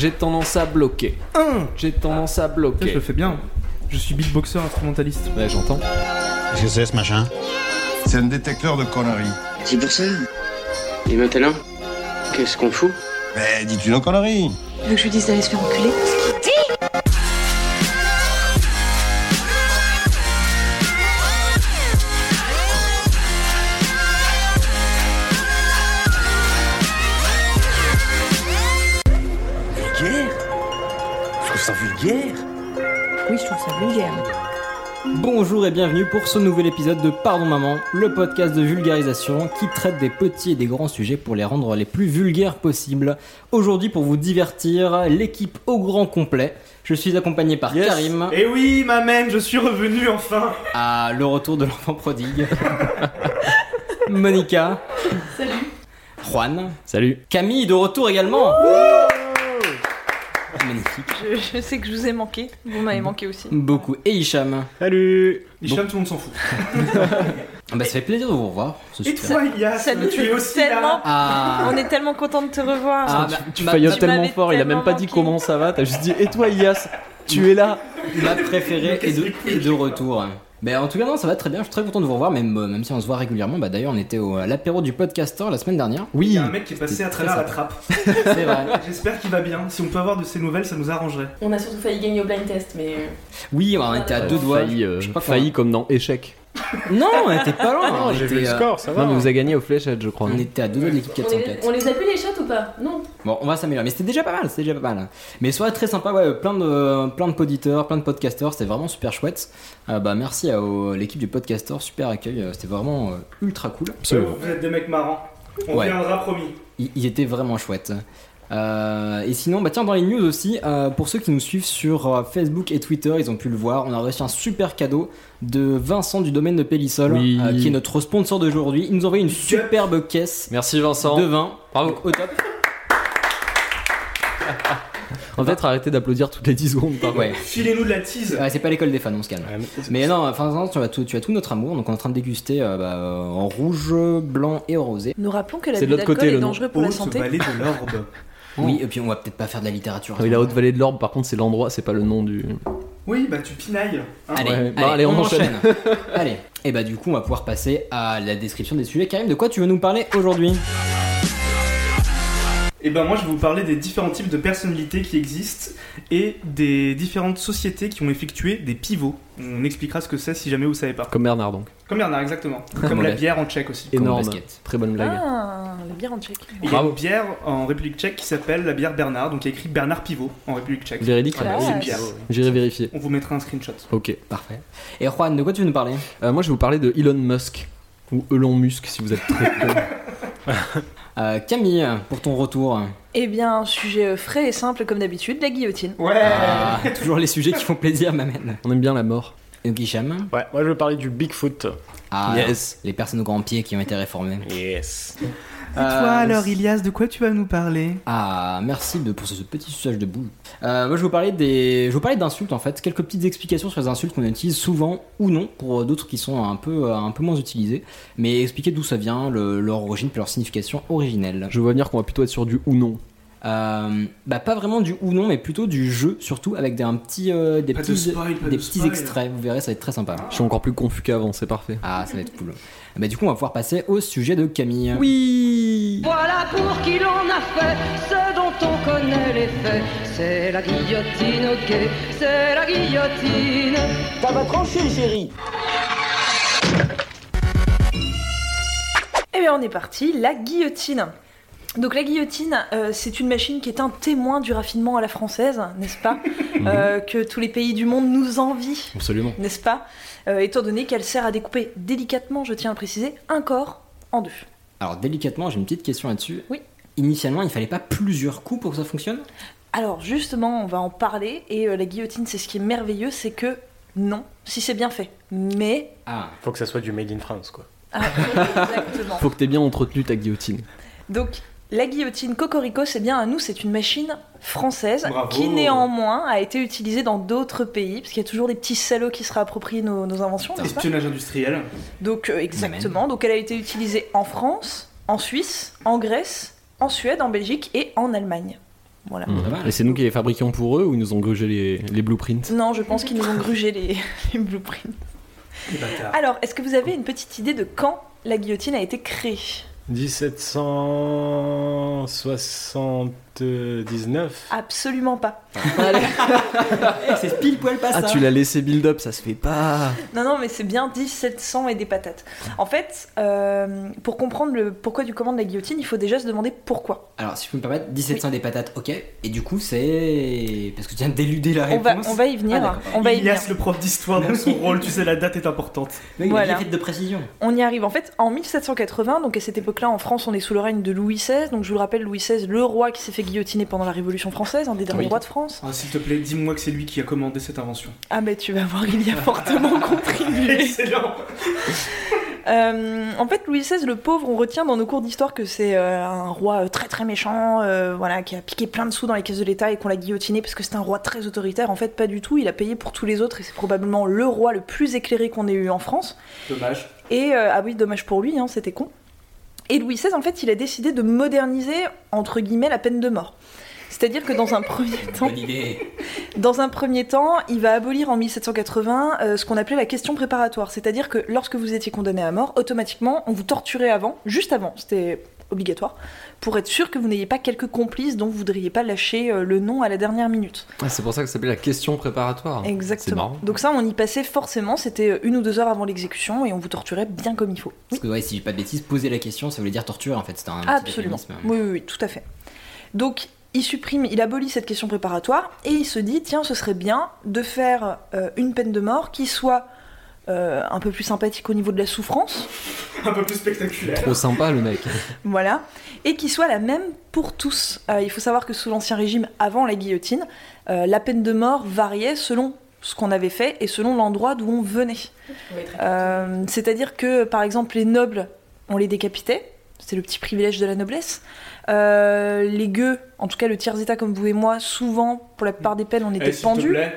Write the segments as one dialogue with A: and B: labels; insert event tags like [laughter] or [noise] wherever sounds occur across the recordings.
A: J'ai tendance à bloquer. J'ai tendance à
B: Putain, Je
A: bloquer.
B: le fais bien. Je suis beatboxer instrumentaliste.
A: Ouais, j'entends.
C: Qu'est-ce que c'est ce machin
D: C'est un détecteur de conneries.
E: C'est pour ça. Et maintenant, qu'est-ce qu'on fout?
D: Mais dis-tu nos conneries
F: Tu veux que je lui dise d'aller se faire enculer?
C: Ça vulgaire.
G: Bonjour et bienvenue pour ce nouvel épisode de Pardon Maman, le podcast de vulgarisation qui traite des petits et des grands sujets pour les rendre les plus vulgaires possibles. Aujourd'hui, pour vous divertir, l'équipe au grand complet. Je suis accompagné par Karim,
B: Et oui, ma man, je suis revenu enfin.
G: à le retour de l'enfant prodigue, [laughs] Monica,
F: Salut.
G: Juan,
A: Salut.
G: Camille de retour également. Magnifique.
F: Je, je sais que je vous ai manqué. Vous m'avez manqué aussi.
G: Beaucoup. Et Hicham.
A: Salut.
B: Hicham, tout le monde s'en fout.
G: Ah [laughs] Bah, ça fait plaisir de vous revoir.
B: Et toi, Yas,
F: Ça nous
B: tu es aussi
F: tellement-
B: là.
G: Ah,
F: On est tellement content de te revoir.
G: Ah, bah,
A: Tu faillotes
F: tu
A: tellement fort, il a même pas dit comment ça va, t'as juste dit Et toi, Ias Tu es là
G: Ma préférée est de, est de retour. Mais en tout cas, non, ça va très bien. Je suis très content de vous revoir, même, euh, même si on se voit régulièrement. Bah, D'ailleurs, on était au, à l'apéro du podcaster la semaine dernière.
B: Il
A: Oui
B: y a un mec qui est passé à travers la trappe. [laughs]
G: C'est vrai. [laughs]
B: J'espère qu'il va bien. Si on peut avoir de ses nouvelles, ça nous arrangerait.
F: On a surtout failli gagner au blind test, mais. euh,
G: Oui, on était à deux doigts.
A: Failli, euh,
G: Je sais pas
A: failli comme dans Échec.
G: Non, on était pas loin. on, était, euh,
A: ça va. Non, mais vous avez gagné au fléchette, je crois.
G: on était à deux doigts de l'équipe
F: On les,
G: 404.
F: on les a pu les shots ou pas? Non.
G: Bon, on va s'améliorer. Mais c'était déjà pas mal. C'était déjà pas mal. Mais soirée très sympa. Ouais, plein de, plein de poditeurs, plein de podcasters. C'était vraiment super chouette. Euh, bah, merci à l'équipe du podcaster. Super accueil. euh, C'était vraiment euh, ultra cool.
A: Absolument.
B: Vous êtes des mecs marrants. On
G: Ouais.
B: viendra, promis.
G: Ils étaient vraiment chouettes. Euh, et sinon, bah tiens, dans les news aussi, euh, pour ceux qui nous suivent sur euh, Facebook et Twitter, ils ont pu le voir, on a reçu un super cadeau de Vincent du domaine de Pélissol,
A: Oui.
G: euh, qui est notre sponsor d'aujourd'hui. Il nous a envoyé une superbe caisse
A: Merci Vincent.
G: de vin.
A: Bravo.
G: Donc, au top. [laughs]
A: On va peut-être arrêter d'applaudir toutes les 10 secondes
G: Ouais.
B: Filez-nous de la tease.
G: Ouais, c'est pas l'école des fans, on se calme. Mais non, enfin, Vincent, tu as, tout, tu as tout notre amour, donc on est en train de déguster euh, bah, euh, en rouge, blanc et rosé.
F: Nous rappelons que
A: C'est
F: l'abus
A: de l'autre côté,
F: d'alcool
A: le
F: est
A: nom.
F: dangereux pour la santé.
B: vallée de l'orbe. [laughs]
G: Oui, et puis on va peut-être pas faire de la littérature.
A: Oui, la haute vallée de l'Orbe, par contre, c'est l'endroit, c'est pas le nom du.
B: Oui, bah tu pinailles. hein.
G: Allez,
A: Ouais,
G: allez,
A: allez, on enchaîne. [laughs]
G: allez. Et bah du coup, on va pouvoir passer à la description des sujets. Karim, de quoi tu veux nous parler aujourd'hui?
B: Et ben moi je vais vous parler des différents types de personnalités qui existent et des différentes sociétés qui ont effectué des pivots. On expliquera ce que c'est si jamais vous savez pas.
A: Comme Bernard donc.
B: Comme Bernard exactement. [laughs] Comme la bière en tchèque aussi.
A: Énorme.
G: basket.
A: Très bonne blague.
F: Ah, la bière en tchèque.
B: Il y a
A: Bravo.
B: une bière en République tchèque qui s'appelle la bière Bernard, donc il y a écrit Bernard Pivot en République tchèque.
A: Véridique
F: Ah,
B: C'est
F: ouais.
B: une bière.
A: J'irai vérifier.
B: On vous mettra un screenshot.
A: Ok.
G: Parfait. Et Juan, de quoi tu veux nous parler?
A: Euh, moi, je vais vous parler de Elon Musk. Ou Elon Musk si vous êtes très con. [laughs]
G: Euh, Camille, pour ton retour.
F: Eh bien, un sujet euh, frais et simple comme d'habitude, la guillotine.
B: Ouais
G: Ah, [laughs] toujours les sujets qui font plaisir, m'amène.
A: On aime bien la mort.
G: Et Hicham
H: Ouais, moi je veux parler du Bigfoot.
G: Ah,
A: Yes.
G: les personnes aux grands pieds qui ont été réformées.
H: Yes.
B: Et toi alors Ilias, de quoi tu vas nous parler?
G: Ah, merci de, pour ce, ce petit suçage de boule. Euh, moi, je vais vous parler des, je vais vous parler d'insultes en fait, quelques petites explications sur les insultes qu'on utilise souvent ou non pour d'autres qui sont un peu, euh, un peu moins utilisées, mais expliquer d'où ça vient, le- leur origine, puis leur signification originelle.
A: Je vois venir qu'on va plutôt être sur du ou non.
G: Euh, bah pas vraiment du ou non, mais plutôt du jeu surtout avec des un petit, euh, des
B: Pas de
G: petits,
B: spoil,
G: des
B: de
G: petits
B: spoil.
G: extraits. Vous verrez, ça va être très sympa.
A: Je suis encore plus confus qu'avant, c'est parfait.
G: Ah, ça va être cool. Bah du coup, on va pouvoir passer au sujet de Camille.
A: Oui
I: Voilà pour qui l'on a fait ce dont on connaît les faits. C'est la guillotine, ok, c'est la guillotine.
F: Eh bien, on est parti, la guillotine. Donc la guillotine, euh, c'est une machine qui est un témoin du raffinement à la française, n'est-ce pas [laughs] Euh, Que tous les pays du monde nous envient,
A: Absolument.
F: n'est-ce pas Euh, Étant donné qu'elle sert à découper délicatement, je tiens à le préciser, un corps en deux.
G: Alors délicatement, j'ai une petite question là-dessus.
F: Oui.
G: Initialement, il fallait pas plusieurs coups pour que ça fonctionne?
F: Alors justement, on va en parler, et euh, la guillotine, c'est ce qui est merveilleux, c'est que non, si c'est bien fait. Mais...
G: Ah.
H: Faut que ça soit du Made in France quoi.
F: Ah, exactement. [laughs]
A: Faut que t'aies bien entretenu ta guillotine.
F: Donc, la guillotine Cocorico, c'est bien à nous, c'est une machine française
B: Bravo.
F: qui néanmoins a été utilisée dans d'autres pays, parce qu'il y a toujours des petits salauds qui se réapproprient nos, nos inventions,
B: Espionnage industriel.
F: Donc, euh, exactement. Donc, elle a été utilisée en France, en Suisse, en Grèce, en Suède, en Belgique et en Allemagne. Voilà.
G: Mal.
A: Et c'est nous qui les fabriquions pour eux ou ils nous ont grugé les, les blueprints?
F: Non, je pense qu'ils nous ont grugé les, [laughs] les blueprints. Alors, est-ce que vous avez une petite idée de quand la guillotine a été créée? 1760.
H: 1779.
F: Absolument pas. [laughs]
G: C'est pile poil pas
A: Ah,
G: ça.
A: tu l'as laissé build up, ça se fait pas.
F: Non, non, mais c'est bien 1700 et des patates. En fait, euh, pour comprendre le pourquoi du comment de la guillotine, il faut déjà se demander pourquoi.
G: Alors, si je peux me permettre, 1700 des patates, ok. Et du coup, c'est. Parce que tu viens d'éluder la
F: On va,
G: réponse.
F: on va y venir.
G: Ah,
F: on va y venir.
B: Ilias, le prof d'histoire, dans son rôle, tu sais, la date est importante.
G: Oui, il
F: Voilà.
G: de précision.
F: On y arrive. En fait, en 1780, donc à cette époque-là, en France, on est sous le règne de Louis XVI. Donc je vous le rappelle, Louis XVI, le roi qui s'est fait guillotiner pendant la Révolution française, un des derniers
A: Oui.
F: rois de France.
B: Ah, S'il te plaît, dis-moi que c'est lui qui a commandé cette invention.
F: Ah ben tu vas voir, il y a fortement [laughs] contribué.
B: Excellent
F: Euh, en fait, Louis XVI, le pauvre, on retient dans nos cours d'histoire que c'est euh, un roi euh, très très méchant, euh, voilà, qui a piqué plein de sous dans les caisses de l'État et qu'on l'a guillotiné parce que c'est un roi très autoritaire. En fait, pas du tout. Il a payé pour tous les autres et c'est probablement le roi le plus éclairé qu'on ait eu en France.
B: Dommage.
F: Et euh, ah oui, dommage pour lui, hein, c'était con. Et Louis XVI, en fait, il a décidé de moderniser entre guillemets la peine de mort. C'est-à-dire que dans un premier temps,
G: Bonne idée.
F: dans un premier temps, il va abolir en 1780 euh, ce qu'on appelait la question préparatoire. C'est-à-dire que lorsque vous étiez condamné à mort, automatiquement, on vous torturait avant, juste avant, c'était obligatoire, pour être sûr que vous n'ayez pas quelques complices dont vous voudriez pas lâcher euh, le nom à la dernière minute.
A: Ah, c'est pour ça que ça s'appelle la question préparatoire.
F: Exactement. Donc ça, on y passait forcément, c'était une ou deux heures avant l'exécution et on vous torturait bien comme il faut.
G: Parce que, ouais, si j'ai pas de bêtises, poser la question, ça voulait dire torture en fait. C'était un
F: Absolument. Oui, oui, oui, tout à fait. Donc, il supprime, il abolit cette question préparatoire et il se dit tiens, ce serait bien de faire euh, une peine de mort qui soit euh, un peu plus sympathique au niveau de la souffrance, [laughs]
B: Un peu plus spectaculaire.
A: Trop sympa le mec.
F: voilà, et qui soit la même pour tous. Euh, il faut savoir que sous l'Ancien Régime, avant la guillotine, euh, la peine de mort variait selon ce qu'on avait fait et selon l'endroit d'où on venait. Euh, C'est-à-dire que, par exemple, les nobles, on les décapitait, c'est le petit privilège de la noblesse. Euh, les gueux, en tout cas le tiers état comme vous et moi, souvent, pour la plupart des peines, on était
B: Eh, s'il te
F: pendus.
B: plaît.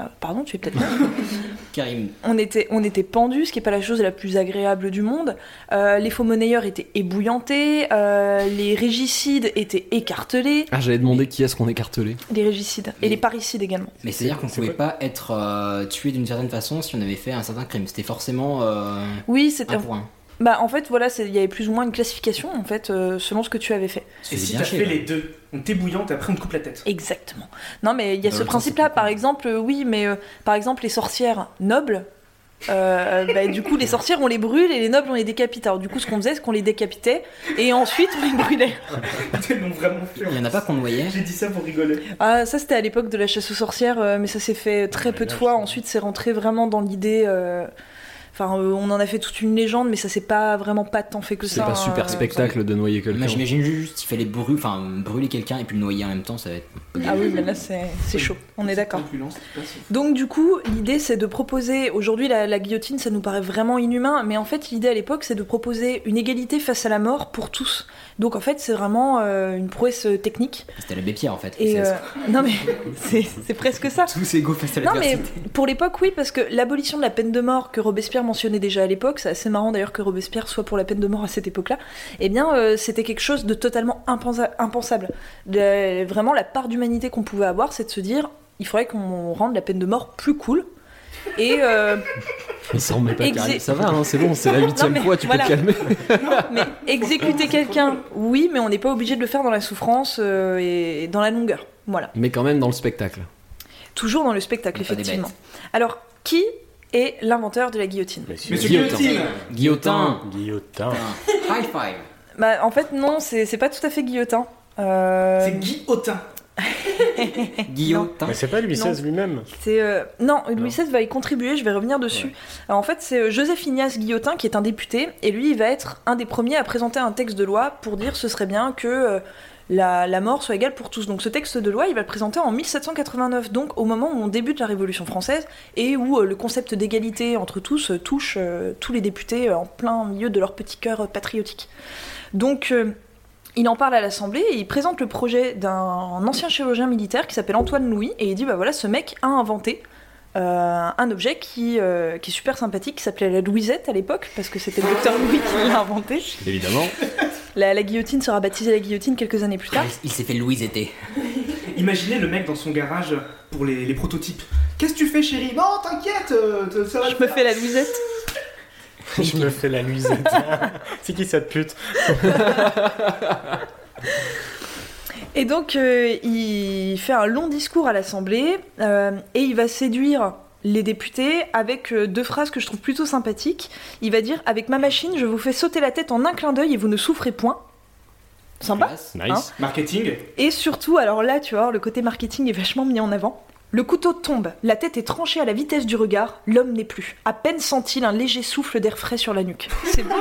F: Ah, pardon, tu es peut-être là. [laughs]
G: Karim,
F: on était, on était pendus, ce qui n'est pas la chose la plus agréable du monde. Euh, les faux monnayeurs étaient ébouillantés, euh, les régicides étaient écartelés,
A: Ah, j'allais demander qui est-ce qu'on écartelait.
F: les régicides et les parricides également.
G: mais c'est-à-dire qu'on
H: C'est
G: pouvait pas être euh, tué d'une certaine façon si on avait fait un certain crime. C'était forcément euh,
F: Oui, c'était.
G: un pour un.
F: Bah, en fait, voilà, il y avait plus ou moins une classification, en fait, euh, selon ce que tu avais fait.
B: Et si t'as
G: chier,
B: fait
G: là.
B: les deux, on t'ébouillante et après on te coupe la tête.
F: Exactement. Non, mais il y a
G: Dans
F: ce principe-là, par exemple, euh, oui, mais euh, par exemple, les sorcières nobles. euh, bah, du coup, les sorcières, on les brûle et les nobles, on les décapite. Alors, du coup, ce qu'on faisait, c'est qu'on les décapitait et ensuite on les brûlait. [laughs]
B: Vraiment fait.
G: Il y en a pas qu'on noyait.
B: J'ai dit ça pour rigoler.
F: Ah, ça, c'était à l'époque de la chasse aux sorcières, mais ça s'est fait très peu de fois. Ensuite, c'est rentré vraiment dans l'idée. Euh, Enfin, euh, on en a fait toute une légende, mais ça s'est pas vraiment pas tant fait que
A: C'est
F: ça.
A: pas super
F: hein.
A: spectacle de noyer quelqu'un.
G: J'imagine juste il fallait brûler, enfin, brûler quelqu'un et puis le noyer en même temps, ça va être.
F: Ah oui, mais là, c'est c'est chaud. On est d'accord.
B: C'est.
F: Donc du coup, l'idée c'est de proposer, aujourd'hui la, la guillotine ça nous paraît vraiment inhumain, mais en fait l'idée à l'époque c'est de proposer une égalité face à la mort pour tous. Donc en fait c'est vraiment euh, une prouesse technique.
G: C'était l'abbé Pierre en fait.
F: Et
G: C'est-
F: euh, non mais [laughs] c'est c'est presque ça.
G: Tous égaux face à
F: Non mais pour l'époque oui parce que l'abolition de la peine de mort que Robespierre mentionnait déjà à l'époque, c'est assez marrant d'ailleurs que Robespierre soit pour la peine de mort à cette époque-là. Eh bien euh, c'était quelque chose de totalement impensa- impensable. Le- vraiment la part d'humanité qu'on pouvait avoir c'est de se dire il faudrait qu'on rende la peine de mort plus cool. Et euh,
A: remet pas
F: Exé-.
A: Ça va, hein, c'est bon, c'est la huitième fois, tu
F: voilà.
A: peux te calmer.
F: mais exécuter quelqu'un, oui, mais on n'est pas obligé de le faire dans la souffrance euh, et dans la longueur. Voilà.
A: Mais quand même dans le spectacle.
F: Toujours dans le spectacle, effectivement. Alors, qui est l'inventeur de la guillotine
H: Monsieur,
B: Monsieur
A: Guillotin.
B: Guillotine
A: Guillotin.
H: Guillotin.
G: High five.
F: bah, En fait, non, c'est pas tout à fait Guillotin. Euh,
B: C'est Guy Autin. [laughs]
G: Guillotin.
H: Mais c'est pas Louis
F: Non.
H: XVI lui-même.
F: C'est euh, non, Louis XVI va y contribuer, je vais revenir dessus. Alors, en fait, c'est euh, Joseph Ignace Guillotin qui est un député, et lui, il va être un des premiers à présenter un texte de loi pour dire ce serait bien que euh, la, mort soit égale pour tous. Donc, ce texte de loi, il va le présenter en 1789, donc au moment où on débute la Révolution française et où euh, le concept d'égalité entre tous euh, touche euh, tous les députés en plein milieu de leur petit cœur patriotique. Donc, il en parle à l'Assemblée et il présente le projet d'un ancien chirurgien militaire qui s'appelle Antoine Louis et il dit bah voilà ce mec a inventé euh, un objet qui, euh, qui est super sympathique qui s'appelait la Louisette à l'époque parce que c'était le docteur Louis qui l'a inventé
A: Évidemment.
F: La, la guillotine sera baptisée la guillotine quelques années plus tard.
G: Il s'est fait Louise été.
B: Imaginez le mec dans son garage pour les, les prototypes. Qu'est-ce que tu fais, chérie? Non, t'inquiète, euh, ça va
F: Je me fais la Louisette. [laughs]
H: Je me fais la nuisette. [laughs] C'est qui cette pute? [laughs]
F: Et donc, euh, il fait un long discours à l'Assemblée euh, et il va séduire les députés avec euh, deux phrases que je trouve plutôt sympathiques. Il va dire Avec ma machine, je vous fais sauter la tête en un clin d'œil et vous ne souffrez point. Sympa.
H: Nice.
B: Marketing.
F: Et surtout, alors là, tu vois, le côté marketing est vachement mis en avant. Le couteau tombe, la tête est tranchée à la vitesse du regard, l'homme n'est plus. À peine sent-il un léger souffle d'air frais sur la nuque. [laughs] C'est beau,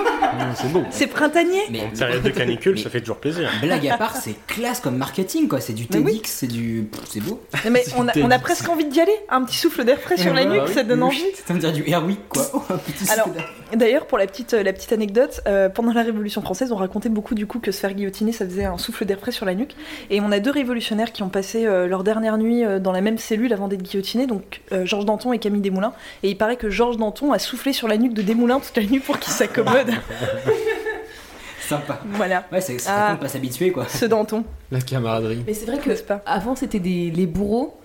A: C'est bon.
F: c'est printanier.
G: Mais
H: En période de canicule,
G: Mais-
H: ça fait toujours plaisir.
G: blague à part, [laughs] c'est classe comme marketing quoi. C'est du
F: oui.
G: TEDx, c'est du. C'est beau.
F: Mais [laughs] on a, on presque envie d'y aller. Un petit souffle d'air frais sur la
A: Ah
F: nuque,
A: oui,
F: ça donne envie.
G: Ça veut dire du Airwick quoi. Oh, un petit
F: Alors,
G: souffle d'air.
F: D'ailleurs, pour la petite, la petite anecdote, euh, pendant la Révolution française, on racontait beaucoup du coup que se faire guillotiner, ça faisait un souffle d'air frais sur la nuque. Et on a deux révolutionnaires qui ont passé euh, leur dernière nuit euh, dans la même cellule avant d'être guillotinés, donc euh, Georges Danton et Camille Desmoulins. Et il paraît que Georges Danton a soufflé sur la nuque de Desmoulins toute la nuit pour qu'il s'accommode. [laughs]
G: Sympa.
F: voilà,
G: Ouais, c'est
F: Ah.
G: ça compte pas s'habituer quoi.
F: ce Danton,
A: La camaraderie.
J: Mais c'est vrai que avant c'était des les bourreaux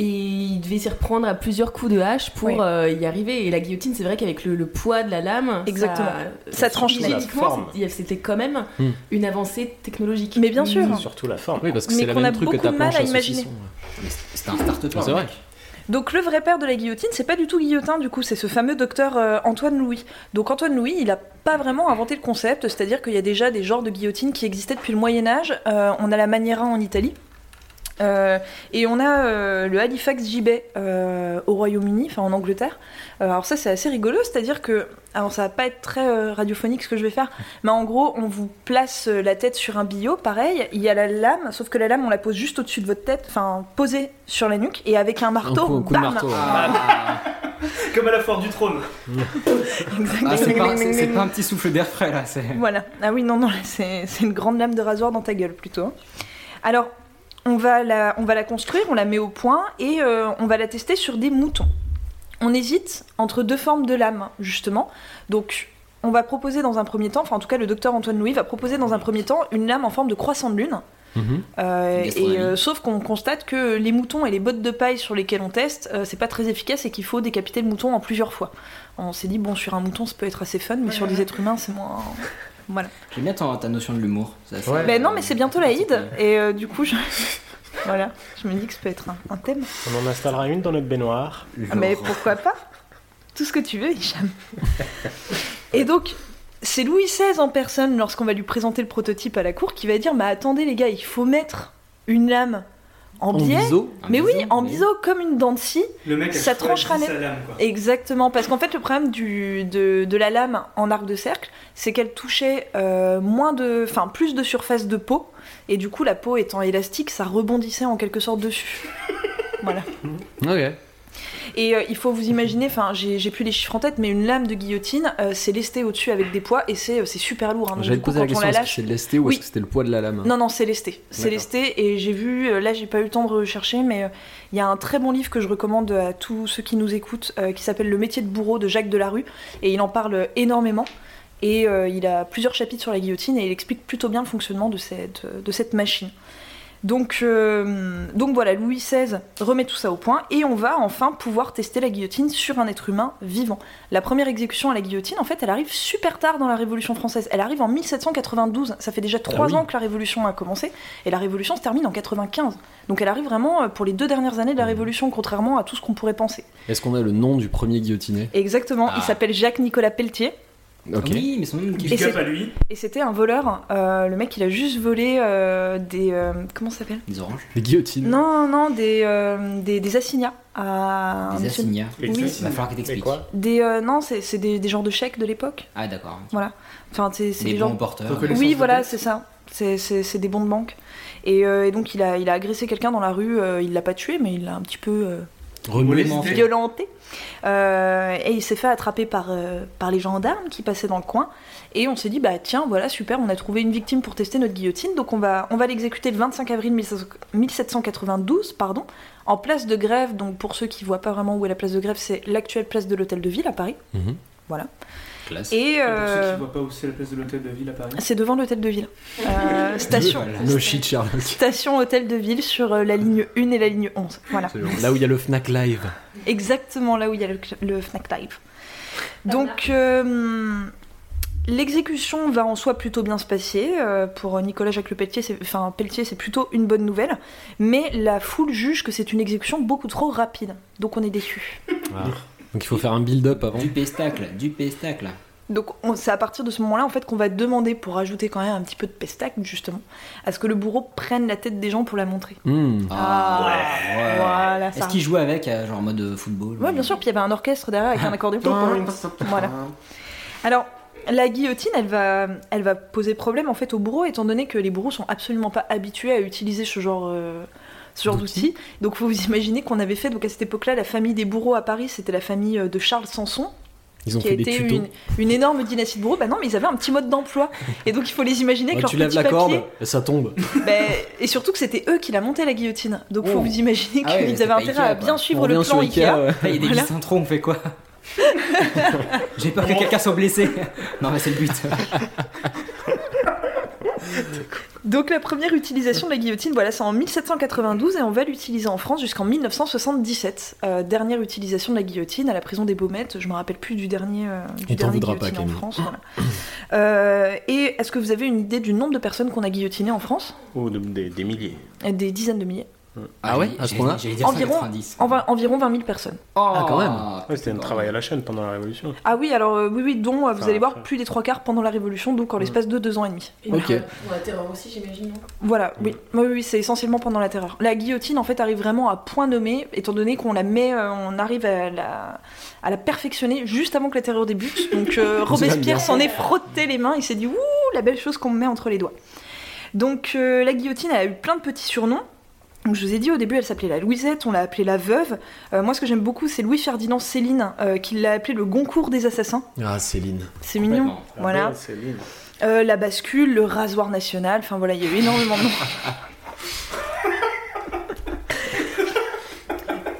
J: et ils devaient s'y reprendre à plusieurs coups de hache pour
F: Oui.
J: euh, y arriver. Et la guillotine, c'est vrai qu'avec le, le poids de la lame,
F: Exactement.
J: ça,
F: Ça tranche
J: c'était quand même
A: Hmm.
J: une avancée technologique.
F: Mais bien sûr.
H: Surtout la forme.
A: Oui, parce que
F: Mais
A: c'est la
F: qu'on a
A: même truc que
F: beaucoup de mal
A: planche
F: à imaginer.
G: C'est un start-up.
A: C'est vrai.
F: Donc le vrai père de la guillotine, c'est pas du tout Guillotin du coup, c'est ce fameux docteur euh, Antoine Louis. Donc Antoine Louis, il a pas vraiment inventé le concept, c'est-à-dire qu'il y a déjà des genres de guillotine qui existaient depuis le Moyen Âge. Euh, on a la Maniera en Italie. Euh, et on a euh, le Halifax Gibet euh, au Royaume-Uni, enfin en Angleterre. Euh, alors ça c'est assez rigolo, c'est-à-dire que, alors ça va pas être très euh, radiophonique ce que je vais faire, mais en gros on vous place euh, la tête sur un billot, pareil, il y a la lame, sauf que la lame on la pose juste au-dessus de votre tête, enfin posée sur la nuque, et avec un
A: Un
F: marteau,
A: coup, un coup de
F: bam
A: marteau.
G: Ah, [laughs]
B: Comme à la foire du trône.
G: Ah, c'est pas, pas un petit souffle d'air frais là. c'est-
F: Voilà. Ah oui, non, non, c'est une grande lame de rasoir dans ta gueule plutôt. Alors, on va la, on va la construire, on la met au point et euh, on va la tester sur des moutons. On hésite entre deux formes de lames, justement. Donc, on va proposer dans un premier temps, enfin en tout cas le docteur Antoine Louis va proposer dans un premier temps une lame en forme de croissant de lune.
A: Mhm.
F: Euh, et euh, sauf qu'on constate que les moutons et les bottes de paille sur lesquelles on teste, euh, c'est pas très efficace et qu'il faut décapiter le mouton en plusieurs fois. On s'est dit bon sur un mouton ça peut être assez fun, mais sur des êtres humains c'est moins. Voilà.
G: J'aime bien ta, ta notion de l'humour. C'est assez-
H: Ouais.
F: Ben non, mais c'est bientôt l'Aïd, et euh, du coup, je... [laughs] voilà, je me dis que ça peut être un, un thème.
H: On en installera une dans notre baignoire.
F: Ah, mais pourquoi pas? Tout ce que tu veux, Hicham. [laughs] et donc, c'est Louis XVI en personne, lorsqu'on va lui présenter le prototype à la cour, qui va dire Mais attendez, les gars, il faut mettre une lame en
A: En
F: biais.
A: biseau.
F: Mais oui, en
G: mais-
F: biseau, comme une dent de scie.
B: Le mec a
F: Ça tranchera net.
B: sa lame, quoi.
F: Exactement, parce qu'en fait, le problème du, de, de la lame en arc de cercle, c'est qu'elle touchait euh, moins de, enfin, plus de surface de peau, et du coup, la peau étant élastique, ça rebondissait en quelque sorte dessus. [laughs] voilà.
A: Ok.
F: Et euh, il faut vous imaginer, enfin, j'ai plus les chiffres en tête, mais une lame de guillotine, euh, c'est lesté au-dessus avec des poids, et c'est euh, c'est super lourd. hein. Coup,
A: poser la question
F: la
A: c'est lesté ou
F: Oui.
A: est-ce que c'était le poids de la lame
F: non, non, c'est lesté. C'est lesté et j'ai vu, là j'ai pas eu le temps de rechercher, mais il y a un très bon livre que je recommande à tous ceux qui nous écoutent qui s'appelle Le métier de bourreau de Jacques Delarue et il en parle énormément. Et il a plusieurs chapitres sur la guillotine et il explique plutôt bien le fonctionnement de cette, de cette machine. Donc, euh, donc voilà, Louis XVI remet tout ça au point et on va enfin pouvoir tester la guillotine sur un être humain vivant. La première exécution à la guillotine, en fait, elle arrive super tard dans la Révolution française. Elle arrive en 1792. Ça fait déjà trois
A: oui.
F: ans que la Révolution a commencé et la Révolution se termine en 95. Donc elle arrive vraiment euh, pour les deux dernières années de la Révolution, contrairement à tout ce qu'on pourrait penser.
A: Est-ce qu'on a le nom du premier guillotiné?
F: Exactement, il
G: Ah.
F: s'appelle Jacques-Nicolas Pelletier
G: Oui, mais son nom
F: Et
B: Big à lui.
F: et c'était un voleur. Euh, le mec, il a juste volé euh, des. euh, comment ça s'appelle?
G: Des oranges.
A: Les guillotines.
F: Non, non, des, euh, des, des assignats à.
G: Des
F: monsieur-
G: assignats.
F: Oui.
G: Il va falloir que t'expliques.
H: quoi?
F: Des, euh, non, c'est c'est des, des genres de chèques de l'époque.
G: Ah, d'accord.
F: Enfin, c'est
G: Des
F: des
G: bons
F: genres.
G: porteurs.
F: Oui, voilà, c'est ça. C'est- des bons de banque. Et, euh, et donc, il a, il a agressé quelqu'un dans la rue. euh, il l'a pas tué, mais il l'a un petit peu euh.
B: Molesté.
F: violenté. Euh, et il s'est fait attraper par, euh, par les gendarmes qui passaient dans le coin. Et on s'est dit, bah tiens, voilà, super, on a trouvé une victime pour tester notre guillotine. Donc on va, on va l'exécuter le 25 avril 1792, pardon, en place de grève. Donc pour ceux qui voient pas vraiment où est la place de grève, c'est l'actuelle place de l'Hôtel de Ville à Paris.
A: Mhm.
F: Voilà.
G: Classe.
F: Et
B: Et Pour ceux
F: euh,
B: qui voient pas où c'est la place de l'hôtel de ville à Paris.
F: c'est devant l'hôtel de ville. Euh, [laughs] station,
G: Voilà.
A: No shit, Sherlock.
F: station hôtel de ville sur euh, la ligne 1 et la ligne 11. Voilà.
A: Là où il y a le Fnac Live.
F: Exactement là où il y a le, le Fnac Live. Donc, euh, l'exécution va en soi plutôt bien se passer. Euh, pour Nicolas Jacques Le Pelletier, c'est, enfin, Pelletier, c'est plutôt une bonne nouvelle. Mais la foule juge que c'est une exécution beaucoup trop rapide. Donc, on est déçu.
A: Donc il faut faire un build-up avant.
G: Du pestacle, du pestacle.
F: Donc, on- c'est à partir de ce moment-là en fait qu'on va demander, pour rajouter quand même un petit peu de pestacle, justement, à ce que le bourreau prenne la tête des gens pour la montrer.
A: Hmm.
F: Ah,
G: ouais.
F: voilà, ça.
G: Est-ce qu'il jouait avec, euh, genre en mode football
F: Ouais, bien sûr. Puis il y avait un orchestre derrière avec un accordéon. voilà. Alors, la guillotine, elle va, elle va poser problème en fait aux bourreaux, étant donné que les bourreaux sont absolument pas habitués à utiliser ce genre, euh, ce genre d'outils. Donc, faut vous imaginer qu'on avait fait, donc à cette époque-là, la famille des bourreaux à Paris, c'était la famille euh, de Charles Sanson,
A: Ils ont
F: qui a
A: fait des
F: été
A: tutos.
F: une, une énorme dynastie de bourreaux. Bah non, mais ils avaient un petit mode d'emploi, et donc il faut les imaginer
A: Ouais,
F: avec
A: tu
F: leur
A: lèves
F: petit
A: la
F: papier.
A: corde ça tombe.
F: Bah, et surtout que c'était eux qui la montaient la guillotine. Donc, faut
G: Oh.
F: vous imaginer
G: Ah ouais,
F: qu'ils avaient intérêt
G: Ikea,
F: à
G: quoi.
F: bien suivre
A: On
F: le plan
A: sur
F: Ikea.
A: Ikea, ouais.
G: Ah, il y a des
F: Voilà.
G: trop, on fait quoi [laughs] J'ai peur que quelqu'un soit blessé. Non, mais c'est le but. [laughs]
F: Donc la première utilisation de la guillotine, voilà, c'est en 1792 et on va l'utiliser en France jusqu'en 1977. Euh, dernière utilisation de la guillotine à la prison des Baumettes. Je me rappelle plus du dernier, euh, du dernier
A: voudra pas,
F: guillotine en. France. voilà. Euh, et est-ce que vous avez une idée du nombre de personnes qu'on a guillotinées en France?
H: De- des, des milliers.
F: Des dizaines de milliers.
A: Ah ouais,
G: j'allais-
A: à ce point-là
F: Environ,
G: 190.
F: envi- environ 20 000 personnes.
A: Ah, quand même.
H: Ouais, c'était un travail à la chaîne pendant la Révolution.
F: Ah oui, alors euh, oui, oui, dont euh, vous allez voir plus des trois quarts pendant la Révolution, donc en l'espace de deux ans et demi.
J: Et
A: Ok.
J: pour, la terreur aussi, j'imagine, non?
F: Voilà, oui, oui, oui, c'est essentiellement pendant la terreur. La guillotine, en fait, arrive vraiment à point nommé, étant donné qu'on la met, euh, on arrive à la, à la perfectionner juste avant que la terreur débute. [laughs] Donc euh. Robespierre s'en est frotté les mains, il s'est dit ouh, la belle chose qu'on me met entre les doigts. Donc euh, la guillotine elle a eu plein de petits surnoms. Donc, je vous ai dit au début, elle s'appelait la Louisette, on l'a appelée la veuve. Euh, moi, ce que j'aime beaucoup, c'est Louis-Ferdinand Céline, euh, qui l'a appelé le Goncourt des assassins.
A: Ah, Céline.
F: C'est mignon. Voilà.
H: Ah.
F: Euh, la bascule, le rasoir national, enfin voilà, il y a eu énormément de noms. [laughs]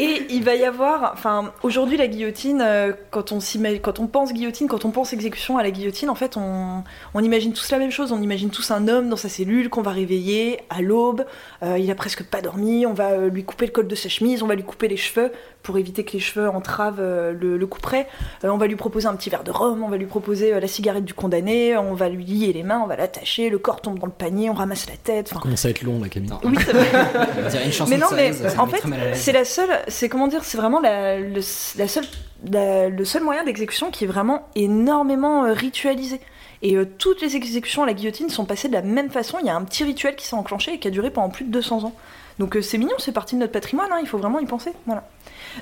F: Et il va y avoir, enfin, aujourd'hui la guillotine, euh, quand on pense guillotine, quand on pense exécution à la guillotine, en fait, on, on imagine tous la même chose. On imagine tous un homme dans sa cellule qu'on va réveiller à l'aube. Euh, il a presque pas dormi. On va euh, lui couper le col de sa chemise, on va lui couper les cheveux pour éviter que les cheveux entravent euh, le, le couperet. Euh, on va lui proposer un petit verre de rhum, on va lui proposer euh, la cigarette du condamné, on va lui lier les mains, on va l'attacher, le corps tombe dans le panier, on ramasse la tête. enfin,
A: Commence à être long, la Camille.
F: Oui, ça va. [laughs]
G: Une chanson
F: Mais non, mais
G: ça
F: en fait, c'est la seule, c'est comment dire, c'est vraiment la, le, la seule, la- le seul moyen d'exécution qui est vraiment énormément euh, ritualisé. Et euh, toutes les exécutions à la guillotine sont passées de la même façon. Il y a un petit rituel qui s'est enclenché et qui a duré pendant plus de 200 ans. Donc euh, c'est mignon, c'est partie de notre patrimoine. hein, il faut vraiment y penser. Voilà.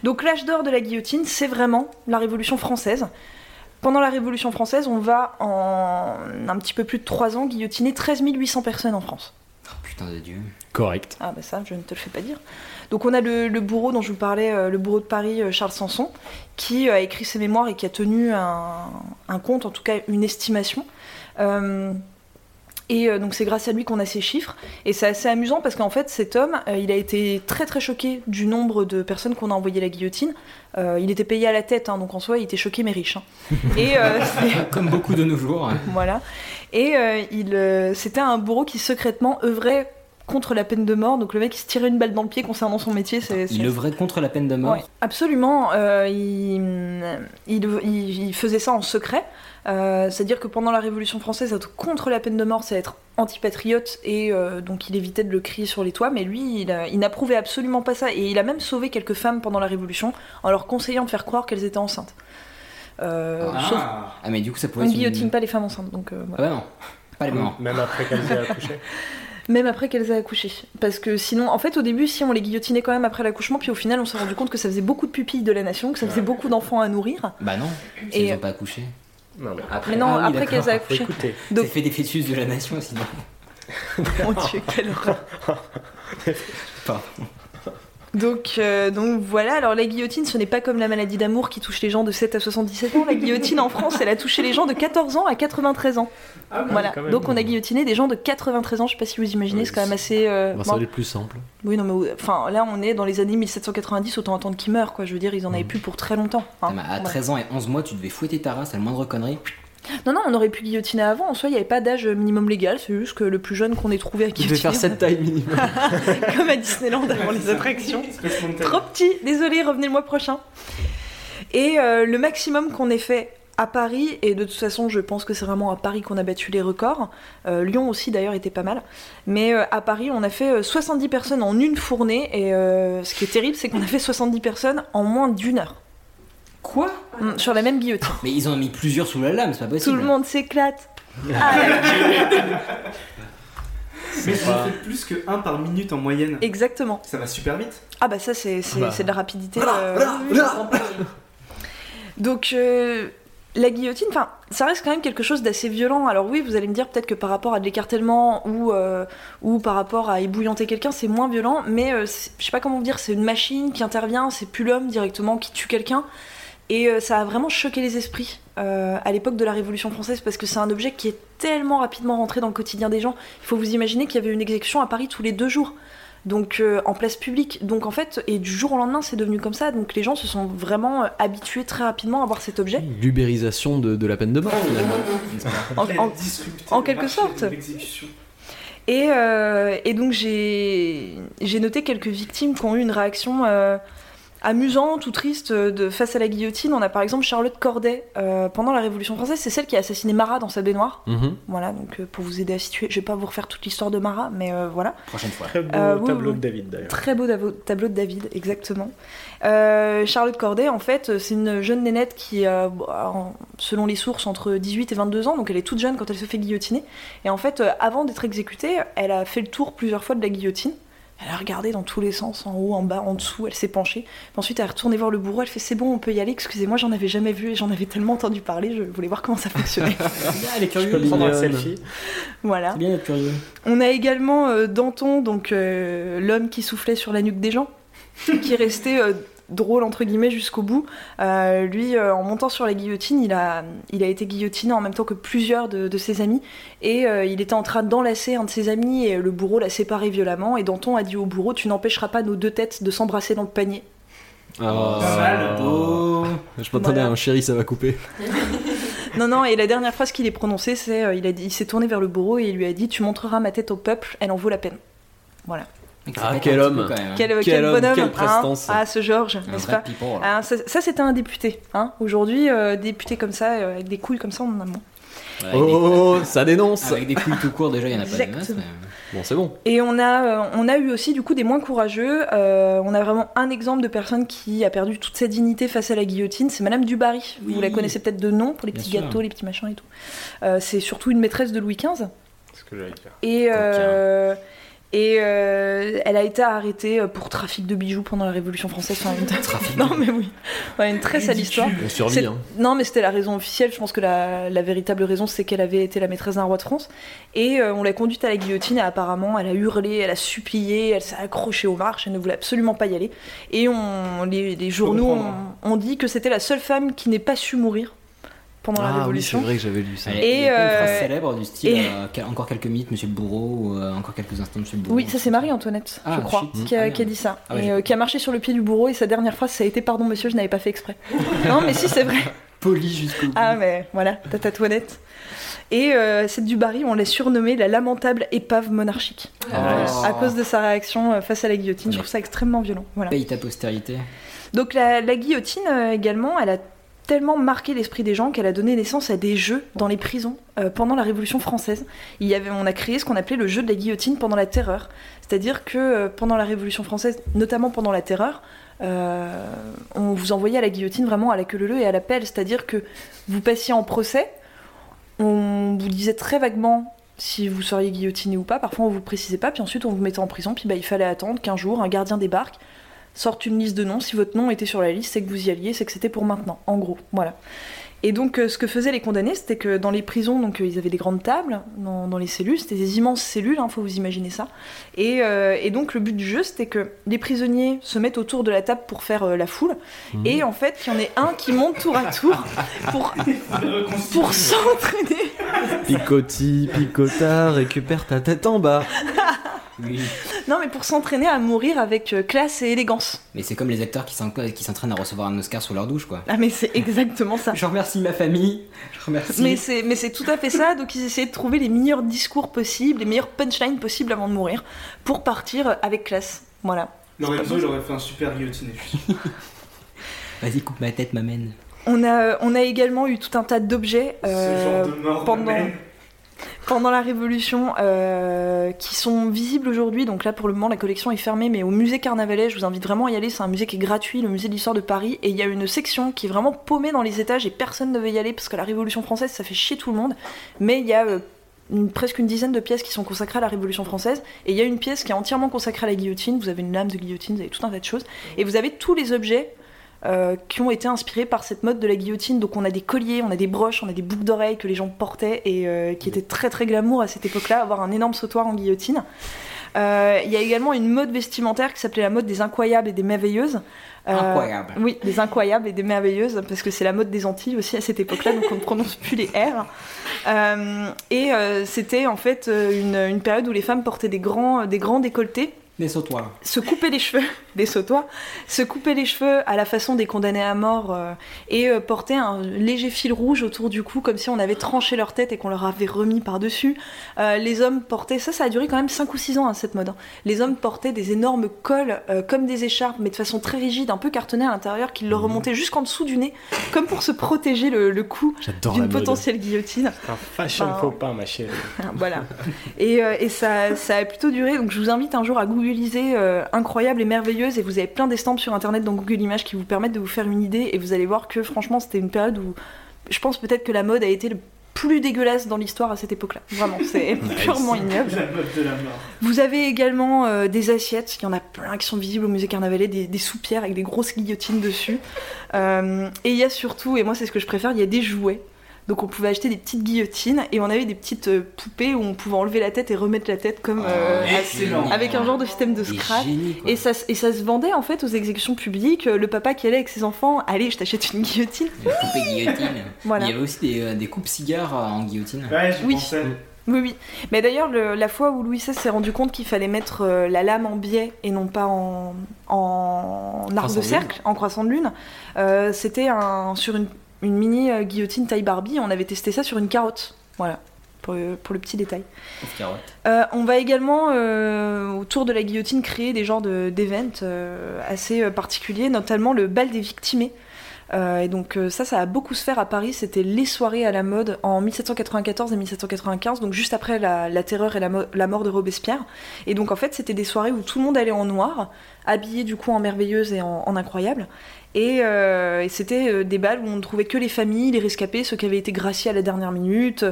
F: Donc l'âge d'or de la guillotine, c'est vraiment la Révolution française. Pendant la Révolution française, on va en un petit peu plus de 3 ans guillotiner 13 800 personnes en France.
G: Oh, putain de Dieu.
A: Correct.
F: Ah bah ça, je ne te le fais pas dire. Donc on a le, le bourreau dont je vous parlais, euh, le bourreau de Paris, euh, Charles Sanson, qui euh, a écrit ses mémoires et qui a tenu un, un compte, en tout cas une estimation. Euh, et euh, donc c'est grâce à lui qu'on a ces chiffres. Et c'est assez amusant parce qu'en fait cet homme, euh, il a été très très choqué du nombre de personnes qu'on a envoyées à la guillotine. Euh, il était payé à la tête, hein, donc en soi il était choqué mais riche. hein. [laughs] Et euh, [laughs]
G: Comme beaucoup de nos jours. hein.
F: voilà. Et euh, il, euh, c'était un bourreau qui secrètement œuvrait contre la peine de mort. Donc le mec il se tirait une balle dans le pied concernant son métier. C'est, c'est-
G: Il œuvrait contre la peine de mort.
F: Ouais, absolument. Euh, il, il, il- il faisait ça en secret. Euh, c'est-à-dire que pendant la Révolution française, être contre la peine de mort, c'est être antipatriote et euh, donc il évitait de le crier sur les toits. Mais lui, il, n'approuvait absolument pas ça et il a même sauvé quelques femmes pendant la Révolution en leur conseillant de faire croire qu'elles étaient enceintes. Euh,
G: Ah. Ah, mais du coup, ça
F: on
G: une-
F: guillotine pas les femmes enceintes, donc euh, voilà.
G: Ah bah non. Pas les moments.
H: Même après qu'elle s'est accouchée. [laughs]
F: Même après qu'elles aient accouché. Parce que sinon, en fait, au début, si on les guillotinait quand même après l'accouchement, puis au final, on s'est rendu compte que ça faisait beaucoup de pupilles de la nation, que ça faisait beaucoup d'enfants à nourrir.
G: Bah non.
F: Et-
G: Ils ont pas accouché.
H: Non, mais
G: Après,
F: Mais non,
G: Ah oui,
F: après qu'elles aient
H: faut
F: accouché.
H: écouter.
F: Donc-
G: Ça fait des fœtus de la nation sinon. [laughs]
F: Mon dieu, quelle horreur. [laughs]
G: Pardon.
F: Donc, euh, donc voilà, alors la guillotine, ce n'est pas comme la maladie d'amour qui touche les gens de 7 à 77 ans. La guillotine en France, elle a touché les gens de 14 ans à 93 ans. voilà,
H: quand même.
F: donc on a guillotiné des gens de 93 ans, je sais pas si vous imaginez,
H: Oui,
F: c'est quand même assez. euh,
A: Bon, ça
F: bon.
A: va être plus simple.
F: Oui, non, mais enfin là, on est dans les années 1790, autant attendre qu'ils meurent, quoi. Je veux dire, ils en avaient plus pour très longtemps. hein.
G: Mais à
F: Voilà.
G: 13 ans et 11 mois, tu devais fouetter ta race à la moindre connerie.
F: Non, non, on aurait pu guillotiner avant. En soi, il n'y avait pas d'âge minimum légal. C'est juste que le plus jeune qu'on ait trouvé à guillotiner.
A: faire cette taille minimum. [laughs]
F: Comme à Disneyland avant les attractions. Trop petit, désolé, revenez le mois prochain. Et euh, le maximum qu'on ait fait à Paris, et de toute façon, je pense que c'est vraiment à Paris qu'on a battu les records. Euh, Lyon aussi, d'ailleurs, était pas mal. Mais euh, à Paris, on a fait euh, 70 personnes en une fournée, et euh, ce qui est terrible, c'est qu'on a fait 70 personnes en moins d'une heure.
G: Quoi
F: Mm, Sur la même guillotine.
G: Mais ils en ont mis plusieurs sous la lame, c'est pas
F: Tout
G: possible.
F: le monde s'éclate. Ah, [laughs]
B: Mais ça fait plus que 1 par minute en moyenne.
F: exactement.
B: Ça va super vite.
F: Ah bah ça, c'est c'est-
A: Bah.
F: c'est de la rapidité. euh, Donc euh, la guillotine, enfin, ça reste quand même quelque chose d'assez violent. Alors oui, vous allez me dire peut-être que par rapport à de l'écartèlement ou euh, ou par rapport à ébouillanter quelqu'un, c'est moins violent. Mais euh, c'est- je sais pas comment vous dire, c'est une machine qui intervient, c'est plus l'homme directement qui tue quelqu'un. Et euh, ça a vraiment choqué les esprits euh, à l'époque de la Révolution française parce que c'est un objet qui est tellement rapidement rentré dans le quotidien des gens. Il faut vous imaginer qu'il y avait une exécution à Paris tous les deux jours donc euh, en place publique. Donc en fait, et du jour au lendemain, c'est devenu comme ça. Donc les gens se sont vraiment habitués très rapidement à voir cet objet.
A: L'ubérisation de, de la peine de mort finalement.
F: En, quelque sorte. et, et donc j'ai noté quelques victimes qui ont eu une réaction amusante ou triste euh, de, face à la guillotine. On a par exemple Charlotte Corday euh, pendant la Révolution française. C'est celle qui a assassiné Marat dans sa baignoire.
A: Mhm.
F: Voilà, donc euh, pour vous aider à situer, je vais pas vous refaire toute l'histoire de Marat, mais euh, voilà.
G: Prochaine fois.
H: Très beau
F: Euh, oui,
H: tableau
F: oui.
H: de David d'ailleurs.
F: Très beau tableau de David, exactement. Euh, Charlotte Corday, en fait, c'est une jeune nénette qui a, bah, selon les sources, entre 18 et 22 ans, donc elle est toute jeune quand elle se fait guillotiner. Et en fait, euh, avant d'être exécutée, elle a fait le tour plusieurs fois de la guillotine. Elle a regardé dans tous les sens, en haut, en bas, en dessous, elle s'est penchée. Puis ensuite, elle est retournée voir le bourreau, elle fait C'est bon, on peut y aller, excusez-moi, j'en avais jamais vu et j'en avais tellement entendu parler, je voulais voir comment ça fonctionnait. [laughs]
G: Elle est curieuse.
A: peux
H: Prendre un selfie.
F: voilà.
G: C'est bien d'être curieux.
F: On a également euh, Danton, donc euh, l'homme qui soufflait sur la nuque des gens, [laughs] qui est resté euh, drôle entre guillemets jusqu'au bout. Euh, lui, euh, en montant sur la guillotine, il a, il a été guillotiné en même temps que plusieurs de, de ses amis, et euh, il était en train d'enlacer un de ses amis, et le bourreau l'a séparé violemment, et Danton a dit au bourreau, tu n'empêcheras pas nos deux têtes de s'embrasser dans le panier.
B: Mal.
G: Oh.
A: Je m'attendais
F: Voilà.
A: à un chéri, ça va couper. [laughs]
F: Non, non, et la dernière phrase qu'il ait prononcée, c'est, euh, il, a dit- il s'est tourné vers le bourreau et il lui a dit, tu montreras ma tête au peuple, elle en vaut la peine. Voilà.
A: Ah,
G: pète
A: quel
G: peu
A: homme.
G: quand même, hein.
F: Quel,
A: Quel
F: quel
A: homme,
F: bonhomme,
A: quelle
F: hein.
A: prestance.
F: Ah, ce Georges, n'est-ce pas
G: people.
F: Ah, ça, ça, c'était un député. Hein. Aujourd'hui, euh, député comme ça, euh, avec des couilles comme ça, on en a moins.
G: Ouais, avec,
A: Oh, ça dénonce
G: avec des couilles tout court, déjà, il y en a pas des masses.
F: Exactement.
G: mais-
A: Bon, c'est bon.
F: Et on a, euh, on a eu aussi du coup des moins courageux. Euh, on a vraiment un exemple de personne qui a perdu toute sa dignité face à la guillotine. C'est Madame Dubarry. Vous la connaissez peut-être de nom pour les
G: Bien
F: petits
G: sûr.
F: gâteaux, les petits machins et tout. Euh, c'est surtout une maîtresse de Louis XV.
H: C'est ce que j'allais dire.
F: Et, euh, et euh, elle a été arrêtée pour trafic de bijoux pendant la Révolution française. Enfin, une... [laughs] non mais oui, Ouais, une très sale histoire.
A: On survit,
F: C'est-
A: hein.
F: Non, mais c'était la raison officielle. Je pense que la, la véritable raison, c'est qu'elle avait été la maîtresse d'un roi de France. Et euh, on l'a conduite à la guillotine. Et apparemment, elle a hurlé, elle a supplié, elle s'est accrochée aux marches. Elle ne voulait absolument pas y aller. Et on, les, les journaux ont,
B: comprendre.
F: ont dit que c'était la seule femme qui n'ait pas su mourir pendant la
A: Ah oui, c'est
F: Révolution.
A: vrai que j'avais lu ça.
F: Et,
G: pas une phrase
F: euh,
G: célèbre du style
F: et-
G: euh, encore quelques minutes, monsieur le bourreau, ou euh, encore quelques instants, monsieur le bourreau.
F: Oui, ça c'est Marie-Antoinette,
G: Ah,
F: je crois,
G: shit.
F: qui, a,
G: Ah,
F: qui a
G: merde.
F: dit ça.
G: Ah
F: et euh, qui a marché sur le pied du bourreau. Et sa dernière phrase, ça a été Pardon monsieur, je n'avais pas fait exprès. [laughs] non, mais si, c'est vrai. [laughs]
G: Poli jusqu'au bout.
F: Ah, mais voilà, ta tatouanette. Et euh, cette Dubarry, on l'a surnommée la lamentable épave monarchique.
G: Ah,
F: Euh, à cause de sa réaction face à la guillotine. Je trouve ça extrêmement violent. Voilà.
G: Paye ta postérité.
F: Donc la, la guillotine euh, également, elle a tellement marqué l'esprit des gens qu'elle a donné naissance à des jeux dans les prisons euh, pendant la Révolution française. Il y avait, on a créé ce qu'on appelait le jeu de la guillotine pendant la Terreur. C'est-à-dire que euh, pendant la Révolution française, notamment pendant la Terreur, euh, on vous envoyait à la guillotine vraiment à la queue leu et à la pelle. C'est-à-dire que vous passiez en procès, on vous disait très vaguement si vous seriez guillotiné ou pas. Parfois on vous précisait pas, puis ensuite on vous mettait en prison. Puis bah, il fallait attendre qu'un jour un gardien débarque sorte une liste de noms. Si votre nom était sur la liste, c'est que vous y alliez, c'est que c'était pour maintenant, en gros. Voilà. Et donc, euh, ce que faisaient les condamnés, c'était que dans les prisons, donc euh, ils avaient des grandes tables dans, dans les cellules, c'était des immenses cellules, il faut vous imaginer ça. Et, euh, et donc, le but du jeu, c'était que les prisonniers se mettent autour de la table pour faire euh, la foule, et en fait, qu'il y en ait un qui monte tour à tour pour, pour s'entraîner.
A: Picoti, picota, récupère ta tête en bas. [laughs]
G: Oui.
F: Non, mais pour s'entraîner à mourir avec euh, classe et élégance.
G: Mais c'est comme les acteurs qui s'en- qui s'entraînent à recevoir un Oscar sous leur douche, quoi.
F: Ah, mais c'est exactement ça.
G: Je remercie ma famille. Je remercie.
F: Mais c'est, mais c'est tout à fait ça. Donc ils essayaient de trouver les meilleurs discours possibles, les meilleurs punchlines possibles avant de mourir, pour partir avec classe. Voilà.
B: Il aurait fait un super guillotiné. [laughs] [laughs]
G: Vas-y, coupe ma tête, m'amène.
F: On a, on a également eu tout un tas d'objets
B: Ce
F: euh,
B: genre de mort
F: pendant. Pendant la Révolution euh, qui sont visibles aujourd'hui. Donc là, pour le moment, la collection est fermée, mais au musée Carnavalet, je vous invite vraiment à y aller. C'est un musée qui est gratuit, le musée de l'histoire de Paris. Et il y a une section qui est vraiment paumée dans les étages et personne ne veut y aller parce que la Révolution française, ça fait chier tout le monde. Mais il y a euh, presque une dizaine de pièces qui sont consacrées à la Révolution française. Et il y a une pièce qui est entièrement consacrée à la guillotine. Vous avez une lame de guillotine, vous avez tout un tas de choses. Et vous avez tous les objets euh, qui ont été inspirés par cette mode de la guillotine. Donc on a des colliers, on a des broches, on a des boucles d'oreilles que les gens portaient et euh, qui étaient très très glamour à cette époque-là, avoir un énorme sautoir en guillotine. Euh, Il y a également une mode vestimentaire qui s'appelait la mode des incroyables et des merveilleuses.
G: Incroyable.
F: Oui, des incroyables et des merveilleuses, parce que c'est la mode des Antilles aussi à cette époque-là, donc on ne prononce plus les R. Et c'était en fait une, une période où les femmes portaient des grands, des grands décolletés
G: Des sautoirs.
F: se couper les cheveux, [laughs] des sautoirs, se couper les cheveux à la façon des condamnés à mort euh, et euh, porter un léger fil rouge autour du cou comme si on avait tranché leur tête et qu'on leur avait remis par-dessus. Euh, les hommes portaient, ça ça a duré quand même 5 ou 6 ans hein, cette mode, hein. les hommes portaient des énormes cols euh, comme des écharpes mais de façon très rigide, un peu cartonnée à l'intérieur qui leur remontaient jusqu'en dessous du nez comme pour se protéger le, le cou d'une potentielle guillotine.
H: Un fashion
F: Enfin,
H: faux pas, ma chérie. [laughs]
F: voilà. Et, euh, et ça, ça a plutôt duré. Donc je vous invite un jour à euh, incroyable et merveilleuse. Et vous avez plein d'estampes sur internet dans Google Images qui vous permettent de vous faire une idée. Et vous allez voir que franchement, c'était une période où je pense peut-être que la mode a été le plus dégueulasse dans l'histoire à cette époque-là. Vraiment, c'est [laughs] purement ignoble.
B: La mode de la mort.
F: Vous avez également euh, des assiettes, il y en a plein qui sont visibles au musée Carnavalet, des, des soupières avec des grosses guillotines dessus. Euh, et il y a surtout, et moi c'est ce que je préfère, il y a des jouets. Donc on pouvait acheter des petites guillotines et on avait des petites euh, poupées où on pouvait enlever la tête et remettre la tête comme euh,
G: Oh,
B: excellent.
F: avec un genre de système de scratch. Et ça, et ça se vendait en fait aux exécutions publiques. euh, Le papa qui allait avec ses enfants, allez, je t'achète une guillotine.
G: Une coupée guillotine. [laughs]
F: Voilà.
G: Il y avait aussi des, euh, des coupes cigares euh, en guillotine.
B: Ouais,
F: Oui.
B: pensais.
F: Oui, oui. Mais d'ailleurs, le- la fois où Louis XVI s'est rendu compte qu'il fallait mettre euh, la lame en biais et non pas en, en arc
G: Croissant
F: de cercle, en croissant de lune, euh, c'était un, sur une, une mini euh, guillotine taille Barbie. On avait testé ça sur une carotte. Voilà, pour, le- pour le petit détail.
G: Carotte.
F: Euh, on va également, euh, autour de la guillotine, créer des genres de- euh, assez particuliers, notamment le bal des victimés. Euh, et donc euh, ça, ça a beaucoup se faire à Paris. C'était les soirées à la mode en 1794 et 1795, donc juste après la, la terreur et la mort de Robespierre. Et donc en fait, c'était des soirées où tout le monde allait en noir, habillé du coup en merveilleuse et en, en incroyable. Et, euh, et c'était euh, des balles où on ne trouvait que les familles, les rescapés, ceux qui avaient été graciés à la dernière minute.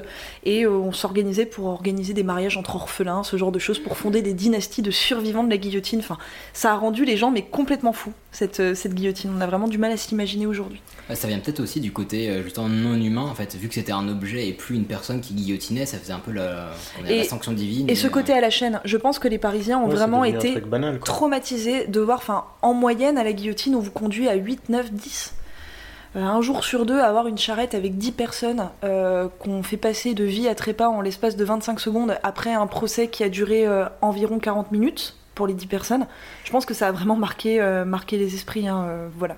F: Et euh, on s'organisait pour organiser des mariages entre orphelins, ce genre de choses, pour fonder des dynasties de survivants de la guillotine. Enfin, ça a rendu les gens mais complètement fous, cette, cette guillotine. On a vraiment du mal à s'imaginer aujourd'hui.
G: Ça vient peut-être aussi du côté justement non humain en fait, vu que c'était un objet et plus une personne qui guillotinait, ça faisait un peu la, on dirait
F: Et-
G: la sanction divine.
F: Et ce
G: euh,
F: côté à la chaîne, je pense que les Parisiens ont
H: Ouais,
F: vraiment été
H: banal,
F: traumatisés de voir, enfin, en moyenne à la guillotine, on vous conduit à 8, 9, 10. Euh, un jour sur deux, avoir une charrette avec 10 personnes euh, qu'on fait passer de vie à trépas en l'espace de 25 secondes après un procès qui a duré euh, environ 40 minutes pour les 10 personnes, je pense que ça a vraiment marqué, euh, marqué les esprits. hein, voilà.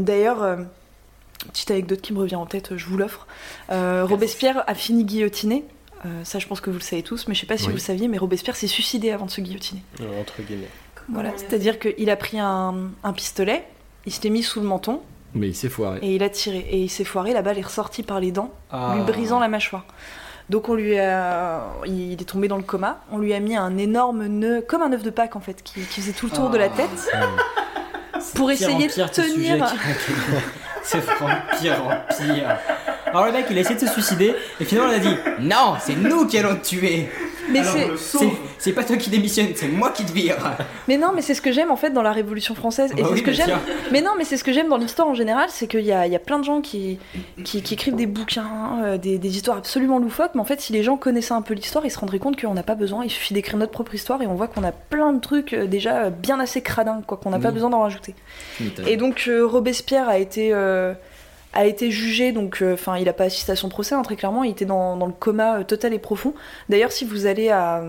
F: D'ailleurs, petite anecdote qui me revient en tête, je vous l'offre. Euh, Robespierre a fini guillotiné. Euh, ça, je pense que vous le savez tous, mais je sais pas si
A: Oui.
F: vous le saviez, mais Robespierre s'est suicidé avant de se guillotiner.
H: Euh, Entre guillemets.
F: Voilà, c'est-à-dire qu'il a pris un, un pistolet, il s'était mis sous le menton
A: Mais il s'est foiré.
F: et il a tiré. Et il s'est foiré, la balle est ressortie par les dents,
G: ah,
F: lui brisant la mâchoire. Donc on lui a, il est tombé dans le coma. On lui a mis un énorme nœud, comme un œuf de Pâques en fait, qui, qui faisait tout le tour de la
G: Ah.
F: tête,
G: c'est
F: pour
G: pire en
F: essayer de
G: pire, sujet
F: tenir.
G: C'est vraiment pire en pire. Alors le mec il a essayé de se suicider et finalement il a dit non c'est nous qui allons te tuer.
F: Mais c'est,
G: C'est pas toi qui démissionne, c'est moi qui te vire.
F: mais non, mais c'est ce que j'aime en fait dans la Révolution française. Et
G: Bah
F: c'est
G: oui,
F: ce que j'aime. Mais non, mais c'est ce que j'aime dans l'histoire en général, c'est qu'il y a, il y a plein de gens qui, qui, qui écrivent des bouquins, euh, des, des histoires absolument loufoques, mais en fait, si les gens connaissaient un peu l'histoire, ils se rendraient compte qu'on n'a pas besoin, il suffit d'écrire notre propre histoire et on voit qu'on a plein de trucs euh, déjà euh, bien assez cradins, quoi, qu'on n'a pas besoin d'en rajouter. Et donc, euh, Robespierre a été. A été jugé, donc euh, enfin il a pas assisté à son procès, hein, très clairement, il était dans, dans le coma euh, total et profond. D'ailleurs, si vous allez à,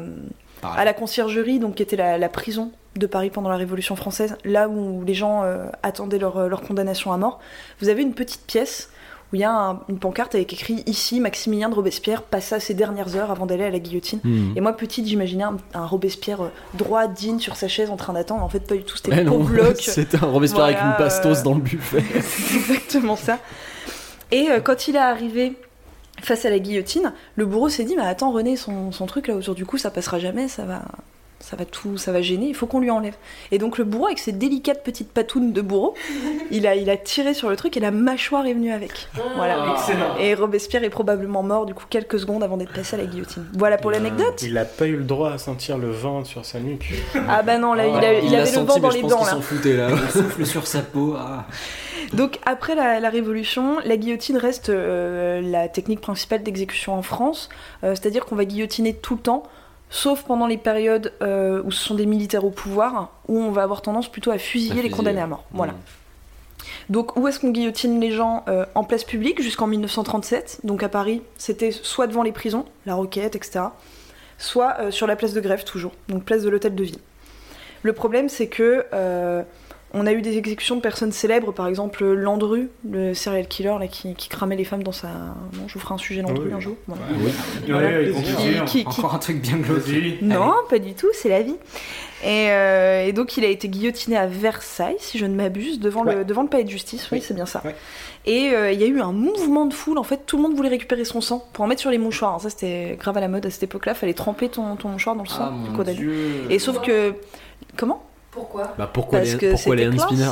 F: la conciergerie, donc qui était la, la prison de Paris pendant la Révolution française, là où les gens euh, attendaient leur, leur condamnation à mort, vous avez une petite pièce où il y a un- une pancarte avec écrit ici Maximilien de Robespierre passa ses dernières heures avant d'aller à la guillotine.
A: Hmm.
F: Et moi petite j'imaginais un, un Robespierre euh, droit, digne sur sa chaise en train d'attendre. En fait pas du tout, c'était bloc. [laughs]
A: c'était un Robespierre avec une pastos
F: euh,
A: dans le buffet. [laughs]
F: C'est exactement ça. Et euh, quand il est arrivé face à la guillotine, le bourreau s'est dit mais attends René son, son truc là autour du cou ça passera jamais, ça va ça va tout ça va gêner, il faut qu'on lui enlève. Et donc le bourreau avec ses délicates petites patounes de bourreau, [laughs] il a il a tiré sur le truc et la mâchoire est venue avec. Voilà.
B: Excellent.
F: Et Robespierre est probablement mort du coup quelques secondes avant d'être passé à la guillotine. Voilà pour l'anecdote.
H: Il a pas eu le droit à sentir le vent sur sa nuque.
F: Ah bah non là il, a- il
A: l'a
F: avait le
A: senti,
F: vent dans les
A: je pense
F: dents
A: qu'il
F: là.
A: s'en foutait là. [laughs]
G: Le souffle sur sa peau. ah.
F: Donc après la, la Révolution, la guillotine reste euh, la technique principale d'exécution en France, Euh, c'est-à-dire qu'on va guillotiner tout le temps, sauf pendant les périodes euh, où ce sont des militaires au pouvoir, où on va avoir tendance plutôt à fusiller
A: À
F: les condamnés à mort. Voilà.
A: Hmm.
F: Donc où est-ce qu'on guillotine les gens Euh, En place publique jusqu'en 1937, donc à Paris, c'était soit devant les prisons, la Roquette, etc., soit euh, sur la place de Grève toujours, donc place de l'Hôtel de Ville. Le problème c'est que on a eu des exécutions de personnes célèbres, par exemple Landru, le serial killer là, qui, qui cramait les femmes dans sa... Bon, je vous ferai un sujet Landru
H: Oui.
F: un jour. voilà.
A: Oui.
F: Voilà.
B: Plaisir.
F: Qui- qui-
G: Encore un truc bien glauque.
B: Vas-y.
F: Non, pas du tout, c'est la vie. Et, euh, et donc il a été guillotiné à Versailles, si je ne m'abuse, devant, le, devant le palais de justice, oui,
H: Oui.
F: c'est bien ça.
H: Ouais.
F: Et euh, il y a eu un mouvement de foule, en fait, tout le monde voulait récupérer son sang pour en mettre sur les mouchoirs. Alors ça, c'était grave à la mode à cette époque-là, fallait tremper ton, ton mouchoir dans le sang
G: Ah
F: du condamné.
G: dieu.
F: Et sauf que. Comment?
J: Pourquoi
A: Bah pourquoi
F: Parce
A: les,
F: que
A: pourquoi les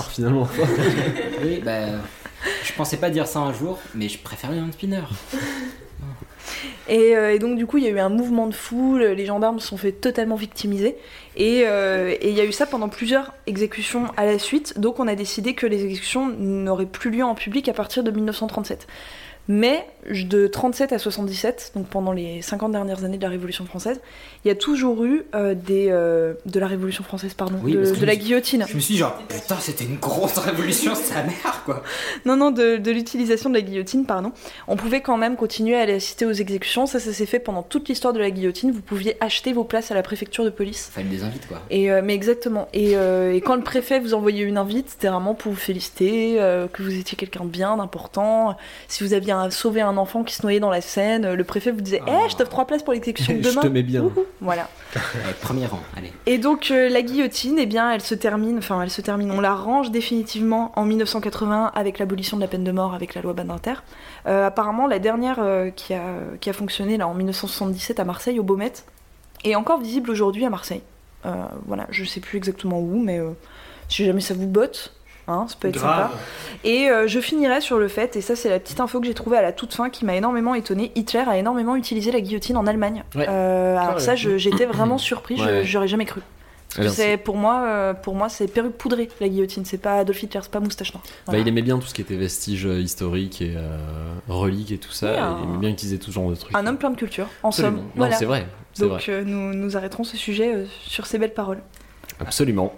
A: finalement [laughs]
G: Oui, bah. Je pensais pas dire ça un jour, mais je préfère les hand spinners.
F: Et, euh, et donc du coup, il y a eu un mouvement de foule, les gendarmes se sont fait totalement victimiser, et euh, et il y a eu ça pendant plusieurs exécutions à la suite, donc on a décidé que les exécutions n'auraient plus lieu en public à partir de 1937. Mais de 37 à 77, donc pendant les 50 dernières années de la Révolution française, il y a toujours eu euh, des, euh, de la Révolution française, pardon,
G: Oui,
F: de, la guillotine.
G: Je me suis dit, genre, putain, c'était une grosse révolution, [laughs] sa mère, quoi.
F: Non, non, de, de l'utilisation de la guillotine, pardon. On pouvait quand même continuer à aller assister aux exécutions. Ça, ça s'est fait pendant toute l'histoire de la guillotine. Vous pouviez acheter vos places à la préfecture de police.
G: Fallait des invites, quoi.
F: Et, euh, mais exactement. Et, et quand le préfet vous envoyait une invite, c'était vraiment pour vous féliciter, que vous étiez quelqu'un de bien, d'important. Si vous aviez un- sauvé un enfant qui se noyait dans la Seine, le préfet vous disait Eh,
G: Ah.
F: je t'offre trois places pour l'exécution de [laughs]
A: Je
F: demain.
A: te mets bien.
F: Voilà.
G: Allez, premier rang, allez.
F: Et donc euh, la guillotine, eh bien, elle se termine, enfin elle se termine, on la range définitivement en 1981 avec l'abolition de la peine de mort avec la loi Badinter. Euh, apparemment, la dernière euh, qui, a, qui a fonctionné là en 1977 à Marseille, au Beaumet, est encore visible aujourd'hui à Marseille. Euh, voilà, je sais plus exactement où, mais euh, si jamais ça vous botte, hein, ça peut être sympa. Et euh, je finirai sur le fait, et ça c'est la petite info que j'ai trouvée à la toute fin qui m'a énormément étonnée, Hitler a énormément utilisé la guillotine en Allemagne.
A: Ouais.
F: Euh, alors
H: Ah ouais.
F: ça, j'étais vraiment [clears throat] surpris,
A: Ouais.
F: j'aurais jamais cru. Parce que pour moi, euh, pour moi, c'est perruque poudrée la guillotine. C'est pas Adolf Hitler, c'est pas moustache noire.
A: Bah,
F: Voilà.
A: il aimait bien tout ce qui était vestiges historiques et reliques et tout ça.
F: Oui,
A: et
F: un-
A: Il aimait bien utiliser tout ce genre de trucs.
F: Un homme plein de culture, en
A: Absolument.
F: somme. Voilà.
A: c'est vrai. Vrai.
F: Donc euh, nous, nous arrêterons ce sujet sur ces belles paroles.
A: Absolument.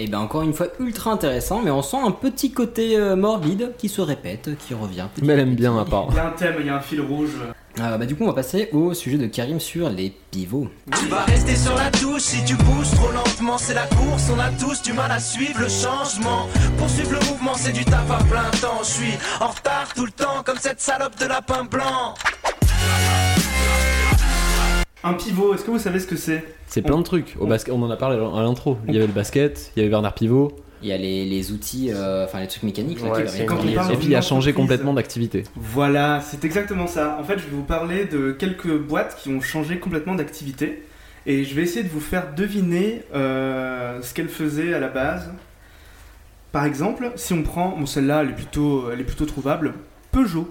G: Et ben encore une fois ultra intéressant, mais on sent un petit côté euh, morbide qui se répète, qui revient. petit
A: Mais elle aime bien à part.
B: Il y a un thème, il y a un fil rouge.
G: Euh, bah du coup on va passer au sujet de Karim sur les pivots.
K: Tu vas rester sur la touche si tu bouges trop lentement. C'est la course, on a tous du mal à suivre le changement. Poursuivre le mouvement, c'est du taf à plein temps. Je suis en retard tout le temps, comme cette salope de lapin blanc.
B: Un pivot, est-ce que vous savez ce que c'est?
A: C'est plein de trucs. Au basket, on en a parlé à l'intro. Il y avait le basket, il y avait Bernard Pivot.
G: Il y a les, les outils, euh, enfin les trucs mécaniques là,
H: Ouais,
G: qui
B: quand on parle
A: Et puis il a changé complètement d'activité.
B: Voilà, c'est exactement ça. En fait, je vais vous parler de quelques boîtes qui ont changé complètement d'activité. Et je vais essayer de vous faire deviner euh, ce qu'elles faisaient à la base. Par exemple, si on prend, bon celle-là, elle est plutôt, elle est plutôt trouvable, Peugeot.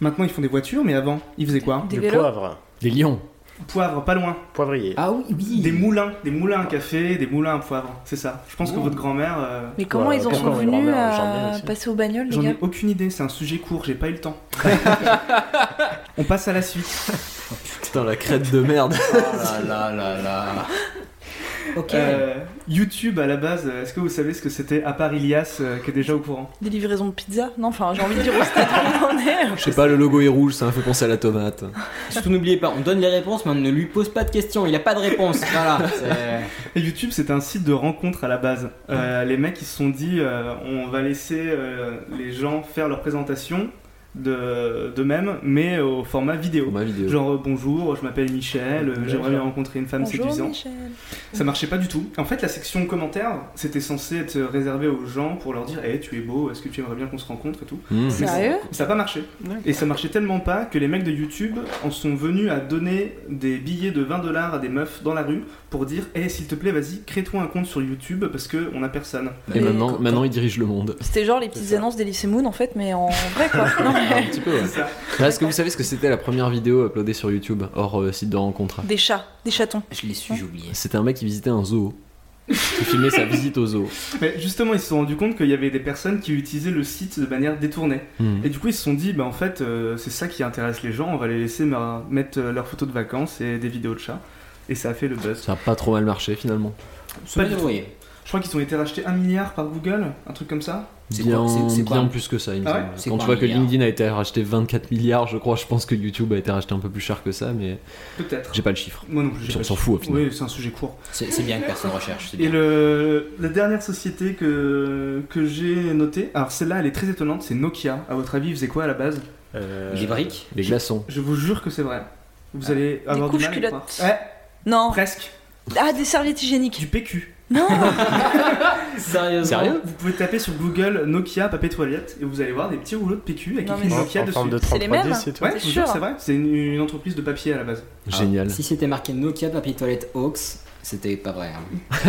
B: Maintenant, ils font des voitures, mais avant, ils faisaient quoi?
F: Des
H: Du
F: vélos?
H: poivre.
A: Des lions.
B: Poivre, pas loin.
H: Poivrier.
G: Ah oui, oui.
B: Des moulins, des moulins à café, des moulins à poivre. C'est ça. Je pense que votre grand-mère. euh,
F: Mais comment
H: Ouais,
F: ils en sont
H: pourquoi,
F: venus
H: grand-mère, j'en ai
F: à
H: aussi.
F: passer aux bagnoles, les
B: J'en
F: gars
B: ai aucune idée, c'est un sujet court, j'ai pas eu le temps. [laughs] On passe à la suite.
A: Putain, la crête de merde.
G: Oh là là là là.
B: Euh, YouTube à la base, est-ce que vous savez ce que c'était à part Ilias euh, qui est déjà au courant?
F: Des livraisons de pizza? Non, enfin, j'ai envie de dire au stade où on en est. [laughs]
A: Je sais pas, le logo est rouge, ça m'a fait penser à la tomate. [laughs]
G: Surtout n'oubliez pas, on donne les réponses, mais on ne lui pose pas de questions, il a pas de réponse. [laughs] Voilà. c'est-
B: Et YouTube, c'était un site de rencontre à la base. Euh, les mecs, ils se sont dit, euh, on va laisser euh, les gens faire leur présentation de d'eux-mêmes, mais au format vidéo. Genre euh, bonjour, je m'appelle Michel, euh, j'aimerais bien rencontrer une femme
F: Bonjour,
B: séduisante.
F: Michel.
B: Ça marchait pas du tout. En fait, la section commentaires, c'était censé être réservé aux gens pour leur dire, hey, tu es beau, est-ce que tu aimerais bien qu'on se rencontre et tout.
A: Mmh.
B: Mais
F: Sérieux
B: ça n'a pas marché. Et ça marchait tellement pas que les mecs de YouTube en sont venus à donner des billets de 20 dollars à des meufs dans la rue pour dire Hey, s'il te plaît, vas-y, crée-toi un compte sur YouTube parce qu'on a personne.
A: Et maintenant, maintenant, il dirige le monde.
F: C'était genre les petites annonces d'Elysée Moon en fait, mais en vrai quoi. [laughs] Non, mais-
A: Un petit peu, ouais. Ah, Est-ce que vous savez ce que c'était la première vidéo uploadée sur YouTube, hors euh, site de rencontre?
F: Des chats, des chatons.
G: Je l'ai su, j'ai oublié.
A: C'était un mec qui visitait un zoo. qui filmait sa visite au zoo.
B: Mais justement, ils se sont rendus compte qu'il y avait des personnes qui utilisaient le site de manière détournée.
A: Mmh.
B: Et du coup, ils se sont dit Bah en fait, euh, c'est ça qui intéresse les gens, on va les laisser ma- mettre euh, leurs photos de vacances et des vidéos de chats. Et ça a fait le buzz.
A: Ça a pas trop mal marché finalement.
B: Pas du tout. Je crois qu'ils ont été rachetés un milliard par Google, un truc comme ça.
G: C'est
A: Bien,
G: quoi-
A: bien plus que ça, il me
B: Ah ouais
A: Quand
G: quoi
A: tu vois que LinkedIn a été racheté 24 milliards, je crois, je pense que YouTube a été racheté un peu plus cher que ça, mais
B: Peut-être.
A: j'ai pas le chiffre.
B: Moi non plus.
A: On s'en fout, au final.
B: Oui, c'est un sujet court.
G: C'est bien que personne recherche.
B: Et le, la dernière société que, que j'ai notée, alors celle-là elle est très étonnante, c'est Nokia. À votre avis, il faisait quoi à la base?
H: Euh,
G: Les briques?
A: Les glaçons.
B: Je vous jure que c'est vrai. Vous allez avoir du
F: couches
B: mal
F: culottes.
B: Ouais,
F: Non.
B: presque.
F: Ah, des serviettes hygiéniques.
B: Du PQ.
F: Non. [laughs]
G: Sérieusement
A: Sérieux
B: Vous pouvez taper sur Google Nokia papier toilette et vous allez voir des petits rouleaux de PQ avec
F: Non,
B: écrit
F: mais
B: Nokia
H: en
B: dessus.
H: de
F: C'est les
H: 3310
F: mêmes
H: et tout.
B: Ouais,
F: C'est
B: vous vrai. C'est une, une entreprise de papier à la base.
A: Génial.
G: Si c'était marqué Nokia papier toilette Hawks, c'était pas vrai. hein. [laughs]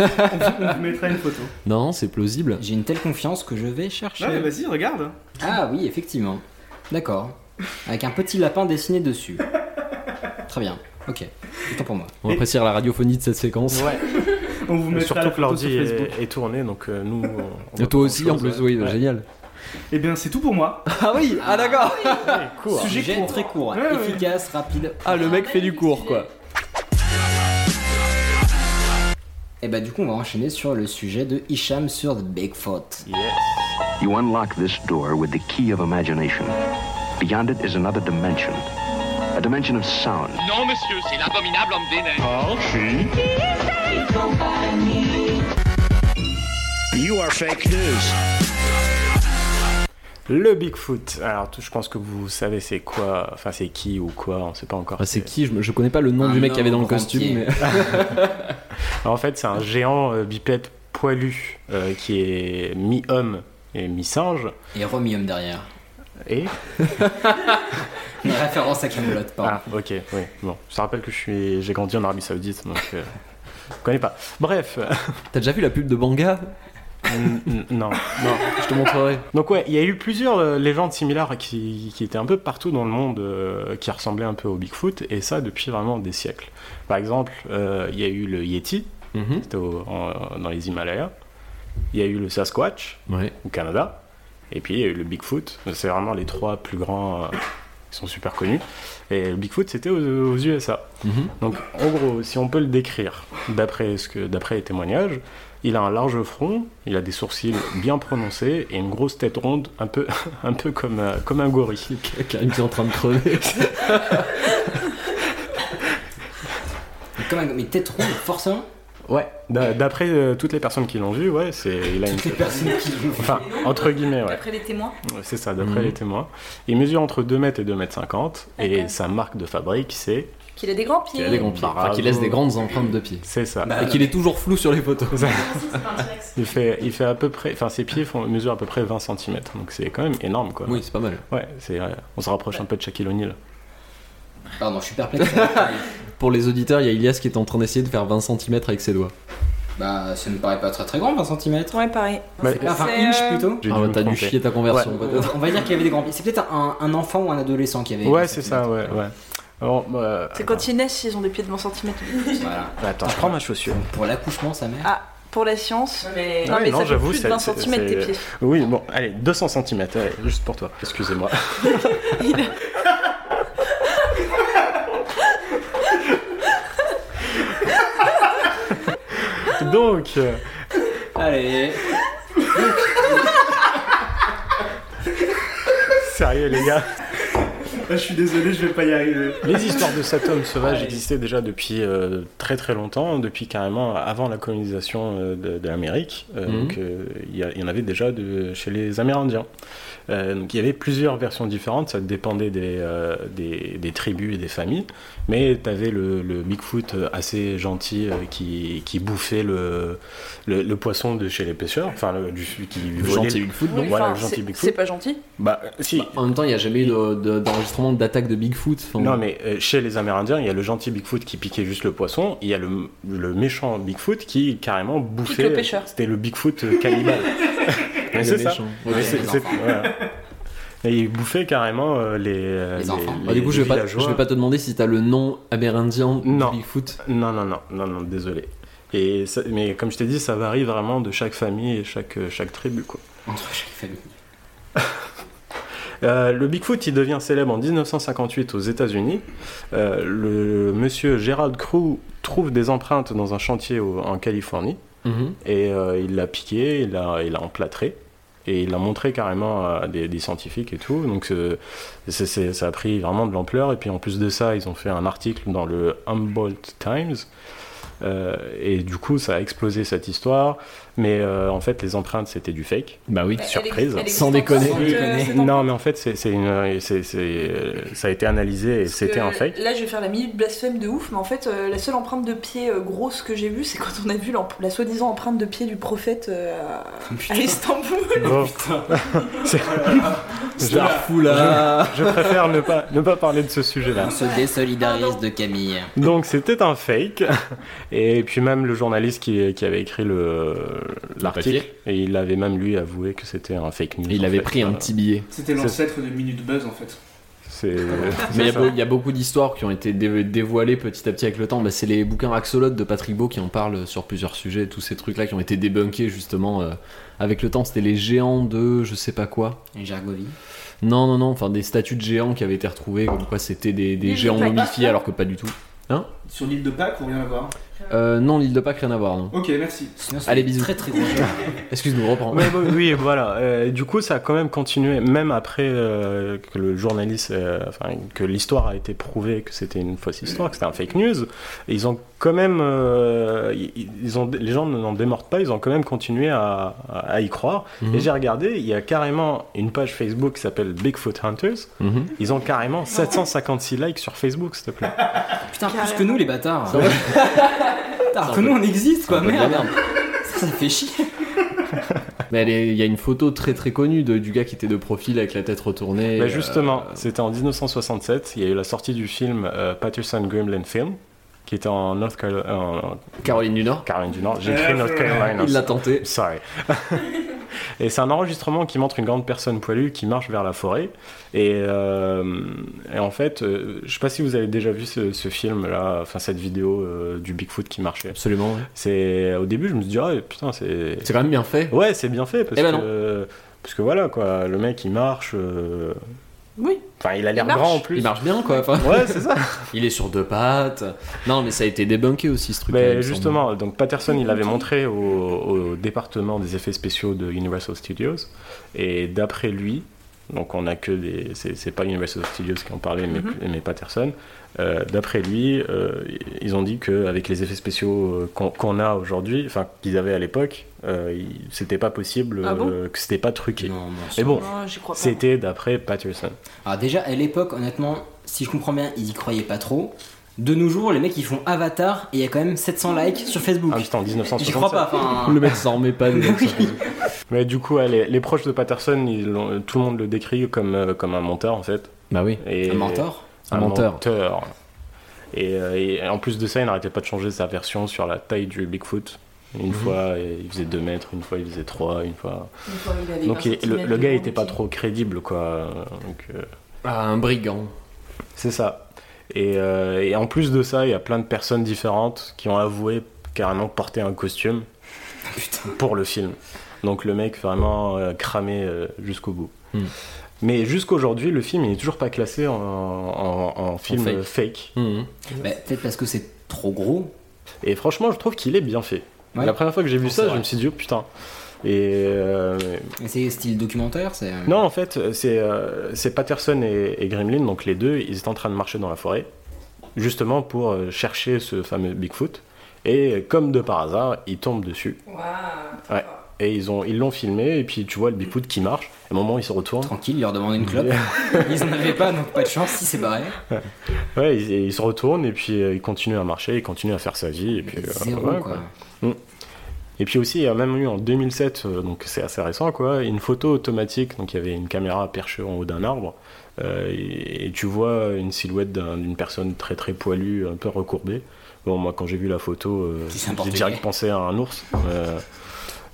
B: on, vous, mettra une photo.
A: Non, c'est plausible.
G: J'ai une telle confiance que je vais chercher.
B: Ouais, mais vas-y, regarde.
G: Ah oui, effectivement. D'accord. Avec un petit lapin dessiné dessus. Très bien. Ok. C'est tout pour moi.
A: On appréciera la radiophonie de cette séquence.
H: Ouais.
B: On vous mettra
H: Surtout
B: la
H: que l'ordi est, est tourné, donc euh, nous. on- on
A: Et toi aussi en plus, oui,
H: ouais.
A: génial.
B: Eh bien, c'est tout pour moi. [laughs]
A: Ah oui, ah d'accord.
H: Ouais, court.
B: Sujet
G: Sujet
B: court.
G: très court,
B: Ouais, ouais.
G: efficace, rapide.
A: Ah, le mec fait du cours quoi.
G: Et bah du coup on va enchaîner sur le sujet de Hicham sur The Bigfoot.
H: Yes.
L: You unlock this door with the key of imagination. Beyond it is another dimension. A dimension of sound.
M: Non, monsieur, c'est l'abominable homme des neiges.
C: You are fake news.
H: Le Bigfoot. Alors, tout- je pense que vous savez c'est quoi, enfin c'est qui ou quoi, on sait pas encore.
A: Ah, c'est qui? Je, je connais pas le nom
G: Un
A: du mec qui avait dans le costume, mais. [laughs]
H: Alors, en fait, c'est un géant euh, bipède poilu euh, qui est mi-homme et mi-singe.
G: Et Romium derrière.
H: Et? [laughs]
G: Une référence à Camelot, pardon.
H: Ah, ok, oui. Bon, je te rappelle que je suis, j'ai grandi en Arabie Saoudite, donc euh, je connais pas. Bref,
A: T'as déjà vu la pub de Banga
H: non.
A: Non, je te montrerai.
H: Donc ouais, il y a eu plusieurs euh, légendes similaires qui, qui étaient un peu partout dans le monde, euh, qui ressemblaient un peu au Bigfoot, et ça depuis vraiment des siècles. Par exemple, euh, il y a eu le Yeti,
A: Mhm.
H: c'était au- en- dans les Himalayas. Il y a eu le Sasquatch
A: Ouais.
H: au Canada. Et puis il y a eu le Bigfoot. C'est vraiment les trois plus grands euh, qui sont super connus. Et le Bigfoot, c'était aux, aux USA.
A: Mhm.
H: Donc en gros, si on peut le décrire, d'après ce que, d'après les témoignages, il a un large front, il a des sourcils bien prononcés et une grosse tête ronde, un peu, [laughs] un peu comme, euh, comme un gorille. [laughs]
A: Karim qui est en train de crever. [laughs]
G: Comme un... Mais tête ronde, forcément
H: Ouais. D'a- D'après euh, toutes les personnes qui l'ont vu, ouais, c'est il a une
G: Toutes les personnes qui l'ont vu.
H: Enfin, entre guillemets, ouais.
F: Après les témoins.
H: Ouais, C'est ça, d'après
A: Mhm.
H: les témoins. Il mesure entre 2 mètres et 2 mètres 50 et sa marque de fabrique, c'est
F: Qu'il a des grands pieds.
A: Qu'il a des grands pieds. Enfin, qu'il laisse des grandes empreintes de pieds.
H: c'est ça.
G: Bah,
A: Et qu'il est toujours flou sur les photos. [laughs]
H: Il fait, il fait à peu près, enfin ses pieds font, mesurent à peu près 20 cm, donc c'est quand même énorme quoi.
A: Oui, c'est pas mal.
H: Ouais, c'est, euh, on se rapproche un peu de Shaquille O'Neal.
G: Pardon, je suis perplexe. [laughs]
A: Pour les auditeurs, il y a Ilias qui est en train d'essayer de faire 20 cm avec ses doigts.
G: bah, ça me paraît pas très très grand, 20 cm.
F: Ouais, pareil.
H: Bah,
G: Enfin,
F: C'est,
G: inch
F: euh,
G: plutôt.
A: Ah bah t'as dû chier ta conversion
H: Ouais.
A: peut-être.
G: On va dire qu'il y avait des grands pieds. C'est peut-être un, un enfant ou un adolescent qui avait.
H: Ouais,
G: 20
H: c'est ça, ouais, ouais. Alors, bah,
F: C'est quand ils naissent, ils ont des pieds de 20 cm.
G: Voilà. [laughs]
H: Attends, je prends ma chaussure.
G: Pour l'accouchement, sa mère.
F: Ah, pour la science.
J: Mais...
F: Non, mais
H: non,
F: ça fait
H: j'avoue,
F: plus de
H: c'est-
F: 20
H: c'est-
F: cm tes pieds.
H: Oui, bon, allez, 200 cm, allez, juste pour toi, excusez-moi. [laughs] [laughs] Donc,
G: Allez.
H: sérieux les gars.
B: Ah, je suis désolé, je vais pas y arriver.
H: Les histoires de cet homme sauvage existaient déjà depuis euh, très très longtemps, depuis carrément avant la colonisation euh, de, de l'Amérique. Euh,
G: Mhm.
H: Donc euh, il y, en avait déjà de, chez les Amérindiens. Euh, donc il y avait plusieurs versions différentes, ça dépendait des, euh, des, des tribus et des familles. Mais tu avais le, le Bigfoot assez gentil euh, qui, qui bouffait le, le, le poisson de chez les pêcheurs, enfin le, du, qui
A: Le
H: volait
A: gentil Bigfoot,
F: Oui,
A: donc.
H: Voilà,
F: enfin,
H: le gentil
F: c'est-
H: Bigfoot.
F: C'est pas gentil.
H: Bah si,
A: En même temps, il n'y a jamais eu de- d'attaque de Bigfoot.
H: Non, mais euh, chez les Amérindiens, il y a le gentil Bigfoot qui piquait juste le poisson. Il y a le, le méchant Bigfoot qui carrément bouffait.
F: le pêcheur.
H: C'était le Bigfoot euh, cannibale. [laughs] Mais c'est ça. Mais c'est-. Et il bouffait carrément euh, les, euh,
G: Les enfants.
A: Ah, du coup, je vais, pas, je vais pas te demander si t'as le nom amérindien
H: Non.
A: de Bigfoot.
H: Non, non, non, non, non, désolé. Et ça- mais comme je t'ai dit, ça varie vraiment de chaque famille et chaque, chaque tribu. Quoi.
G: Entre chaque famille. [laughs]
H: Euh, le Bigfoot, il devient célèbre en 1958 aux États-Unis. Euh, le monsieur Gerald Crew trouve des empreintes dans un chantier au- en Californie
A: Mhm.
H: et euh, il l'a piqué, il l'a, il emplâtré et il l'a montré carrément à des, des scientifiques et tout. Donc ça a pris vraiment de l'ampleur. Et puis en plus de ça, ils ont fait un article dans le Humboldt Times. Euh, et du coup, ça a explosé cette histoire. Mais euh, en fait, les empreintes, c'était du fake.
A: Bah oui.
H: Surprise.
F: Elle existe
A: Sans déconner.
F: cette, euh, cette
H: Non, mais en fait, c'est, c'est une, c'est, c'est, ça a été analysé et
F: Parce
H: c'était un fake.
F: Là, je vais faire la minute blasphème de ouf, mais en fait, euh, la seule empreinte de pied euh, grosse que j'ai vue, c'est quand on a vu la soi-disant empreinte de pied du prophète euh, à- Istanbul.
H: Bon. [laughs] C'est-
A: Starfoula.
H: je préfère ne pas, ne pas parler de ce sujet-là.
G: On se désolidarise de Camille.
H: Donc c'était un fake. Et puis même le journaliste qui, qui avait écrit le, l'article,
A: papier.
H: et il avait même lui avoué que c'était un fake news.
A: Et il avait
H: fait.
A: pris un petit billet.
B: C'était l'ancêtre de Minute Buzz en fait. [laughs]
A: Mais il y, a y beaucoup d'histoires qui ont été dé- dévoilées petit à petit avec le temps. Bah, c'est les bouquins Axolot de Patrick Beau qui en parlent sur plusieurs sujets. Tous ces trucs-là qui ont été débunkés justement euh, avec le temps. C'était les géants de je sais pas quoi.
G: Jargovie.
A: Non, non, non. Enfin, des statues de géants qui avaient été retrouvées. Comme quoi c'était des, des géants momifiés [laughs] alors que pas du tout.
B: Sur l'île de Pâques ou rien à voir
A: Euh, non, l'île de Pâques, rien à voir. Non.
B: Ok, merci.
A: Allez, bisous.
G: Très très. [laughs]
A: Excuse-nous, reprends.
H: Ouais, bah, oui, voilà. Euh, du coup, ça a quand même continué, même après euh, que le journaliste, euh, enfin, que l'histoire a été prouvée que c'était une fausse histoire, que c'était un fake news. Ils ont quand même, euh, ils ils ont, les gens n'en démordent pas, ils ont quand même continué à, à y croire.
A: Mhm.
H: Et j'ai regardé, il y a carrément une page Facebook qui s'appelle Bigfoot Hunters.
A: Mhm.
H: Ils ont carrément 756 likes sur Facebook, s'il te plaît. [laughs]
G: Putain, plus que nous les bâtards.
A: Ça va [laughs]
G: Putain, alors que nous on existe quoi, merde.
A: merde.
G: Ça, ça fait chier. [laughs]
A: Mais il y a une photo très très connue de- du gars qui était de profil avec la tête retournée.
H: Bah,
A: euh,
H: justement, c'était en 1967, il y a eu la sortie du film euh, Patterson Gremlin Film, qui était en North Carolina,
A: Caroline du Nord.
H: Caroline du Nord. J'ai écrit North Carolina.
A: Il l'a tenté.
H: Sorry. [laughs] et c'est un enregistrement qui montre une grande personne poilue qui marche vers la forêt. Et, euh, et en fait, euh, je sais pas si vous avez déjà vu ce, ce film-là, enfin cette vidéo euh, du Bigfoot qui marchait.
A: Absolument. ouais.
H: C'est au début, je me suis dit, ah putain, c'est.
A: C'est quand même bien fait.
H: Ouais, c'est bien fait parce
A: Eh ben
H: que. Parce que voilà, quoi, le mec il marche.
F: Oui.
H: Enfin, il a l'air grand en plus.
A: Il marche bien quoi. Enfin,
H: Ouais, c'est ça. [laughs]
A: il est sur deux pattes. Non, mais ça a été débunké aussi ce truc.
H: Mais justement, donc Patterson, il l'avait montré au, au département des effets spéciaux de Universal Studios, et d'après lui, donc on a que des, c'est c'est pas Universal Studios qui en parlait, mais,
F: Mhm.
H: mais Patterson. Euh, d'après lui, euh, ils ont dit qu'avec les effets spéciaux euh, qu'on a aujourd'hui, enfin qu'ils avaient à l'époque, euh, c'était pas possible,
F: Ah bon?
H: euh, que c'était pas truqué.
G: Non,
H: Mais bon,
F: pas.
H: c'était d'après Patterson.
G: Alors déjà à l'époque, honnêtement, si je comprends bien, ils y croyaient pas trop. De nos jours, les mecs ils font Avatar et il y a quand même 700 likes sur Facebook.
H: Ah, c'était en
G: J'y
H: 1967.
G: crois pas. Enfin, [laughs]
A: Le mec s'en remet pas. [laughs]
H: Mais du coup, ouais, les, les proches de Patterson, ils tout le monde le décrit comme, euh, comme un menteur en fait.
A: Bah oui.
H: Et-
G: un mentor?
A: Un menteur.
H: menteur. Et, euh, et en plus de ça, il n'arrêtait pas de changer sa version sur la taille du Bigfoot. Une
A: Mhm.
H: fois, il faisait 2 mètres, une fois, il faisait 3, une fois.
F: Une fois, il avait
H: Donc
F: 20
H: il- le, le gars
F: long
H: était pas trop crédible, quoi. Donc, euh,
A: Ah, un brigand.
H: c'est ça. Et, euh, et en plus de ça, il y a plein de personnes différentes qui ont avoué carrément porter un costume [laughs] pour le film. Donc le mec vraiment euh, cramé euh, jusqu'au bout.
A: Hmm.
H: Mais jusqu'aujourd'hui, le film il est toujours pas classé en, en- en film
A: fake.
H: euh, fake.
G: Bah, Peut-être parce que c'est trop gros.
H: Et franchement, je trouve qu'il est bien fait.
G: Ouais.
H: La première fois que j'ai vu ça, je me suis dit, oh putain. Et. euh,
G: Et c'est style documentaire, c'est.
H: Non, en fait, c'est euh, c'est Patterson et, et Gremlin, donc les deux, ils étaient en train de marcher dans la forêt, justement pour euh, chercher ce fameux Bigfoot. Et comme de par hasard, ils tombent dessus. Ouais. Et ils ont ils l'ont filmé, et puis tu vois le Bigfoot qui marche. À un moment, il se retourne.
G: Tranquille, il leur demande une clope. Ils en avaient pas, donc pas de chance, si c'est barré.
H: Ouais, il, il se retourne, et puis euh, il continue à marcher, il continue à faire sa vie. Et puis, euh,
G: Zéro,
H: ouais,
G: quoi.
H: Mm. Et puis aussi, il y a même eu en 2007, euh, donc c'est assez récent, quoi, une photo automatique. Donc il y avait une caméra perchée en haut d'un arbre, euh, et, et tu vois une silhouette d'un- d'une personne très très poilue, un peu recourbée. Bon, moi quand j'ai vu la photo, euh, j'ai direct pensé à un ours.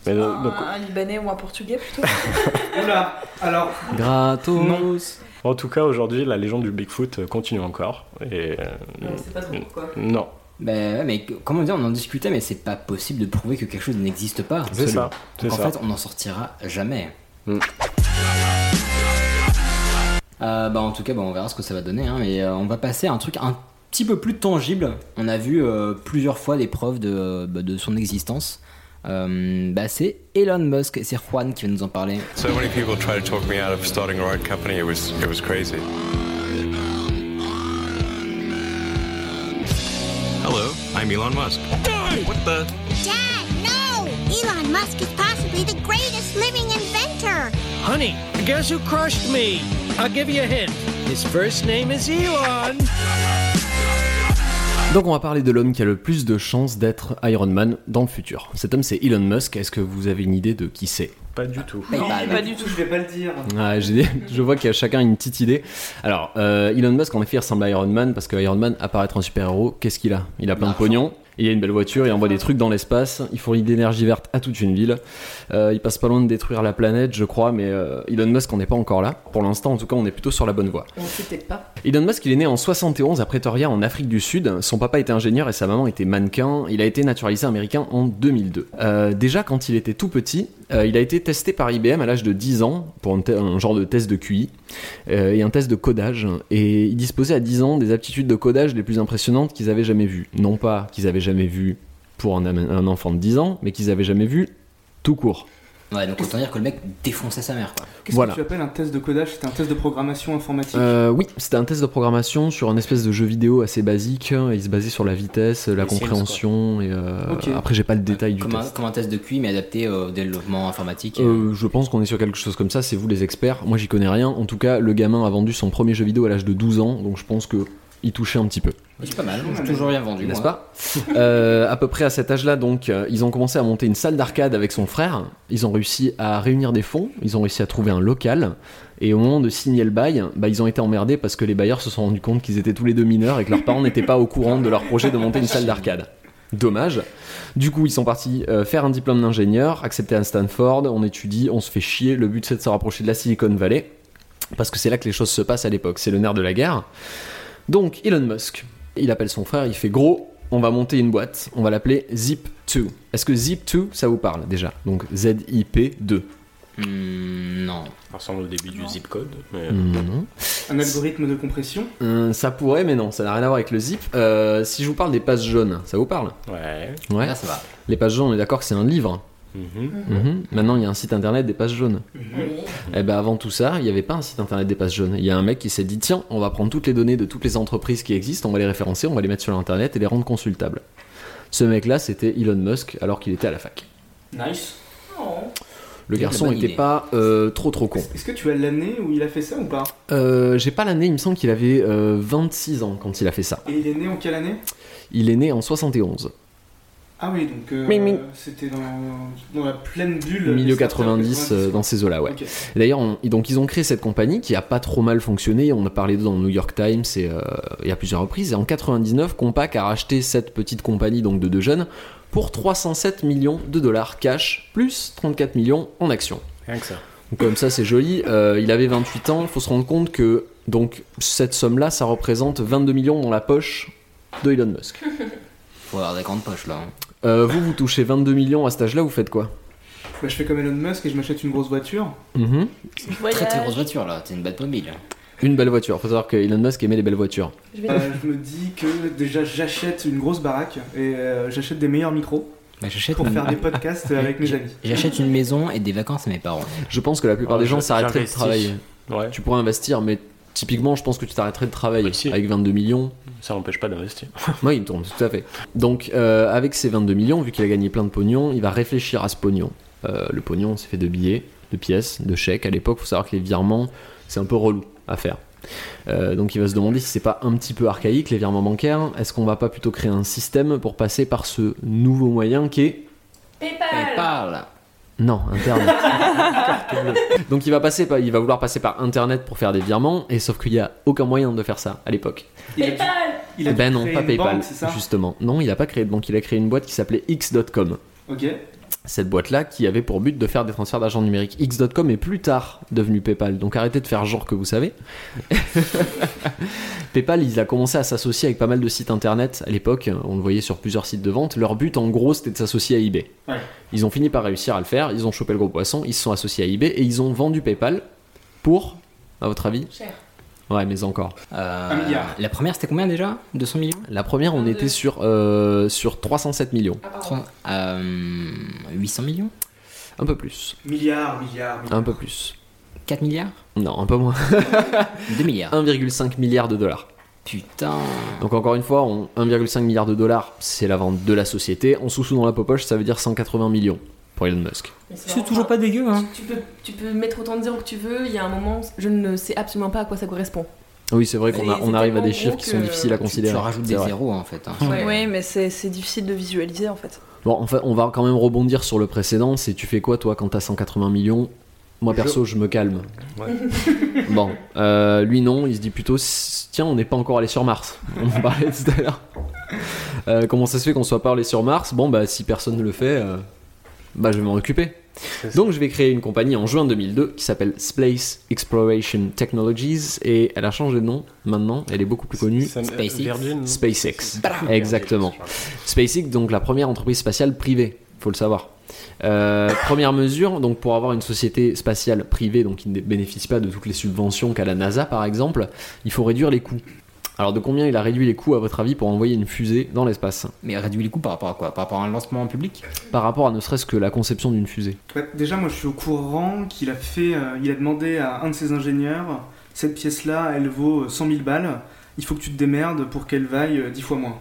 H: Mais donc,
F: Un Libanais ou un Portugais plutôt [laughs]
B: Oula, alors,
A: Gratos.
H: en tout cas, aujourd'hui, la légende du Bigfoot continue encore. Et, euh,
J: c'est pas trop pourquoi.
H: non,
G: Ben ouais, mais comment dire, on en discutait, mais c'est pas possible de prouver que quelque chose n'existe pas.
H: c'est ça.
G: Donc en
H: ça.
G: fait, on n'en sortira jamais.
H: Mm.
G: Euh, bah en tout cas, bah, on verra ce que ça va donner. Hein, mais euh, on va passer à un truc un petit peu plus tangible. On a vu euh, plusieurs fois des preuves de, bah, de son existence. Euh, bah, c'est Elon Musk, c'est Juan qui va nous en parler.
N: So many people tried to talk me out of starting a road company. It was it was crazy. Hello, I'm Elon Musk. What the?
O: Dad, no! Elon Musk is possibly the greatest living inventor.
P: Honey, guess who crushed me? I'll give you a hint. His first name is Elon.
A: Donc on va parler de l'homme qui a le plus de chances d'être Iron Man dans le futur. Cet homme c'est Elon Musk. Est-ce que vous avez une idée de qui c'est?
H: Pas du tout.
B: non, pas du tout, je vais pas le dire.
A: Ah, j'ai- je vois qu'il y a chacun une petite idée. Alors, euh, Elon Musk, en effet, il ressemble à Iron Man parce que Iron Man, être un super-héros, qu'est-ce qu'il a? Il a plein de pognon, il a une belle voiture, il envoie des trucs dans l'espace, il fournit de l'énergie verte à toute une ville. Euh, il passe pas loin de détruire la planète, je crois, mais euh, Elon Musk, on n'est pas encore là. Pour l'instant, en tout cas, on est plutôt sur la bonne voie.
J: On sait peut-être pas.
A: Elon Musk, il est né en 71 à Pretoria, en Afrique du Sud. Son papa était ingénieur et sa maman était mannequin. Il a été naturalisé américain en 2002. Euh, déjà, quand il était tout petit, euh, il a été testé par IBM à l'âge de 10 ans pour un genre de test de QI euh, et un test de codage. Et il disposait à 10 ans des aptitudes de codage les plus impressionnantes qu'ils avaient jamais vues. Non pas qu'ils avaient jamais vues pour un, un enfant de 10 ans, mais qu'ils avaient jamais vues tout court.
G: Ouais, donc autant dire que le mec défonçait sa mère, quoi.
B: Qu'est-ce
A: Voilà.
B: que tu appelles un test de codage? C'était un test de programmation informatique
A: Euh, oui, c'était un test de programmation sur un espèce de jeu vidéo assez basique. Il se basait sur la vitesse, la
G: Les
A: compréhension et euh, après j'ai pas le détail du
G: Comme un,
A: test.
G: comme un test de QI, mais adapté au développement informatique.
A: Euh, je pense qu'on est sur quelque chose comme ça, c'est vous les experts. Moi j'y connais rien. En tout cas, le gamin a vendu son premier jeu vidéo à l'âge de 12 ans, donc je pense que il touchait un petit peu.
G: C'est pas mal, j'ai toujours rien vendu.
A: N'est-ce pas Euh, À peu près à cet âge-là, donc, euh, ils ont commencé à monter une salle d'arcade avec son frère. Ils ont réussi à réunir des fonds. Ils ont réussi à trouver un local. Et au moment de signer le bail, bah, ils ont été emmerdés parce que les bailleurs se sont rendus compte qu'ils étaient tous les deux mineurs et que leurs parents n'étaient pas au courant de leur projet de monter une salle d'arcade. Dommage. Du coup, ils sont partis euh, faire un diplôme d'ingénieur, accepté à Stanford. On étudie, on se fait chier. Le but, c'est de se rapprocher de la Silicon Valley. Parce que c'est là que les choses se passent à l'époque. C'est le nerf de la guerre. Donc, Elon Musk, il appelle son frère, il fait gros, on va monter une boîte, on va l'appeler Zip2. Est-ce que Zip2, ça vous parle déjà? Donc Z-I-P-2.
G: Hmm, non.
H: Ça ressemble au début du zip code. Mais...
A: Non.
B: Un algorithme de compression?
A: Euh, ça pourrait, mais non, ça n'a rien à voir avec le zip. Euh, si je vous parle des pages jaunes, ça vous parle?
H: Ouais.
A: Ouais.
G: Là, ça va.
A: Les pages jaunes, on est d'accord que c'est un livre.
H: Mhm.
A: Mhm. Maintenant, il y a un site internet des pages jaunes. Eh ben avant tout ça, il n'y avait pas un site internet des pages jaunes. Il y a un mec qui s'est dit tiens, on va prendre toutes les données de toutes les entreprises qui existent, on va les référencer, on va les mettre sur l'internet et les rendre consultables. Ce mec-là, c'était Elon Musk alors qu'il était à la fac.
B: Nice.
A: Le
G: C'est
A: garçon n'était pas euh, trop trop con.
B: Est-ce que tu as l'année où il a fait ça ou pas?
A: Euh, J'ai pas l'année, il me semble qu'il avait euh, 26 ans quand il a fait ça.
B: Et il est né en quelle année?
A: Il est né en 71.
B: Ah oui, donc euh, c'était dans, dans la pleine bulle.
A: Milieu
B: des startups
A: 90, euh, dans ces eaux-là, ouais. D'ailleurs, donc ils ont créé cette compagnie qui a pas trop mal fonctionné. On a parlé d'eux dans le New York Times et, euh, et à plusieurs reprises. Et en 99, Compaq a racheté cette petite compagnie donc de deux jeunes pour 307 millions de dollars cash plus 34 millions en actions.
H: Rien que ça.
A: Donc comme ça, c'est joli. Euh, il avait 28 ans. Il faut se rendre compte que donc cette somme-là, ça représente 22 millions dans la poche de Elon Musk. [laughs]
G: Faut avoir des grandes poches là. hein.
A: Euh, vous, vous touchez 22 millions à cet âge-là, vous faites quoi?
B: Bah, je fais comme Elon Musk et je m'achète une grosse voiture.
A: Mhm.
G: Très très grosse voiture là, c'est une bête mobile.
A: Une belle voiture. Faut savoir que Elon Musk aimait les belles voitures.
B: Euh, je me dis que déjà j'achète une grosse baraque et euh, j'achète des meilleurs micros.
G: Bah, j'achète
B: pour
G: une-
B: faire des podcasts avec mes amis.
G: J'achète une maison et des vacances à mes parents.
A: Je pense que la plupart des gens s'arrêteraient de travailler.
H: Ouais.
A: Tu pourrais investir, mais typiquement, je pense que tu t'arrêterais de travailler avec 22 millions.
H: Ça n'empêche pas d'investir. [laughs]
A: Oui, il me tourne, tout à fait. Donc, euh, avec ces 22 millions, vu qu'il a gagné plein de pognon, il va réfléchir à ce pognon. Euh, le pognon, c'est fait de billets, de pièces, de chèques. À l'époque, il faut savoir que les virements, c'est un peu relou à faire. Euh, donc, il va se demander si c'est pas un petit peu archaïque, les virements bancaires. Est-ce qu'on va pas plutôt créer un système pour passer par ce nouveau moyen qui est
G: PayPal.
A: Non, Internet. [laughs] Donc il va passer par, il va vouloir passer par Internet pour faire des virements, et sauf qu'il n'y a aucun moyen de faire ça à l'époque.
B: Il a dû- il a dû
A: ben non,
B: créer
A: pas
B: une
A: PayPal,
B: banque, c'est ça
A: justement. Non, il n'a pas créé de banque, il a créé une boîte qui s'appelait X.com.
B: Ok.
A: Cette boîte-là qui avait pour but de faire des transferts d'argent numérique. X.com est plus tard devenu PayPal, donc arrêtez de faire genre que vous savez. [laughs] PayPal, il a commencé à s'associer avec pas mal de sites internet à l'époque, on le voyait sur plusieurs sites de vente. Leur but en gros c'était de s'associer à eBay.
B: Ouais.
A: Ils ont fini par réussir à le faire, ils ont chopé le gros poisson, ils se sont associés à eBay et ils ont vendu PayPal pour, à votre avis?
J: Cher.
A: Ouais, mais encore.
G: Euh,
B: Un milliard.
G: La première, c'était combien déjà? 200 millions?
A: La première, on était sur, euh, sur 307 millions.
G: Trois- euh, 800 millions?
A: Un peu plus.
B: Milliards, milliards, milliards.
A: Un peu plus.
G: 4 milliards?
A: Non, un peu moins. [laughs]
G: 2 milliards.
A: 1,5 milliard de dollars.
G: Putain.
A: Donc encore une fois, on- 1,5 milliard de dollars, c'est la vente de la société. En sous-sous dans la poche, ça veut dire 180 millions pour Elon Musk.
G: C'est toujours pas dégueu, hein.
J: Tu peux, tu peux mettre autant de zéros que tu veux, il y a un moment, je ne sais absolument pas à quoi ça correspond.
A: Oui, c'est vrai qu'on on arrive à des chiffres qui sont difficiles à
J: tu-
A: considérer.
G: Tu rajoutes
A: C'est
G: des
A: vrai.
G: zéros en fait. hein.
J: Ouais.
F: Oui, mais c'est c'est difficile de visualiser en fait.
A: Bon, en fait, on va quand même rebondir sur le précédent. C'est tu fais quoi toi quand t'as 180 millions? Moi perso, je me calme. [laughs] Bon, euh, lui non, il se dit plutôt tiens, on n'est pas encore allé sur Mars. [laughs] On parlait tout à l'heure. Euh, comment ça se fait qu'on soit pas allé sur Mars? Bon, bah si personne ne le fait, euh, bah je vais m'en occuper. Donc je vais créer une compagnie en juin 2002 qui s'appelle Space Exploration Technologies et elle a changé de nom maintenant, elle est beaucoup plus connue.
H: Ça-
G: SpaceX.
H: Virgin,
A: SpaceX. Exactement. SpaceX, donc la première entreprise spatiale privée, faut le savoir. Euh, [laughs] première mesure, donc pour avoir une société spatiale privée, donc qui ne bénéficie pas de toutes les subventions qu'a la NASA par exemple, il faut réduire les coûts. Alors de combien il a réduit les coûts à votre avis pour envoyer une fusée dans l'espace
G: Mais réduit les coûts par rapport à quoi? Par rapport à un lancement en public?
A: Par rapport à ne serait-ce que la conception d'une fusée.
B: Ouais, déjà, moi, je suis au courant qu'il a fait, euh, il a demandé à un de ses ingénieurs, cette pièce-là, elle vaut 100 000 balles. Il faut que tu te démerdes pour qu'elle vaille euh, 10 fois moins.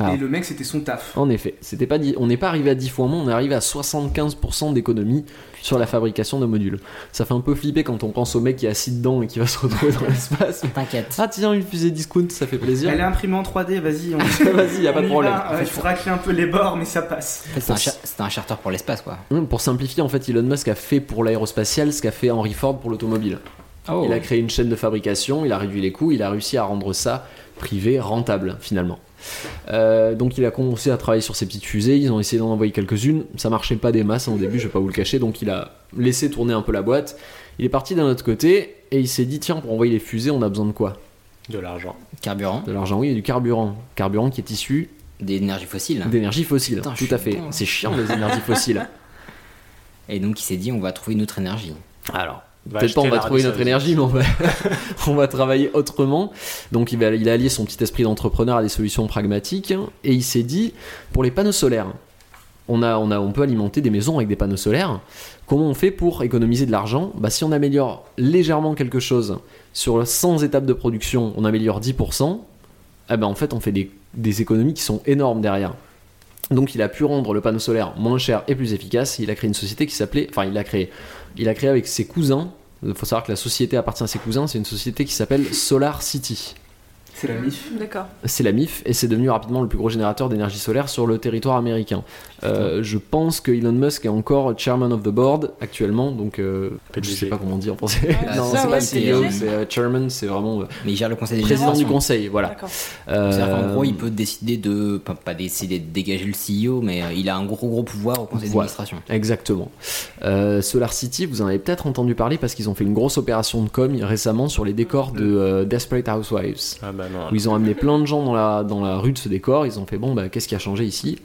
A: Ah.
B: Et le mec, c'était son taf.
A: En effet, c'était pas dit- on n'est pas arrivé à 10 fois moins, on est arrivé à 75% d'économie sur la fabrication de modules. Ça fait un peu flipper quand on pense au mec qui est assis dedans et qui va se retrouver dans l'espace.
G: T'inquiète.
A: Ah tiens, une fusée discount, ça fait plaisir.
B: Elle est imprimée en 3D, vas-y. On... [laughs]
A: Vas-y, y a pas de problème.
B: va. Euh, il faut racler un peu les bords, mais ça passe.
G: En fait, c'est un, cha- c'est un charter pour l'espace quoi.
A: Pour simplifier, en fait, Elon Musk a fait pour l'aérospatial ce qu'a fait Henry Ford pour l'automobile.
G: Oh.
A: Il a créé une chaîne de fabrication, il a réduit les coûts, il a réussi à rendre ça privé, rentable finalement. Euh, donc il a commencé à travailler sur ces petites fusées, ils ont essayé d'en envoyer quelques-unes, ça marchait pas des masses hein, au début, je vais pas vous le cacher, donc il a laissé tourner un peu la boîte. Il est parti d'un autre côté et il s'est dit tiens pour envoyer les fusées on a besoin de quoi?
H: De l'argent.
G: Carburant.
A: De l'argent oui et du carburant. Carburant qui est issu
G: D'énergie fossile.
A: d'énergie fossile.
G: Putain,
A: Tout à fait. C'est chiant les énergies fossiles. [laughs]
G: Et donc il s'est dit on va trouver une autre énergie.
A: Alors, peut-être pas on va trouver notre énergie, mais on va, [laughs] on va travailler autrement. Donc il, va, il a allié son petit esprit d'entrepreneur à des solutions pragmatiques et il s'est dit pour les panneaux solaires, on, a, on, a, on peut alimenter des maisons avec des panneaux solaires. Comment on fait pour économiser de l'argent? Bah, Si on améliore légèrement quelque chose sur 100 étapes de production, on améliore 10%, eh ben, en fait on fait des, des économies qui sont énormes derrière. Donc il a pu rendre le panneau solaire moins cher et plus efficace. Il a créé une société qui s'appelait, enfin il l'a créé, il a créé avec ses cousins. Il faut savoir que la société appartient à ses cousins. C'est une société qui s'appelle Solar City.
B: C'est la MIF.
F: D'accord.
A: C'est la MIF et c'est devenu rapidement le plus gros générateur d'énergie solaire sur le territoire américain. Euh, je pense que Elon Musk est encore chairman of the board actuellement, donc euh, je sais pas comment dire en français.
G: Bah, [laughs]
A: non,
G: c'est
A: pas
G: ouais,
A: CEO, c'est euh, chairman, c'est vraiment euh,
G: Mais il gère le conseil
A: président du conseil, voilà.
F: D'accord.
G: C'est-à-dire qu'en
A: Euh,
G: gros, il peut décider de. Pas, pas décider de dégager le CEO, mais euh, il a un gros gros pouvoir au conseil
A: Voilà.
G: d'administration.
A: Exactement. Euh, Solar City, vous en avez peut-être entendu parler parce qu'ils ont fait une grosse opération de com récemment sur les décors de euh, Desperate Housewives.
H: Ah bah.
A: Où ils ont amené plein de gens dans la, dans la rue de ce décor. Ils ont fait bon, bah, qu'est-ce qui a changé ici?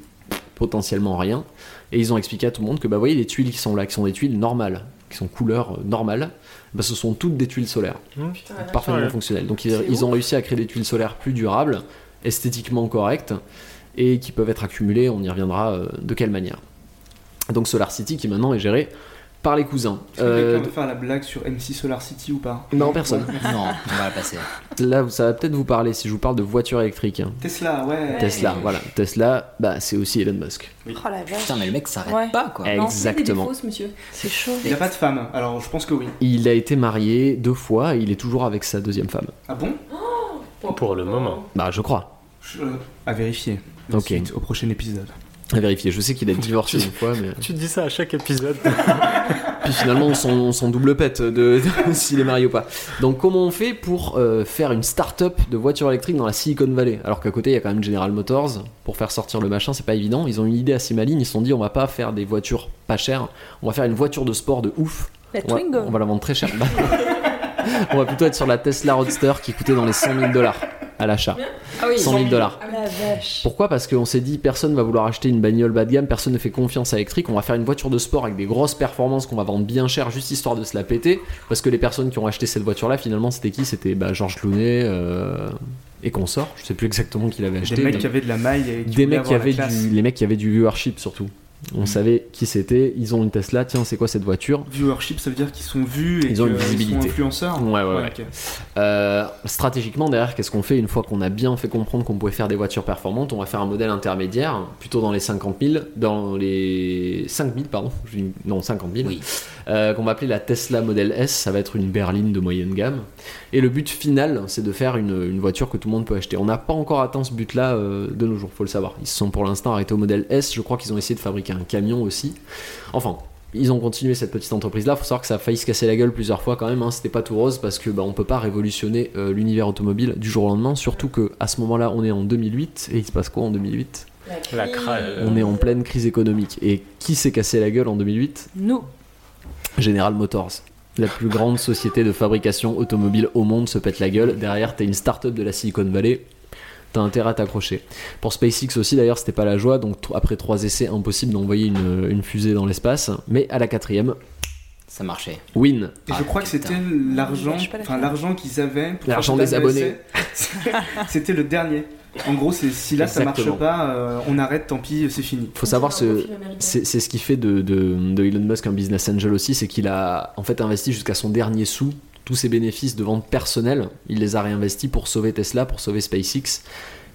A: Potentiellement rien. Et ils ont expliqué à tout le monde que bah, vous voyez les tuiles qui sont là, qui sont des tuiles normales, qui sont couleur euh, normale, bah, ce sont toutes des tuiles solaires.
J: Putain,
A: Parfaitement
H: Ouais.
A: fonctionnelles. Donc ils, ils ont réussi à créer des tuiles solaires plus durables, esthétiquement correctes. et qui peuvent être accumulés. On y reviendra euh, de quelle manière? Donc Solar City qui maintenant est géré par les cousins.
B: Est-ce que
A: Euh,
B: quelqu'un veut faire la blague sur MC Solar City ou pas
A: non, personne.
G: Non, on va la passer.
A: Là, ça va peut-être vous parler si je vous parle de voitures électriques. hein.
B: Tesla, ouais.
A: Tesla, voilà. Tesla, bah, c'est aussi Elon Musk.
F: Oh la vache.
G: Putain, mais le mec s'arrête
F: Ouais.
G: pas quoi.
A: Exactement.
J: monsieur.
F: C'est chaud.
B: Il n'y a pas de femme, alors je pense que oui.
A: Il a été marié deux fois et il est toujours avec sa deuxième femme.
B: Ah bon?
H: Pour le moment.
A: Bah, je crois.
B: Je- À vérifier.
A: Ok.
B: Suite au prochain épisode.
A: À vérifier. Je sais qu'il a [laughs] divorcé une fois, mais.
H: Tu dis ça à chaque épisode. [laughs]
A: Puis finalement, on s'en, double pète de, de- [laughs] s'il est marié ou pas. Donc, comment on fait pour euh, faire une start-up de voitures électriques dans la Silicon Valley? Alors qu'à côté, il y a quand même General Motors. Pour faire sortir le machin, c'est pas évident. Ils ont une idée assez maligne. Ils se sont dit, on va pas faire des voitures pas chères. On va faire une voiture de sport de ouf.
F: La
A: on, va,
F: Twingo.
A: on va la vendre très cher. Bah, on va plutôt être sur la Tesla Roadster qui coûtait dans les 100 000 dollars à l'achat.
J: Ah oui,
A: 100 000 dollars.
F: La vache.
A: Pourquoi? Parce qu'on s'est dit personne va vouloir acheter une bagnole bas de gamme, personne ne fait confiance à l'électrique, on va faire une voiture de sport avec des grosses performances qu'on va vendre bien cher juste histoire de se la péter. Parce que les personnes qui ont acheté cette voiture là finalement c'était qui? C'était bah, Georges Clooney euh, et consorts, je sais plus exactement qui l'avait acheté.
B: Des mecs
A: mais-
B: qui avaient de la maille et qui
A: des mecs qui avaient du, les mecs qui avaient du viewership surtout. On savait qui c'était, ils ont une Tesla, tiens c'est quoi cette voiture?
B: Viewership, ça veut dire qu'ils sont vus et
A: Ils ont une
B: qu'ils
A: visibilité.
B: sont influenceurs.
A: Ouais, ouais, ouais.
B: ok.
A: Euh, stratégiquement, derrière, qu'est-ce qu'on fait une fois qu'on a bien fait comprendre qu'on pouvait faire des voitures performantes? On va faire un modèle intermédiaire, plutôt dans les 50 000, dans les 5 000, pardon, je dis- non 50 000, euh, qu'on va appeler la Tesla Model S. Ça va être une berline de moyenne gamme. Et le but final, c'est de faire une, une voiture que tout le monde peut acheter. On n'a pas encore atteint ce but-là euh, de nos jours, faut le savoir. Ils se sont pour l'instant arrêtés au modèle S. Je crois qu'ils ont essayé de fabriquer un camion aussi. Enfin, ils ont continué cette petite entreprise là. Faut savoir que ça a failli se casser la gueule plusieurs fois quand même. hein. C'était pas tout rose parce que bah, on peut pas révolutionner euh, l'univers automobile du jour au lendemain. Surtout que à ce moment-là, on est en 2008 et il se passe quoi en 2008
H: La euh,
A: On est en pleine crise économique. Et qui s'est cassé la gueule en 2008
F: Nous.
A: General Motors. La plus grande société de fabrication automobile au monde se pète la gueule. Derrière, t'as une start-up de la Silicon Valley. T'as intérêt à t'accrocher. Pour SpaceX aussi, d'ailleurs, c'était pas la joie. Donc, après trois essais, impossible d'envoyer une, une fusée dans l'espace. Mais à la quatrième,
G: Ça marchait.
A: win.
B: Et je crois que c'était l'argent, enfin l'argent qu'ils avaient. pour
A: L'argent des abonnés. [laughs]
B: c'était le dernier. En gros, c'est si là ça marche
A: Exactement.
B: pas, euh, on arrête, tant pis, c'est fini.
A: faut savoir ce, c'est c'est ce qui fait de, de- de Elon Musk un business angel aussi, c'est qu'il a en fait investi jusqu'à son dernier sou tous ses bénéfices de vente personnelle, il les a réinvestis pour sauver Tesla, pour sauver SpaceX.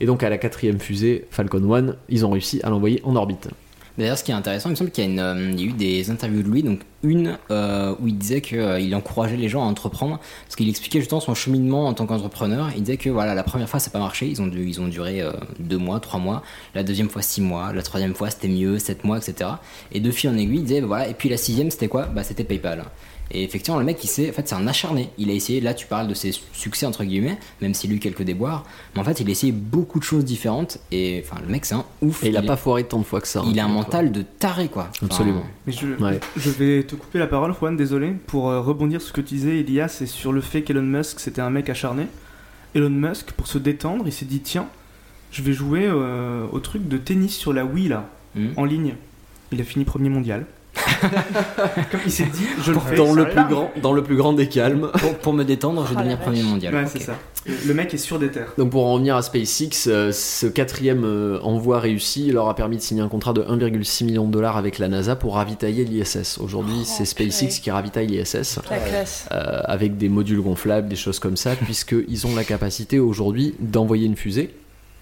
A: Et donc à la quatrième fusée Falcon 1, ils ont réussi à l'envoyer en orbite.
G: D'ailleurs, ce qui est intéressant, il me semble qu'il y a, euh, eu des interviews de lui, donc une euh, où il disait qu'il encourageait les gens à entreprendre, parce qu'il expliquait justement son cheminement en tant qu'entrepreneur. Il disait que voilà, la première fois ça n'a pas marché, ils ont, dû- ils ont duré euh, deux mois, trois mois, la deuxième fois six mois, la troisième fois c'était mieux, sept mois, etc. Et de fil en aiguille, il disait bah, voilà, et puis la sixième c'était quoi? Bah c'était PayPal. Et effectivement, le mec, il sait, en fait, c'est un acharné. Il a essayé, là, tu parles de ses succès, entre guillemets, même s'il a eu quelques déboires. Mais en fait, il a essayé beaucoup de choses différentes. Et enfin, le mec, c'est un ouf.
A: Et il a pas foiré tant de fois que ça.
G: Il
A: hein,
G: a un
A: quoi.
G: mental de taré, quoi. Enfin,
A: Absolument.
B: Mais je,
A: Ouais.
B: je vais te couper la parole, Juan, désolé, pour euh, rebondir sur ce que tu disais, Elias, c'est sur le fait qu'Elon Musk c'était un mec acharné. Elon Musk, pour se détendre, il s'est dit tiens, je vais jouer euh, au truc de tennis sur la Wii là,
G: Mhm.
B: en ligne. Il a fini premier mondial. Comme il s'est dit, je le fais.
A: Dans le, plus grand, dans le plus grand des calmes.
G: Pour, pour me détendre, je vais
F: Oh
G: devenir premier mondial.
B: Ouais,
G: Ok.
B: c'est ça. Le mec est sur des terres.
A: Donc pour en revenir à SpaceX, euh, ce quatrième euh, envoi réussi leur a permis de signer un contrat de 1,6 million de dollars avec la NASA pour ravitailler l'ISS. Aujourd'hui, c'est SpaceX qui ravitaille l'ISS.
F: La classe.
A: euh, avec des modules gonflables, des choses comme ça, puisqu'ils ont la capacité aujourd'hui d'envoyer une fusée,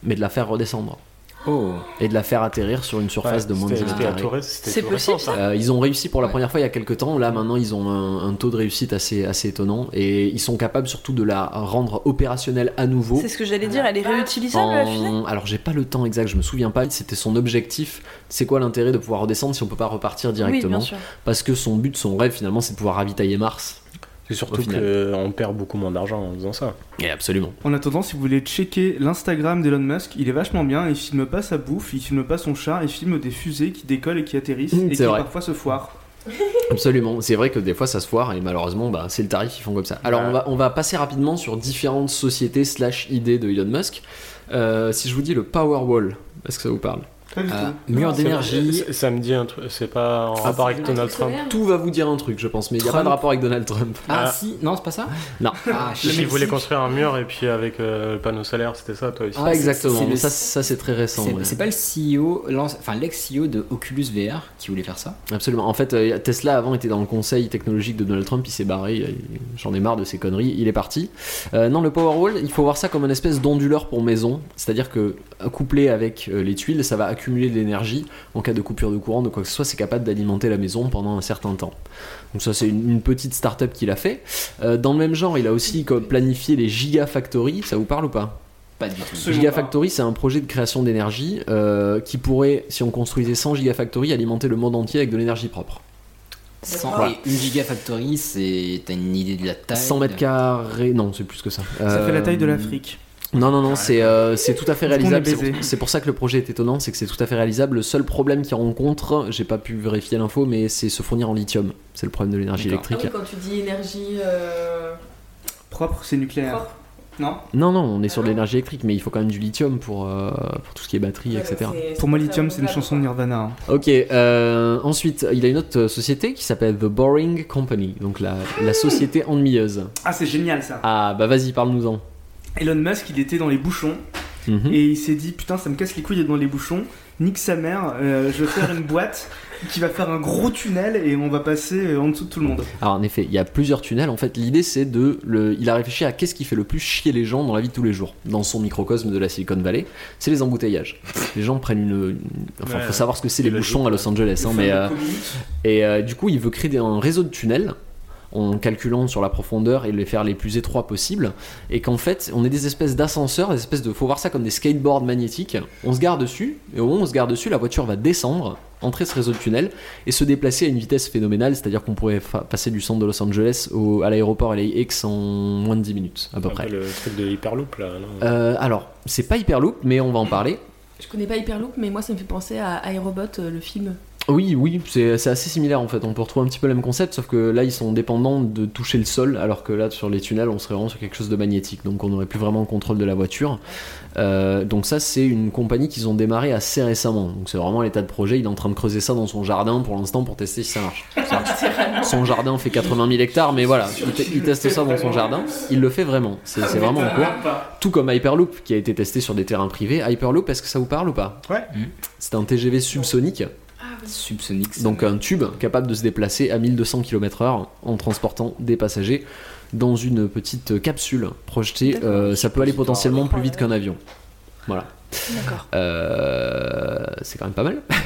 A: mais de la faire redescendre.
G: Oh.
A: Et de la faire atterrir sur une surface
H: Ouais,
A: de moins de
H: c'était-
A: 10
H: c'était à
A: carrés.
H: tout ré- c'était
F: C'est possible,
H: ça.
A: Euh, ils ont réussi pour la première fois il y a quelques temps. Là maintenant ils ont un, un taux de réussite assez, assez étonnant et ils sont capables surtout de la rendre opérationnelle à nouveau.
F: C'est ce que j'allais dire, elle est réutilisable la fusée?
A: En- Alors j'ai pas le temps exact, je me souviens pas. C'était son objectif. C'est quoi l'intérêt de pouvoir redescendre si on peut pas repartir
F: Oui,
A: directement?
F: bien sûr.
A: Parce que son but, son rêve finalement, c'est de pouvoir ravitailler Mars.
H: C'est surtout qu'on perd beaucoup moins d'argent en faisant ça.
A: Et absolument.
B: En attendant, si vous voulez checker l'Instagram d'Elon Musk, il est vachement bien. Il filme pas sa bouffe, il filme pas son chat, il filme des fusées qui décollent et qui atterrissent
A: Mmh,
B: et qui
A: vrai.
B: parfois se foirent. [laughs]
A: Absolument, c'est vrai que des fois ça se foire et malheureusement bah, c'est le tarif, ils font comme ça. Alors on va, on va passer rapidement sur différentes sociétés slash idées de Elon Musk. Euh, si je vous dis le Powerwall, est-ce que ça vous parle?
G: Euh,
B: tout.
G: mur d'énergie.
H: Ça me dit un truc. C'est pas en rapport avec Donald Trump.
A: Tout va vous dire un truc, je pense, mais il n'y a pas de rapport avec Donald Trump.
G: Ah,
H: Ah.
G: si, non, c'est pas ça
A: Non.
G: Ah,
H: sais qu'il voulait construire un mur et puis avec euh, le panneau solaire, c'était ça toi aussi.
G: Ah,
A: exactement,
G: le-
A: ça, ça c'est très récent.
G: C'est
A: ouais.
G: pas le CEO, enfin l'ex-CEO de Oculus VR qui voulait faire ça
A: Absolument. En fait, euh, Tesla avant était dans le conseil technologique de Donald Trump, il s'est barré, il- j'en ai marre de ces conneries, il est parti. Euh, non, le Powerwall, il faut voir ça comme une espèce d'onduleur pour maison, c'est-à-dire que couplé avec euh, les tuiles, ça va accumuler de l'énergie en cas de coupure de courant, de quoi que ce soit, c'est capable d'alimenter la maison pendant un certain temps. Donc ça, c'est une, une petite start-up qu'il a fait. Euh, dans le même genre, il a aussi planifié les Gigafactories, ça vous parle ou pas?
G: Pas du tout.
A: Gigafactory, c'est un projet de création d'énergie euh, qui pourrait, si on construisait 100 Gigafactory, alimenter le monde entier avec de l'énergie propre.
G: Cent-
A: Voilà.
G: et Une gigafactory, c'est. T'as une idée de la taille
A: 100 mètres carrés, non, c'est plus que ça.
B: Ça
A: Euh,
B: fait la taille de l'Afrique.
A: Non, non, non, c'est euh, c'est tout à fait réalisable.
B: est
A: C'est pour, c'est pour ça que le projet est étonnant, c'est que c'est tout à fait réalisable. Le seul problème qu'il rencontre, j'ai pas pu vérifier l'info, mais c'est se fournir en lithium. C'est le problème de l'énergie
G: D'accord.
J: Ah
A: électrique.
J: oui, quand tu dis énergie. euh,
B: Propre, c'est nucléaire.
J: propre,
B: Non
A: Non, non, on est sur de l'énergie électrique, mais il faut quand même du lithium pour, euh, pour tout ce qui est batterie,
J: ouais,
A: etc.
J: c'est-
B: Pour moi, Lithium, c'est une chanson de Nirvana. hein.
A: Ok, euh, ensuite, il a une autre société qui s'appelle The Boring Company, donc la, la société ennuyeuse.
B: Ah, c'est génial ça.
A: Ah, bah vas-y, parle-nous-en.
B: Elon Musk, il était dans les bouchons
A: Mhm.
B: et il s'est dit Putain, ça me casse les couilles d'être dans les bouchons. Nique sa mère, euh, je vais faire une boîte qui va faire un gros tunnel et on va passer euh, en dessous de tout le monde.
A: Alors en effet, il y a plusieurs tunnels. En fait, l'idée c'est de, le, il a réfléchi à qu'est-ce qui fait le plus chier les gens dans la vie de tous les jours, dans son microcosme de la Silicon Valley. C'est les embouteillages. Les gens prennent une, une- enfin,
H: Ouais,
A: faut savoir ce que c'est les bouchons à Los Angeles, hein, mais euh, et euh, du coup, il veut créer un réseau de tunnels en calculant sur la profondeur et les faire les plus étroits possibles et qu'en fait on est des espèces d'ascenseurs des espèces de faut voir ça comme des skateboards magnétiques on se gare dessus et au moment où on se gare dessus la voiture va descendre entrer ce réseau de tunnels et se déplacer à une vitesse phénoménale c'est à dire qu'on pourrait fa- passer du centre de Los Angeles au- à l'aéroport LAX en moins de 10 minutes à peu près
H: le truc de Hyperloop là. non?
A: Euh, alors c'est pas Hyperloop mais on va en parler
J: Je connais pas Hyperloop, mais moi ça me fait penser à Aerobot, euh, le film.
A: Oui, oui, c'est assez similaire en fait. On peut retrouver un petit peu le même concept, sauf que là ils sont dépendants de toucher le sol, alors que là sur les tunnels on serait vraiment sur quelque chose de magnétique, donc on n'aurait plus vraiment le contrôle de la voiture. Euh, donc ça c'est une compagnie qu'ils ont démarré assez récemment. Donc c'est vraiment à l'état de projet. Il est en train de creuser ça dans son jardin pour l'instant pour tester si ça marche. Son jardin fait 80 000 hectares, mais voilà, il, te- il teste ça dans son jardin. Il le fait vraiment. C'est c'est vraiment en cours. Tout comme Hyperloop qui a été testé sur des terrains privés. Hyperloop, est-ce que ça vous parle ou pas
B: Ouais.
A: C'est un TGV subsonique.
G: Subsonic.
A: Donc un tube capable de se déplacer à 1200 km/h en transportant des passagers dans une petite capsule projetée. Euh, ça peut aller potentiellement plus vite qu'un avion. Voilà.
F: D'accord.
A: Euh, c'est quand même pas mal.
G: Bah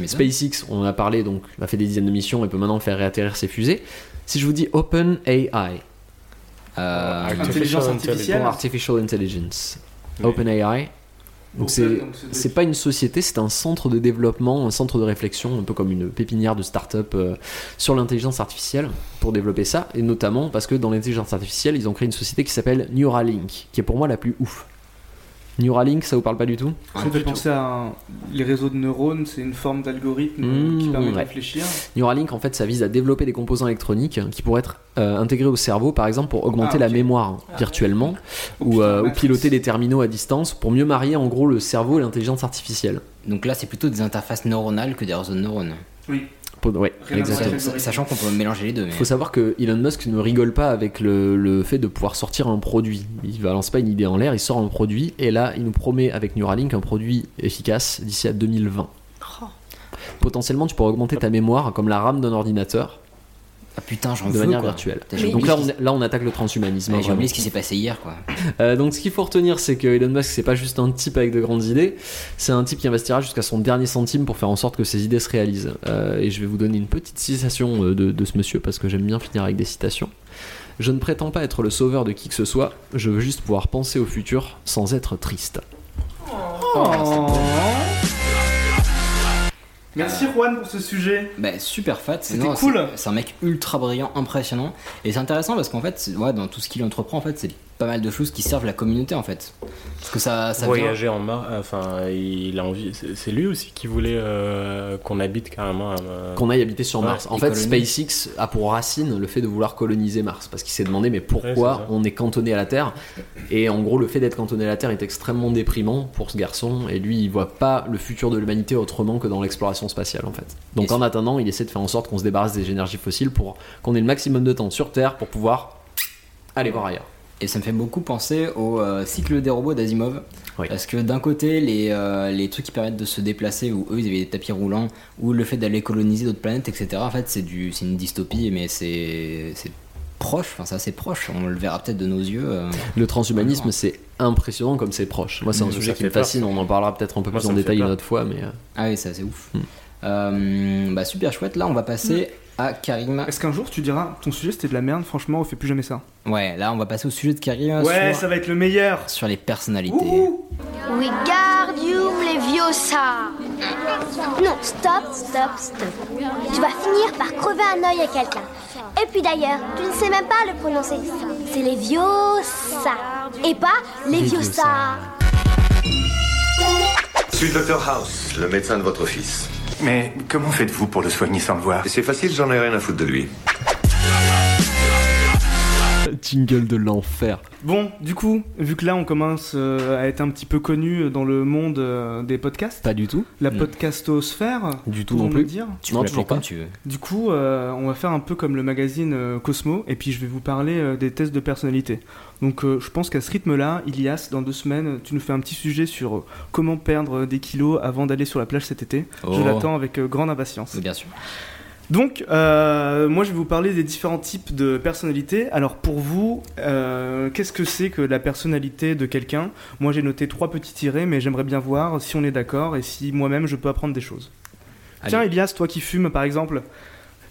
G: ouais. [laughs]
A: SpaceX, on en a parlé, donc a fait des dizaines de missions et peut maintenant faire réatterrir ses fusées. Si je vous dis OpenAI,
G: Euh,
B: Intelligence
A: pour
B: artificielle.
A: Artificial Intelligence,
H: Oui.
A: OpenAI, donc c'est pas une société, c'est un centre de développement, un centre de réflexion, un peu comme une pépinière de start-up euh, sur l'intelligence artificielle pour développer ça, et notamment parce que dans l'intelligence artificielle, ils ont créé une société qui s'appelle Neuralink, qui est pour moi la plus ouf. Neuralink, ça vous parle pas du tout
B: Ça me fait penser à un- les réseaux de neurones, c'est une forme d'algorithme
A: Mmh,
B: qui permet de réfléchir.
A: Neuralink, en fait, ça vise à développer des composants électroniques qui pourraient être euh, intégrés au cerveau, par exemple, pour augmenter
B: Ah,
A: la mémoire virtuellement,
B: Oh,
A: ou,
B: putain,
A: euh, ou piloter des terminaux à distance, pour mieux marier en gros le cerveau et l'intelligence artificielle.
G: Donc là, c'est plutôt des interfaces neuronales que des réseaux de neurones.
B: Oui.
A: Ouais, exactement.
G: Sachant qu'on peut mélanger les deux. Mais...
A: Il faut savoir que Elon Musk ne rigole pas avec le, le fait de pouvoir sortir un produit. Il balance pas une idée en l'air, il sort un produit, et là, il nous promet avec Neuralink un produit efficace d'ici à 2020.
F: Oh.
A: Potentiellement, tu pourras augmenter ta mémoire comme la RAM d'un ordinateur
G: Ah putain, j'en
A: de
G: veux.
A: manière
G: quoi.
A: virtuelle.
G: Putain, j'ai
A: Donc
G: oublié
A: là on, est- là, on attaque le transhumanisme.
G: Ouais, J'ai oublié
A: vraiment.
G: ce qui s'est passé hier, quoi.
A: Euh, donc ce qu'il faut retenir, c'est que Elon Musk, c'est pas juste un type avec de grandes idées, c'est un type qui investira jusqu'à son dernier centime pour faire en sorte que ses idées se réalisent. Euh, et je vais vous donner une petite citation euh, de, de ce monsieur parce que j'aime bien finir avec des citations. Je ne prétends pas être le sauveur de qui que ce soit, je veux juste pouvoir penser au futur sans être triste.
B: Oh. Merci Juan pour ce sujet.
G: Bah, super fat.
B: C'était cool.
G: c'est- un mec ultra brillant, impressionnant. Et c'est intéressant parce qu'en fait, ouais, dans tout ce qu'il entreprend, en fait, c'est pas mal de choses qui servent la communauté en fait. Parce que ça, ça vient-
H: Voyager en Mars, enfin, il a envie. c'est- lui aussi qui voulait euh, qu'on habite carrément. euh,
A: Qu'on aille habiter sur
H: ouais,
A: Mars. En fait,
H: colonies.
A: SpaceX a pour racine le fait de vouloir coloniser Mars. Parce qu'il s'est demandé, mais pourquoi on est cantonné à la Terre? Et en gros, le fait d'être cantonné à la Terre est extrêmement déprimant pour ce garçon. Et lui, il voit pas le futur de l'humanité autrement que dans l'exploration spatiale, en fait. Donc
G: Et
A: en attendant, il essaie de faire en sorte qu'on se débarrasse des énergies fossiles pour qu'on ait le maximum de temps sur Terre pour pouvoir aller voir ailleurs.
G: Et ça me fait beaucoup penser au euh, cycle des robots d'Asimov. Parce que d'un côté, les, euh, les trucs qui permettent de se déplacer, où eux ils avaient des tapis roulants, ou le fait d'aller coloniser d'autres planètes, etc. En fait, c'est du- c'est une dystopie, mais c'est c'est proche, enfin c'est assez proche. On le verra peut-être de nos yeux. euh.
A: Le transhumanisme, c'est impressionnant comme c'est proche. Moi, c'est un sujet qui me
G: peur,
A: fascine. On en parlera peut-être un peu
G: Moi,
A: plus en détail une autre fois, mais.
G: Ah oui, ça c'est ouf. Euh, bah super chouette. Là, on va passer à Karim.
B: Est-ce qu'un jour tu diras ton sujet c'était de la merde, franchement on fait plus jamais ça
G: Ouais, là, on va passer au sujet de Karim.
B: Ouais,
G: sur-
B: ça va être le meilleur
G: Sur les personnalités.
O: Wingardium Leviosa. Non, stop, stop, stop. Tu vas finir par crever un œil à quelqu'un. Et puis d'ailleurs, tu ne sais même pas le prononcer. C'est Leviosa. Et pas Leviosa.
Q: Je suis le docteur House, le médecin de votre fils.
R: Mais comment faites-vous pour le soigner sans le voir
Q: C'est facile, j'en ai rien à foutre de lui. [laughs]
A: Jingle de l'enfer.
B: Bon, du coup, vu que là on commence euh, à être un petit peu connu dans le monde euh, des podcasts.
A: Pas du tout.
B: La
A: Mm.
B: podcastosphère.
A: Du tout non plus.
B: le dire.
G: Tu peux l'appeler comme tu veux.
B: Du coup, euh, on va faire un peu comme le magazine euh, Cosmo, et puis je vais vous parler euh, des tests de personnalité. Donc, euh, je pense qu'à ce rythme-là, Ilias, dans deux semaines, tu nous fais un petit sujet sur euh, comment perdre des kilos avant d'aller sur la plage cet été. Je
G: Oh.
B: l'attends avec euh, grande impatience.
G: Bien sûr.
B: Donc, euh, moi, je vais vous parler des différents types de personnalités. Alors, pour vous, euh, qu'est-ce que c'est que la personnalité de quelqu'un? Moi, j'ai noté trois petits tirés, mais j'aimerais bien voir si on est d'accord et si moi-même je peux apprendre des choses.
G: Allez.
B: Tiens, Elias, toi qui fumes, par exemple,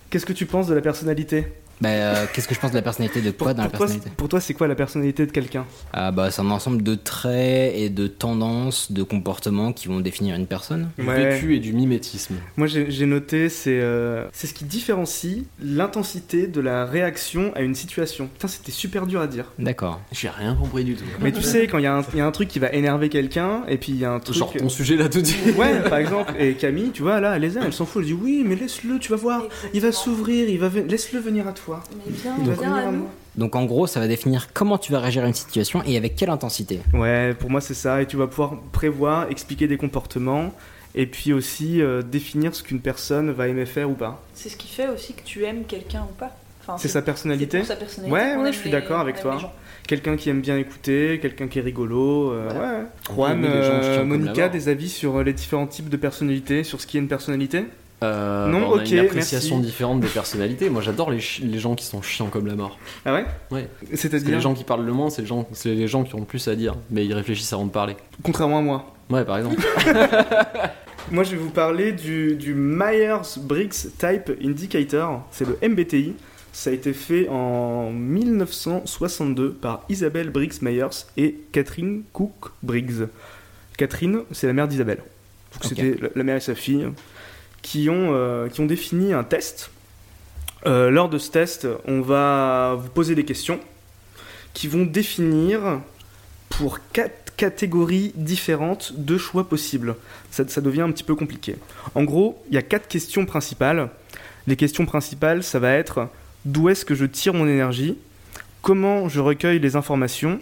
B: qu'est-ce que tu penses de la personnalité?
G: Bah, euh, qu'est-ce que je pense de la personnalité de quoi dans la
B: pour, toi,
G: personnalité
B: c'est- pour toi, c'est quoi la personnalité de quelqu'un?
G: Ah bah c'est un ensemble de traits et de tendances, de comportements qui vont définir une personne.
A: Du
B: Ouais.
A: vécu et du mimétisme.
B: Moi, j'ai noté, c'est euh, c'est ce qui différencie l'intensité de la réaction à une situation. Putain, c'était super dur à dire.
G: D'accord.
A: J'ai rien compris du tout.
B: Mais tu sais, quand il y, a un- il y a un truc qui va énerver quelqu'un, et puis il y a un truc.
A: Genre ton sujet là tout de suite.
B: Ouais, par exemple, et Camille, tu vois, là, elle les aime, elle s'en fout, elle dit oui, mais laisse-le, tu vas voir, il va s'ouvrir, il va laisse-le venir à toi. À.
G: Donc en gros, ça va définir comment tu vas réagir à une situation et avec quelle intensité.
B: Ouais, pour moi c'est ça, et tu vas pouvoir prévoir, expliquer des comportements, et puis aussi euh, définir ce qu'une personne va aimer faire ou pas.
F: C'est ce qui fait aussi que tu aimes quelqu'un ou pas. Enfin,
B: C'est sa personnalité
F: pour sa personnalité
B: Ouais, je suis d'accord avec toi. Quelqu'un qui aime bien écouter, quelqu'un qui est rigolo, euh,
A: Voilà.
B: ouais. Juan, euh, Monica, des avis sur euh, les différents types de personnalités, sur ce qui est une personnalité?
A: Euh,
B: Non,
A: on a
B: ok,
A: une appréciation
B: merci.
A: différente des personnalités. Moi, j'adore les, gens qui sont chiants comme la mort.
B: Ah ouais
A: Ouais.
B: C'est-à-dire
A: les gens qui parlent le moins, c'est les gens, c'est les gens qui ont le plus à dire, mais ils réfléchissent avant de parler.
B: Contrairement à moi.
A: Ouais, par exemple. [laughs]
B: Moi, je vais vous parler du, du Myers-Briggs Type Indicator. C'est le MBTI. Ça a été fait en 1962 par Isabelle Briggs Myers et Catherine Cook Briggs. Catherine, c'est la mère d'Isabelle. Donc
G: Ok.
B: c'était la- la mère et sa fille qui ont, euh, qui ont défini un test. Euh, lors de ce test, on va vous poser des questions qui vont définir pour quatre catégories différentes de choix possibles. Ça, ça devient un petit peu compliqué. En gros, il y a quatre questions principales. Les questions principales, ça va être d'où est-ce que je tire mon énergie, comment je recueille les informations,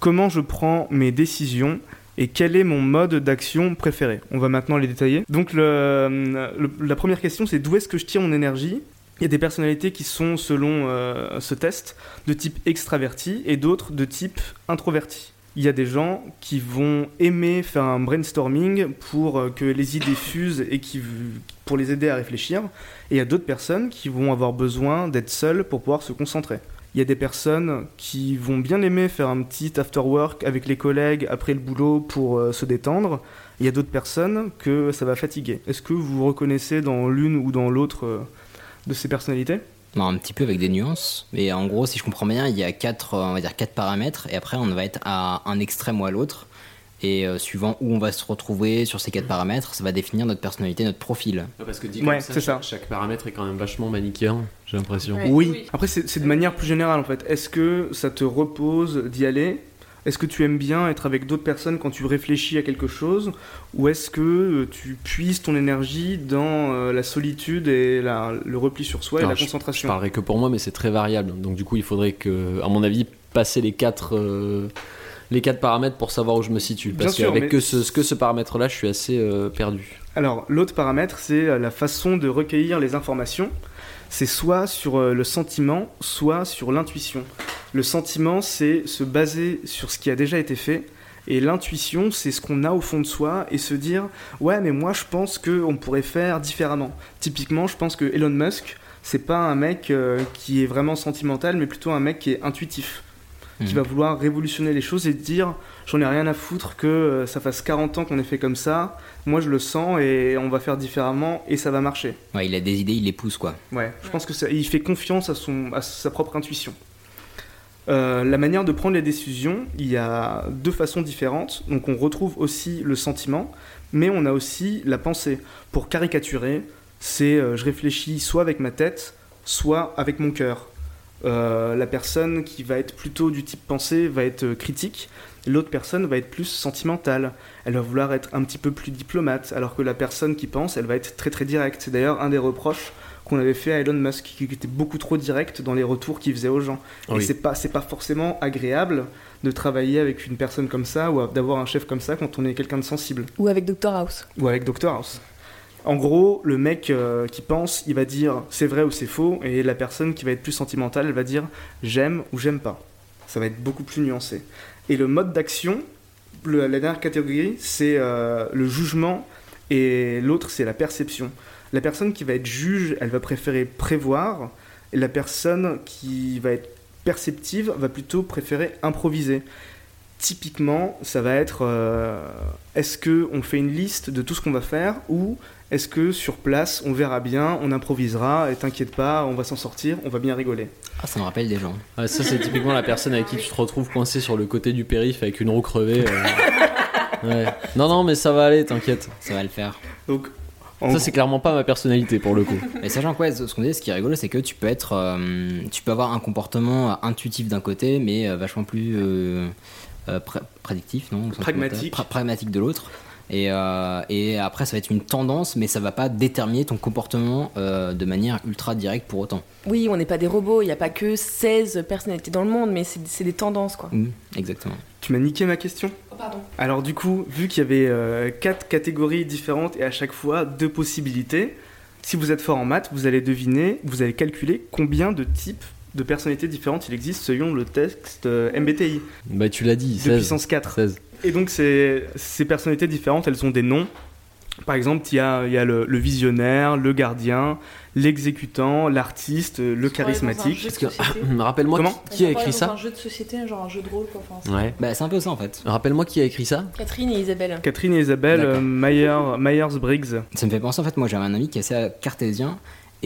B: comment je prends mes décisions? Et quel est mon mode d'action préféré? On va maintenant les détailler. Donc la première question, c'est d'où est-ce que je tire mon énergie? Il y a des personnalités qui sont, selon euh, ce test, de type extraverti et d'autres de type introverti. Il y a des gens qui vont aimer faire un brainstorming pour euh, que les idées fusent et qui, pour les aider à réfléchir. Et il y a d'autres personnes qui vont avoir besoin d'être seules pour pouvoir se concentrer. Il y a des personnes qui vont bien aimer faire un petit after work avec les collègues après le boulot pour euh, se détendre. Il y a d'autres personnes que ça va fatiguer. Est-ce que vous vous reconnaissez dans l'une ou dans l'autre euh, de ces personnalités?
G: Non, un petit peu avec des nuances. Mais en gros, si je comprends bien, il y a quatre, euh, on va dire quatre paramètres et après on va être à un extrême ou à l'autre. Et euh, suivant où on va se retrouver sur ces quatre paramètres, ça va définir notre personnalité, notre profil.
A: Parce que dit
B: Ouais,
A: comme ça, chaque,
B: ça.
A: chaque paramètre est quand même vachement manichéen, j'ai l'impression.
B: Oui. Après, c'est de manière plus générale en fait. Est-ce que ça te repose d'y aller? Est-ce que tu aimes bien être avec d'autres personnes quand tu réfléchis à quelque chose? Ou est-ce que euh, tu puises ton énergie dans euh, la solitude et la- le repli sur soi et la
A: je-
B: concentration?
A: Je parlerai que pour moi, mais c'est très variable. Donc du coup, il faudrait que, à mon avis, passer les quatre, euh, les quatre paramètres pour savoir où je me situe. Parce qu'avec
B: mais-
A: que ce, que ce paramètre-là, je suis assez euh, perdu.
B: Alors, l'autre paramètre, c'est euh, la façon de recueillir les informations. C'est soit sur euh, le sentiment, soit sur l'intuition. Le sentiment, c'est se baser sur ce qui a déjà été fait. Et l'intuition, c'est ce qu'on a au fond de soi et se dire Ouais, mais moi, je pense qu'on pourrait faire différemment. Typiquement, je pense que Elon Musk, c'est pas un mec euh, qui est vraiment sentimental, mais plutôt un mec qui est intuitif qui
G: Mhm.
B: va vouloir révolutionner les choses et dire j'en ai rien à foutre que euh, ça fasse 40 ans qu'on ait fait comme ça, moi je le sens et on va faire différemment et ça va marcher.
G: Ouais, il a des idées, il les pousse quoi.
B: Ouais, je pense que ça, il fait confiance à, son, à sa propre intuition. Euh, la manière de prendre les décisions, il y a deux façons différentes. Donc on retrouve aussi le sentiment, mais on a aussi la pensée. Pour caricaturer, c'est euh, je réfléchis soit avec ma tête, soit avec mon cœur. Euh, la personne qui va être plutôt du type pensée va être euh, critique, l'autre personne va être plus sentimentale. Elle va vouloir être un petit peu plus diplomate, alors que la personne qui pense, elle va être très très directe. C'est d'ailleurs un des reproches qu'on avait fait à Elon Musk, qui était beaucoup trop direct dans les retours qu'il faisait aux gens. Et c'est pas, c'est pas forcément agréable de travailler avec une personne comme ça ou d'avoir un chef comme ça quand on est quelqu'un de sensible.
J: Ou avec Dr House.
B: Ou avec Dr House. En gros, le mec euh, qui pense, il va dire c'est vrai ou c'est faux, et la personne qui va être plus sentimentale, elle va dire j'aime ou j'aime pas. Ça va être beaucoup plus nuancé. Et le mode d'action, la dernière catégorie, c'est euh, le jugement, et l'autre, c'est la perception. La personne qui va être juge, elle va préférer prévoir, et la personne qui va être perceptive va plutôt préférer improviser. Typiquement, ça va être euh, est-ce que on fait une liste de tout ce qu'on va faire ou est-ce que sur place on verra bien, on improvisera et t'inquiète pas, on va s'en sortir, on va bien rigoler.
G: Ah, ça me rappelle des gens.
A: Ouais, ça, c'est typiquement la personne avec qui tu te retrouves coincé sur le côté du périph' avec une roue crevée. euh. [laughs] Ouais. Non, non, mais ça va aller, t'inquiète.
G: Ça va le faire.
B: Donc,
A: Ça, c'est clairement pas ma personnalité pour le coup.
G: Et sachant quoi, ce qu'on dit, ce qui est rigolo, c'est que tu peux être, euh, tu peux avoir un comportement intuitif d'un côté, mais euh, vachement plus euh, euh, pré- prédictif, non
B: Pragmatique.
G: Pra- pragmatique de l'autre. Et, euh, et après, ça va être une tendance, mais ça va pas déterminer ton comportement euh, de manière ultra directe pour autant.
J: Oui, on n'est pas des robots, il n'y a pas que 16 personnalités dans le monde, mais c'est des tendances quoi.
G: Exactement.
B: Tu m'as niqué ma question?
J: Pardon.
B: Alors du coup, vu qu'il y avait euh, quatre catégories différentes et à chaque fois deux possibilités, si vous êtes fort en maths, vous allez deviner, vous allez calculer combien de types de personnalités différentes il existe selon le texte euh, MBTI.
A: Bah, tu l'as dit,
B: De
A: 16.
B: puissance 4.
A: 16.
B: Et donc ces, ces personnalités différentes, elles ont des noms. Par exemple, il y a, il y a le, le visionnaire, le gardien, l'exécutant, l'artiste, le charismatique.
F: de société.
A: Rappelle-moi
B: Comment
A: qui, qui a écrit ça
F: Un jeu de société, genre un jeu de rôle quoi. Enfin, c'est-
A: Ouais.
G: Bah, c'est un peu ça en fait.
A: Rappelle-moi qui a écrit ça
J: Catherine et Isabelle.
B: Catherine et Isabelle euh, Myers-Briggs.
G: Ça me fait penser en fait, moi j'avais un ami qui est assez cartésien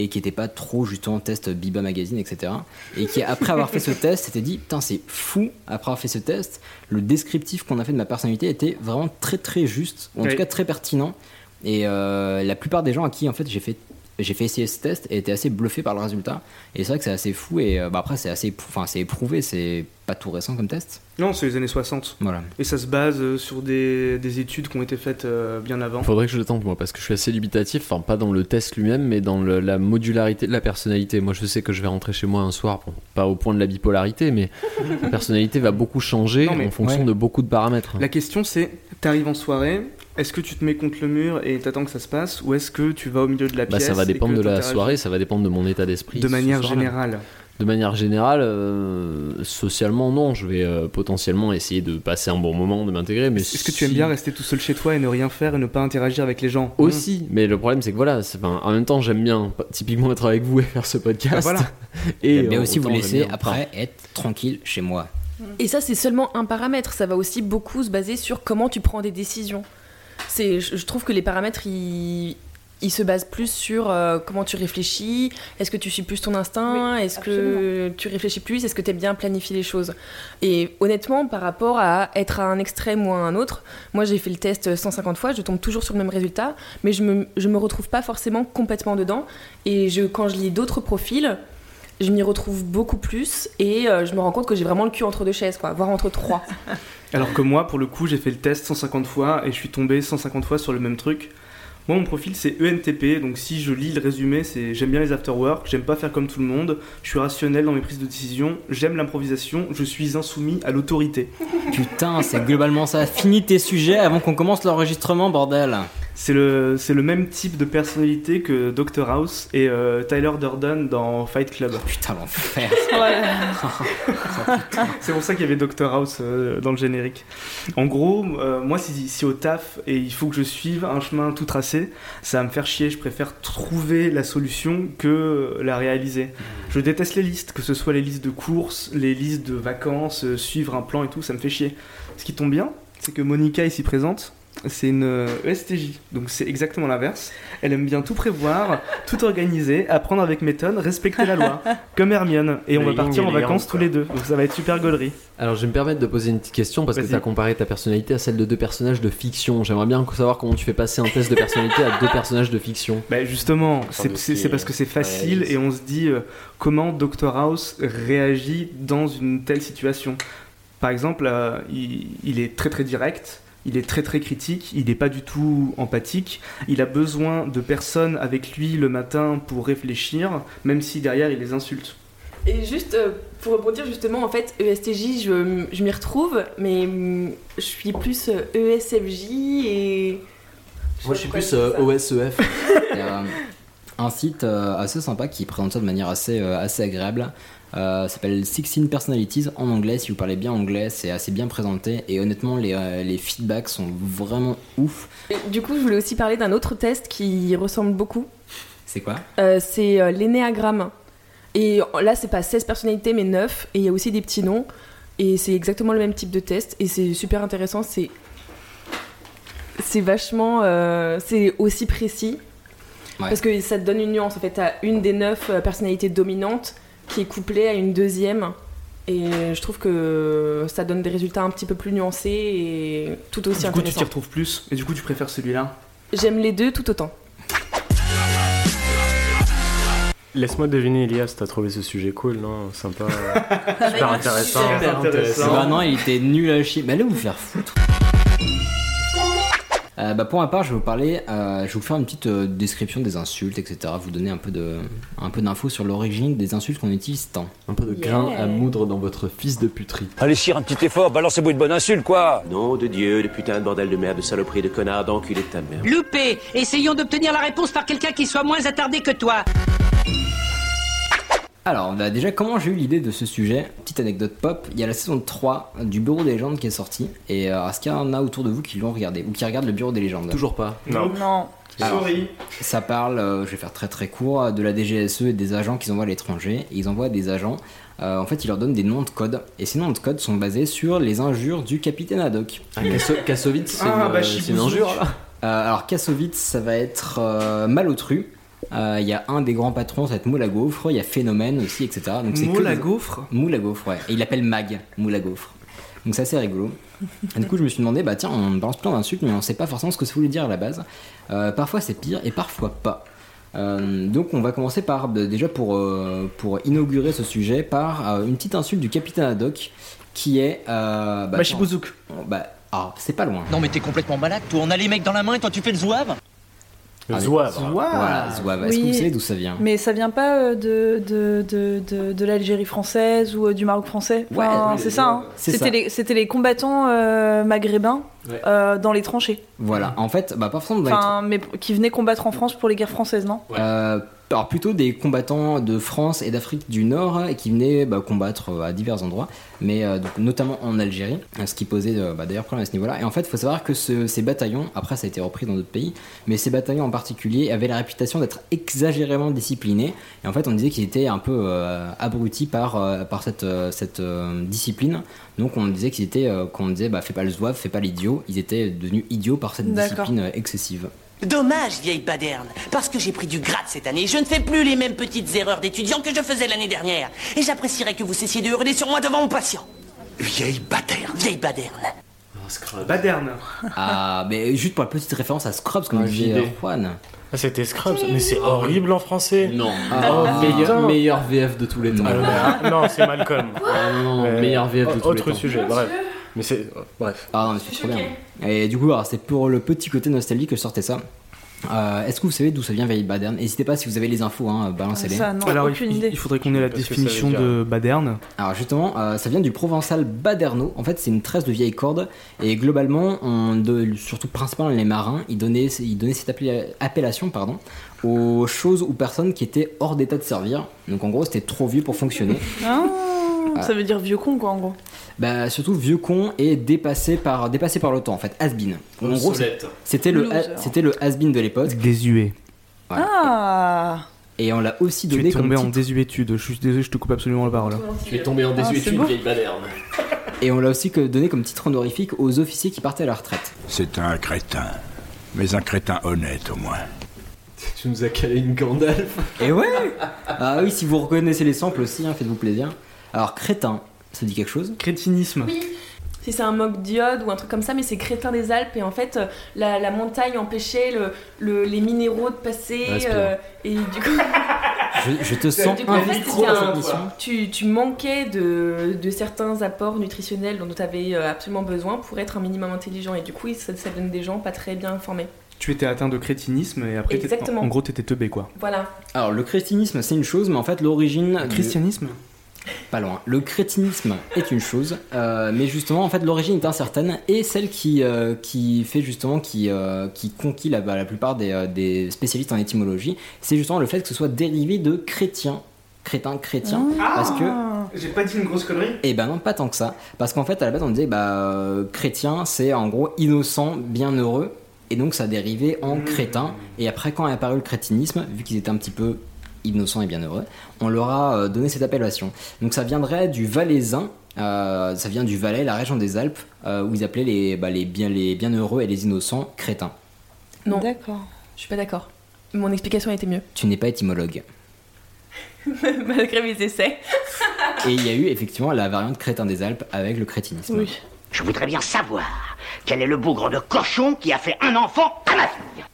G: et qui était pas trop justement test Biba Magazine, etc. Et qui après avoir fait ce [laughs] test s'était dit putain c'est fou après avoir fait ce test, le descriptif qu'on a fait de ma personnalité était vraiment très très juste, ou en
B: Oui.
G: tout cas très pertinent. Et euh, la plupart des gens à qui en fait j'ai fait j'ai fait essayer ce test étaient assez bluffés par le résultat. Et c'est vrai que c'est assez fou et euh, bah, après c'est assez, enfin c'est éprouvé, c'est pas tout récent comme test.
B: Non, c'est les années 60.
G: Voilà.
B: Et ça se base euh, sur des, des études qui ont été faites euh, bien avant.
A: Faudrait que je le tente moi parce que je suis assez dubitatif, enfin pas dans le test lui-même mais dans le- la modularité de la personnalité. Moi je sais que je vais rentrer chez moi un soir, bon, pas au point de la bipolarité mais la personnalité va beaucoup changer
B: Non, mais-
A: en fonction
B: ouais.
A: de beaucoup de paramètres.
B: La question c'est, t'arrives en soirée, est-ce que tu te mets contre le mur et t'attends que ça se passe, ou est-ce que tu vas au milieu de la
A: Bah,
B: pièce
A: ça va dépendre de la soirée, ça va dépendre de mon état d'esprit.
B: De manière générale.
A: De manière générale, euh, socialement non, je vais euh, potentiellement essayer de passer un bon moment, de m'intégrer. Mais
B: Est-ce que tu aimes bien rester tout seul chez toi et ne rien faire et ne pas interagir avec les gens?
A: Aussi, mais le problème c'est que voilà, en même temps j'aime bien typiquement être avec vous et faire ce podcast.
B: Bah voilà. [laughs]
A: Et
G: Mais
A: euh,
G: aussi vous laisser après être tranquille chez moi.
J: Et ça, c'est seulement un paramètre. Ça va aussi beaucoup se baser sur comment tu prends des décisions. C'est, je trouve que les paramètres, ils, il se base plus sur euh, comment tu réfléchis, est-ce que tu suis plus ton instinct,
F: Oui,
J: est-ce que tu réfléchis plus, est-ce que tu aimes bien planifier les choses? Et honnêtement, par rapport à être à un extrême ou à un autre, moi j'ai fait le test 150 fois, je tombe toujours sur le même résultat, mais je me, je me retrouve pas forcément complètement dedans. Et je, quand je lis d'autres profils, je m'y retrouve beaucoup plus et euh, je me rends compte que j'ai vraiment le cul entre deux chaises, quoi, voire entre trois. [laughs]
B: Alors que moi, pour le coup, j'ai fait le test 150 fois et je suis tombé 150 fois sur le même truc. Moi, mon profil, c'est ENTP, donc si je lis le résumé, c'est j'aime bien les afterwork, j'aime pas faire comme tout le monde, je suis rationnel dans mes prises de décision, j'aime l'improvisation, je suis insoumis à l'autorité.
G: Putain, c'est globalement ça. Finis tes sujets avant qu'on commence l'enregistrement, bordel.
B: C'est le, c'est le même type de personnalité que Dr House et euh, Tyler Durden dans Fight Club.
G: Putain, l'enfer. [laughs] [laughs]
B: c'est pour ça qu'il y avait Dr House euh, dans le générique. En gros, euh, moi, si, si au taf et il faut que je suive un chemin tout tracé, ça va me faire chier. Je préfère trouver la solution que la réaliser. Je déteste les listes, que ce soit les listes de courses, les listes de vacances, suivre un plan et tout, ça me fait chier. Ce qui tombe bien, c'est que Monica ici présente. C'est une euh, ESTJ, donc c'est exactement l'inverse. Elle aime bien tout prévoir, tout organiser, apprendre avec méthode, respecter la loi, [laughs] comme Hermione. Et on
H: Le
B: va partir en vacances tous les deux, donc ça va être super gaulerie.
A: Alors je vais me permettre de poser une petite question parce que tu as comparé ta personnalité à celle de deux personnages de fiction. J'aimerais bien savoir comment tu fais passer un test de personnalité à deux personnages de fiction.
B: Bah justement, c'est parce que c'est facile
A: réalise.
B: et on se dit euh, comment Dr House réagit dans une telle situation. Par exemple, euh, il, il est très très direct, il est très très critique, il n'est pas du tout empathique, il a besoin de personnes avec lui le matin pour réfléchir, même si derrière il les insulte.
J: Et juste euh, pour rebondir justement, en fait, E ESTJ, je, je m'y retrouve, mais hum, je suis plus euh, ESFJ et...
A: Moi je suis plus euh, OSEF. [laughs]
G: Il y a un site assez sympa qui présente ça de manière assez, assez agréable. Euh, s'appelle 16 Personalities en anglais. Si vous parlez bien anglais, c'est assez bien présenté. Et honnêtement, les, euh, les feedbacks sont vraiment ouf.
J: Du coup, je voulais aussi parler d'un autre test qui ressemble beaucoup.
G: C'est quoi?
J: Euh, c'est euh, l'énéagramme. Et là, c'est pas 16 personnalités, mais 9. Et il y a aussi des petits noms. Et c'est exactement le même type de test. Et c'est super intéressant. C'est. C'est vachement. c'est aussi précis.
G: Ouais.
J: Parce que ça te donne une nuance. En fait, t'as une des 9 euh, personnalités dominantes qui est couplée à une deuxième. Et je trouve que ça donne des résultats un petit peu plus nuancés et tout aussi
B: du coup, tu t'y
J: intéressants.
B: retrouves plus et du coup, tu préfères celui-là?
J: J'aime les deux tout autant.
H: Laisse-moi deviner, Elias, t'as trouvé ce sujet cool, non? Sympa. [laughs] super intéressant.
B: Super intéressant.
G: Bah non, il était nul à chier. Mais allez vous faire foutre. Euh, bah pour ma part, je vais vous parler, euh, je vais vous faire une petite euh, description des insultes, etc. Vous donner un peu de, un peu d'infos sur l'origine des insultes qu'on utilise tant.
A: Un peu de grain à moudre dans votre fils de puterie.
S: Allez, Cyr, un petit effort, balancez-moi une bonne insulte, quoi
E: Nom de Dieu, de putain de bordel de merde, de saloperie, de connard, d'enculé de ta mère.
T: Loupé Essayons d'obtenir la réponse par quelqu'un qui soit moins attardé que toi.
G: Alors, bah déjà, comment j'ai eu l'idée de ce sujet Petite anecdote pop, il y a la saison 3 du Bureau des légendes qui est sortie. Et euh, est-ce qu'il y en a autour de vous qui l'ont regardé Ou qui regardent le Bureau des légendes?
A: Toujours pas.
B: Non.
F: Non.
G: Alors,
B: Sorry.
G: Ça parle, euh, je vais faire très très court, de la DGSE et des agents qu'ils envoient à l'étranger. Ils envoient des agents, euh, en fait, ils leur donnent des noms de code. Et ces noms de code sont basés sur les injures du capitaine Haddock.
A: Ah, Kasso- Kassovitz, c'est
B: Ah,
A: une,
B: bah,
A: c'est une injure là.
G: Euh, alors, Kassovitz, ça va être euh, Malotru. Euh, Il y a un des grands patrons, ça va être Moule à Gaufre. Il y a Phénomène aussi, etc. Donc, c'est
B: Moule
G: que
B: à gaufre
G: Moule à Gaufre, ouais. Et il l'appelle Mag, Moule à Gaufre. Donc c'est assez rigolo. Et du coup, je me suis demandé, bah tiens, on balance plein d'insultes, mais on sait pas forcément ce que ça voulait dire à la base. Euh, parfois c'est pire et parfois pas. Euh, donc on va commencer par, bah, déjà pour, euh, pour inaugurer ce sujet, par euh, une petite insulte du capitaine Haddock qui est... Euh, bah,
B: Machibouzouk.
G: attends, Bah, ah, c'est pas loin.
T: Non mais t'es complètement malade, toi. On a les mecs dans la main et toi tu fais le zouave
G: Ah,
H: Zouave.
G: Voilà, Zouave. Est-ce que
F: Oui.
G: vous savez d'où ça vient
F: Mais ça vient pas euh, de, de, de, de, de l'Algérie française ou euh, du Maroc français? Enfin,
G: Ouais,
F: C'est ça, hein. C'était les, c'était les combattants euh, maghrébins
A: Ouais.
F: euh, dans les tranchées.
G: Voilà, en fait, bah pas forcément dans les
F: Enfin, mais qui venaient combattre en France pour les guerres françaises, non?
G: Euh, alors plutôt des combattants de France et d'Afrique du Nord et qui venaient bah, combattre euh, à divers endroits, mais euh, donc, notamment en Algérie, euh, ce qui posait euh, bah, d'ailleurs problème à ce niveau-là. Et en fait, il faut savoir que ce- ces bataillons, après ça a été repris dans d'autres pays, mais ces bataillons en particulier avaient la réputation d'être exagérément disciplinés. Et en fait, on disait qu'ils étaient un peu euh, abrutis par, par cette, cette discipline. Donc on disait qu'ils étaient, qu'on disait, bah, fais pas le zouave, fais pas l'idiot. Ils étaient devenus idiots par cette discipline excessive.
T: Dommage, vieille baderne, parce que j'ai pris du grade cette année. Je ne fais plus les mêmes petites erreurs d'étudiant que je faisais l'année dernière. Et j'apprécierais que vous cessiez de hurler sur moi devant mon patient. Vieille baderne. Vieille baderne.
B: Baderne.
G: Ah, mais juste pour la petite référence à Scrubs, comme disait euh, Juan.
H: Ah, c'était Scrubs, mais c'est horrible en français.
A: Non.
G: Ah,
A: Oh, meilleur, meilleur VF de tous les temps.
H: Ah, non, c'est Malcolm.
A: Ah, non, non, meilleur VF de tous les
H: Autre
A: temps.
H: sujet, bref. Mais c'est. Bref.
G: Ah non, mais c'est trop bien. Et du coup, alors, c'est pour le petit côté nostalgique que je sortais ça. Euh, Est-ce que vous savez d'où ça vient Vieille Baderne? N'hésitez pas si vous avez les infos, hein, balancez-les.
F: Ça, non,
B: Alors,
F: aucune
B: il,
F: idée.
B: il faudrait qu'on ait la
H: Parce que ça
B: définition
H: dire-
B: de baderne.
G: Alors justement, euh, ça vient du provençal baderno. En fait, c'est une tresse de vieille corde. Et globalement, on de- surtout principalement les marins, ils donnaient, ils donnaient cette appellation pardon, aux choses ou personnes qui étaient hors d'état de servir. Donc en gros, c'était trop vieux pour fonctionner.
F: Ah, ça veut dire vieux con, quoi, en gros.
G: Bah, surtout vieux con et dépassé par, dépassé par le temps, en fait, has-been. En gros, c'était le, c'était le has-been de l'époque.
B: Désuet.
F: Ah
G: Et on l'a aussi
B: Tu
G: donné
B: es
G: comme
B: tombé en
G: titre.
B: désuétude. Je suis désolé, je te coupe absolument la parole.
A: Tu es tombé en
F: Ah,
A: désuétude, vieille baderne. [laughs]
G: Et on l'a aussi donné comme titre honorifique aux officiers qui partaient à la retraite.
U: C'est un crétin. Mais un crétin honnête au moins.
A: Tu nous as calé une Gandalf.
G: Et ouais Ah oui, si vous reconnaissez les samples aussi, hein, faites-vous plaisir. Alors, crétin, ça dit quelque chose
B: Crétinisme.
J: Si c'est un moque diode ou un truc comme ça, mais c'est crétin des Alpes et en fait euh, la, la montagne empêchait le, le- les minéraux de passer euh, et du coup, [laughs]
G: je, je te sens
J: coup,
G: dans
J: un-
G: cette mission.
J: tu, tu manquais de, de certains apports nutritionnels dont tu avais absolument besoin pour être un minimum intelligent et du coup ça, ça donne des gens pas très bien informés.
B: Tu étais atteint de crétinisme et après,
J: Exactement.
B: en gros, t'étais teubé quoi.
J: Voilà.
G: Alors, le christianisme, c'est une chose, mais en fait, l'origine. du-
B: Christianisme?
G: Pas loin. Le crétinisme est une chose, euh, mais justement, en fait, l'origine est incertaine et celle qui, euh, qui fait justement, qui, euh, qui conquit la, bah, la plupart des, des spécialistes en étymologie, c'est justement le fait que ce soit dérivé de chrétien. Crétin, chrétien. Parce que
B: J'ai pas dit une grosse connerie
G: Eh ben non, pas tant que ça. Parce qu'en fait, à la base, on disait, bah, euh, chrétien, c'est en gros innocent, bienheureux. Et donc, ça a dérivé en crétin. Et après, quand est apparu le crétinisme, vu qu'ils étaient un petit peu innocents et bienheureux, on leur a euh, donné cette appellation. Donc, ça viendrait du valaisin. euh, ça vient du Valais, la région des Alpes, euh, où ils appelaient les, bah, les, bien, les bienheureux et les innocents crétins.
J: Non,
F: D'accord.
J: je suis pas d'accord. Mon explication a été mieux.
G: Tu n'es pas étymologue. [laughs]
J: Malgré mes essais. [laughs]
G: Et il y a eu effectivement la variante crétin des Alpes avec le crétinisme.
F: Oui.
T: Je voudrais bien savoir quel est le bougre de cochon qui a fait un enfant à ma fille.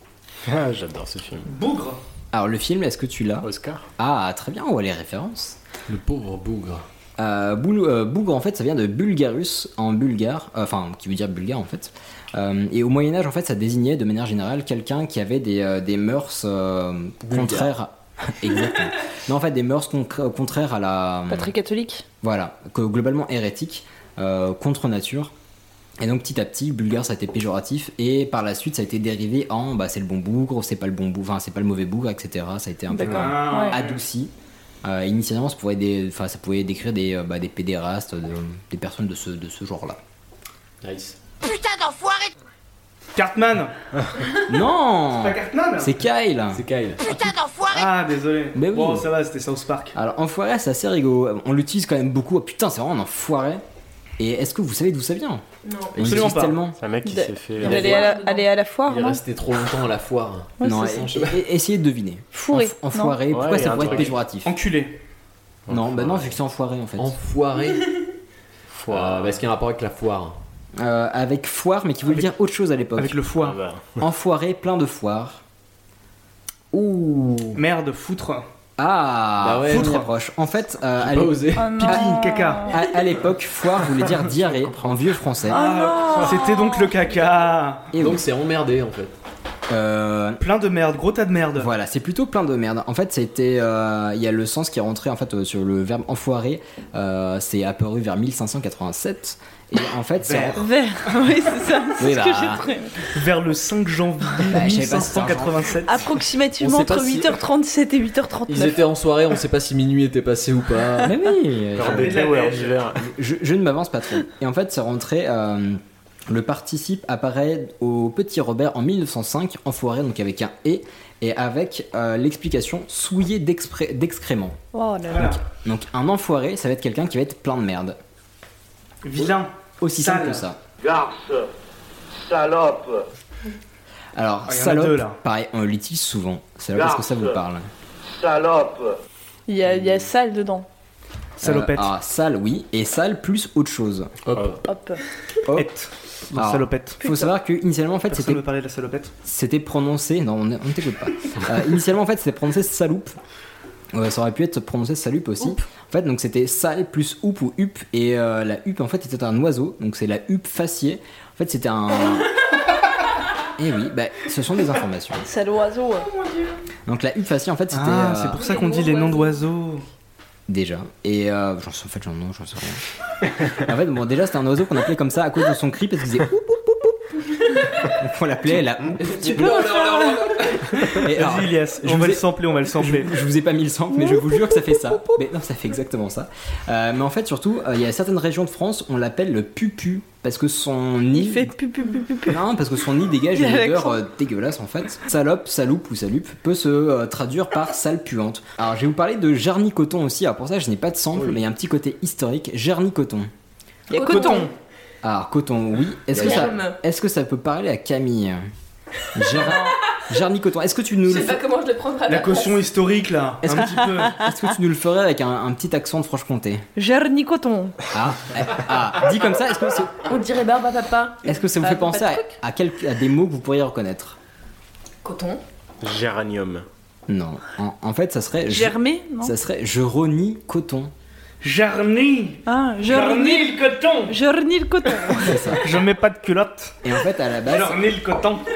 H: Ah, j'adore ce film.
B: Bougre?
G: Alors, le film, est-ce que tu l'as
H: Oscar
G: Ah, très bien, on voit les références.
A: Le pauvre bougre.
G: Euh, boul- euh, bougre en fait ça vient de bulgarus en bulgare, euh, enfin qui veut dire bulgare en fait. Euh, et au Moyen Âge en fait ça désignait de manière générale quelqu'un qui avait des, euh, des mœurs euh, contraires. à- [laughs] Exactement. Non en fait des mœurs con- contraires à la.
F: Pas très catholique?
G: Voilà, que globalement hérétique, euh, contre nature. Et donc petit à petit, bulgare ça a été péjoratif et par la suite ça a été dérivé en bah c'est le bon bougre, c'est pas le bon bougre, enfin c'est pas le mauvais bougre, etc. Ça a été un peu euh,
F: Ouais.
G: adouci. Euh, initialement ça pouvait, des, enfin, ça pouvait décrire des, euh, bah, des pédérastes, de- des personnes de ce, de ce genre-là.
A: Nice.
T: Putain d'enfoiré
B: Cartman [laughs]
G: Non
B: C'est pas Cartman
G: C'est Kyle
A: C'est Kyle.
T: Putain d'enfoiré
B: Ah, désolé.
G: Mais oui.
B: Bon, ça va, c'était South Park.
G: Alors enfoiré c'est assez rigolo, on l'utilise quand même beaucoup, Oh, putain c'est vraiment un enfoiré. Et est-ce que vous savez d'où ça vient?
J: Non.
G: On
B: Absolument pas.
G: tellement.
H: C'est un mec qui
F: De-
H: s'est fait.
F: Il allait à la, aller à la foire,
A: Il resté trop longtemps à la foire.
F: Ouais,
G: non, essayez de deviner.
F: Fourré,
G: Enf- enfoiré,
H: non.
G: pourquoi
H: Ouais,
G: ça pourrait être péjoratif
B: Enculé.
G: Non, bah non, vu que c'est enfoiré en fait.
A: Enfoiré. [laughs] Foire. bah, est-ce qu'il y a un rapport avec la foire
G: Euh, avec foire, mais qui voulait
B: Avec-
G: dire autre chose à l'époque.
B: Avec le
H: Ah
B: foie.
H: bah.
G: Enfoiré, plein de foire. Ouh.
B: Merde, foutre.
G: Ah,
A: Bah ouais.
G: foutre. Approche. En fait, euh, à
A: J'ai pas
G: l'é-
A: osé.
F: Oh
B: caca.
G: à, à l'époque, foire voulait dire diarrhée en vieux français.
B: Ah, c'était donc le caca.
G: Et
A: Donc c'est emmerdé en fait.
G: euh,
B: Plein de merde, gros tas de merde.
G: voilà, c'est plutôt plein de merde. En fait, c'était, euh, il y a le sens qui est rentré en fait euh, sur le verbe enfoiré. Euh, c'est apparu vers 1587. Et en fait, c'est.
B: Vert. [laughs]
F: oui, c'est ça. C'est
G: Oui,
F: ce
G: bah.
F: que j'ai trouvé.
B: Vers le 5 janvier
G: Bah, je savais pas si c'était un
B: 1587.
F: Approximativement entre
A: si-
F: 8h37 et 8h39.
A: Ils étaient en soirée, on sait pas si minuit était passé ou pas. [laughs]
G: Mais oui, je, je ne m'avance pas trop. Et en fait, c'est rentré. euh, le participe apparaît au Petit Robert en 1905, enfoiré, donc avec un et, et avec euh, l'explication souillé d'excréments.
F: Oh là là.
G: Donc un enfoiré, ça va être quelqu'un qui va être plein de merde.
B: Vilain.
G: Aussi
B: Sale.
G: simple que ça.
V: Garce, salope,
G: Alors,
B: Ah, il y en a
G: salope,
B: deux, là.
G: pareil, on l'utilise souvent. Salope, est-ce que ça vous parle
W: Salope.
F: Il y a, il y a sale dedans.
B: Salopette.
G: Euh, ah, sale, oui. Et sale plus autre chose.
A: Hop.
F: Hop.
G: Hop.
B: Et. Donc,
G: Alors,
B: salopette.
G: Faut savoir que initialement en fait
B: Personne
G: c'était
B: veut parler de la salopette
G: c'était prononcé non on, on t'écoute pas. Euh, initialement en fait c'était prononcé saloupe. Ouais, ça aurait pu être prononcé salupe aussi. En fait donc c'était sal plus oup ou hup et euh, la hup en fait était un oiseau donc c'est la hup faciée. En fait c'était un [laughs] Et oui, bah, ce sont des informations.
F: Sale oiseau.
G: Donc la hup faciée en fait c'était
B: Ah,
G: euh,
B: c'est pour ça qu'on dit les noms d'oiseaux.
G: Déjà. Et euh, j'en sais, en fait, j'en sais rien. en fait, bon, déjà, c'était un oiseau qu'on appelait comme ça à cause de son cri parce qu'il faisait oup, on l'appelait la.
F: Tu peux
B: Vas-y, Ilias,
G: je
B: on
G: vous
B: va
G: ai-
B: le sampler, on va le sampler.
G: Je, je vous ai pas mis le sample, mais je vous jure que ça fait ça. [laughs] Mais non, ça fait exactement ça. Euh, mais en fait, surtout, euh, il y a certaines régions de France, on l'appelle le pupu parce que son nid.
F: Il fait pu pu pu pu pu.
G: Non, parce que son nid dégage une odeur euh, dégueulasse en fait. Salope, saloupe ou salupe peut se euh, traduire par sale puante. Alors, je vais vous parler de Jarny-Coton aussi. Alors, pour ça, je n'ai pas de sample, mais il y a un petit côté historique. Jarny-Coton.
F: Il y a coton.
G: Alors, coton, oui. Est-ce que, ça,
J: comme-
G: est-ce que ça peut parler à Camille Jar- Jarny-Coton. Est-ce que tu nous
J: Je
G: le
J: sais pas
G: fais-
J: comment je le prendrai à
B: La caution
J: place.
B: historique là, [laughs]
G: Est-ce que- tu nous le ferais avec un, un petit accent de Franche-Comté
F: Gerny coton.
G: ah, eh, ah, dit comme ça, est-ce que, c'est-
J: On dirait barbe à papa.
G: est-ce que ça vous fait penser à, à, quel- à des mots que vous pourriez reconnaître
J: Coton.
H: Géranium.
G: Non. En, en fait, ça serait. je-
F: Germé Non?
G: Ça serait je renie coton.
B: Jarny
F: Ah,
B: le coton
F: Gerny le coton. [laughs]
G: C'est ça.
B: Je mets pas de culotte.
G: Et en fait, à la base,
B: Jarny le coton. [laughs]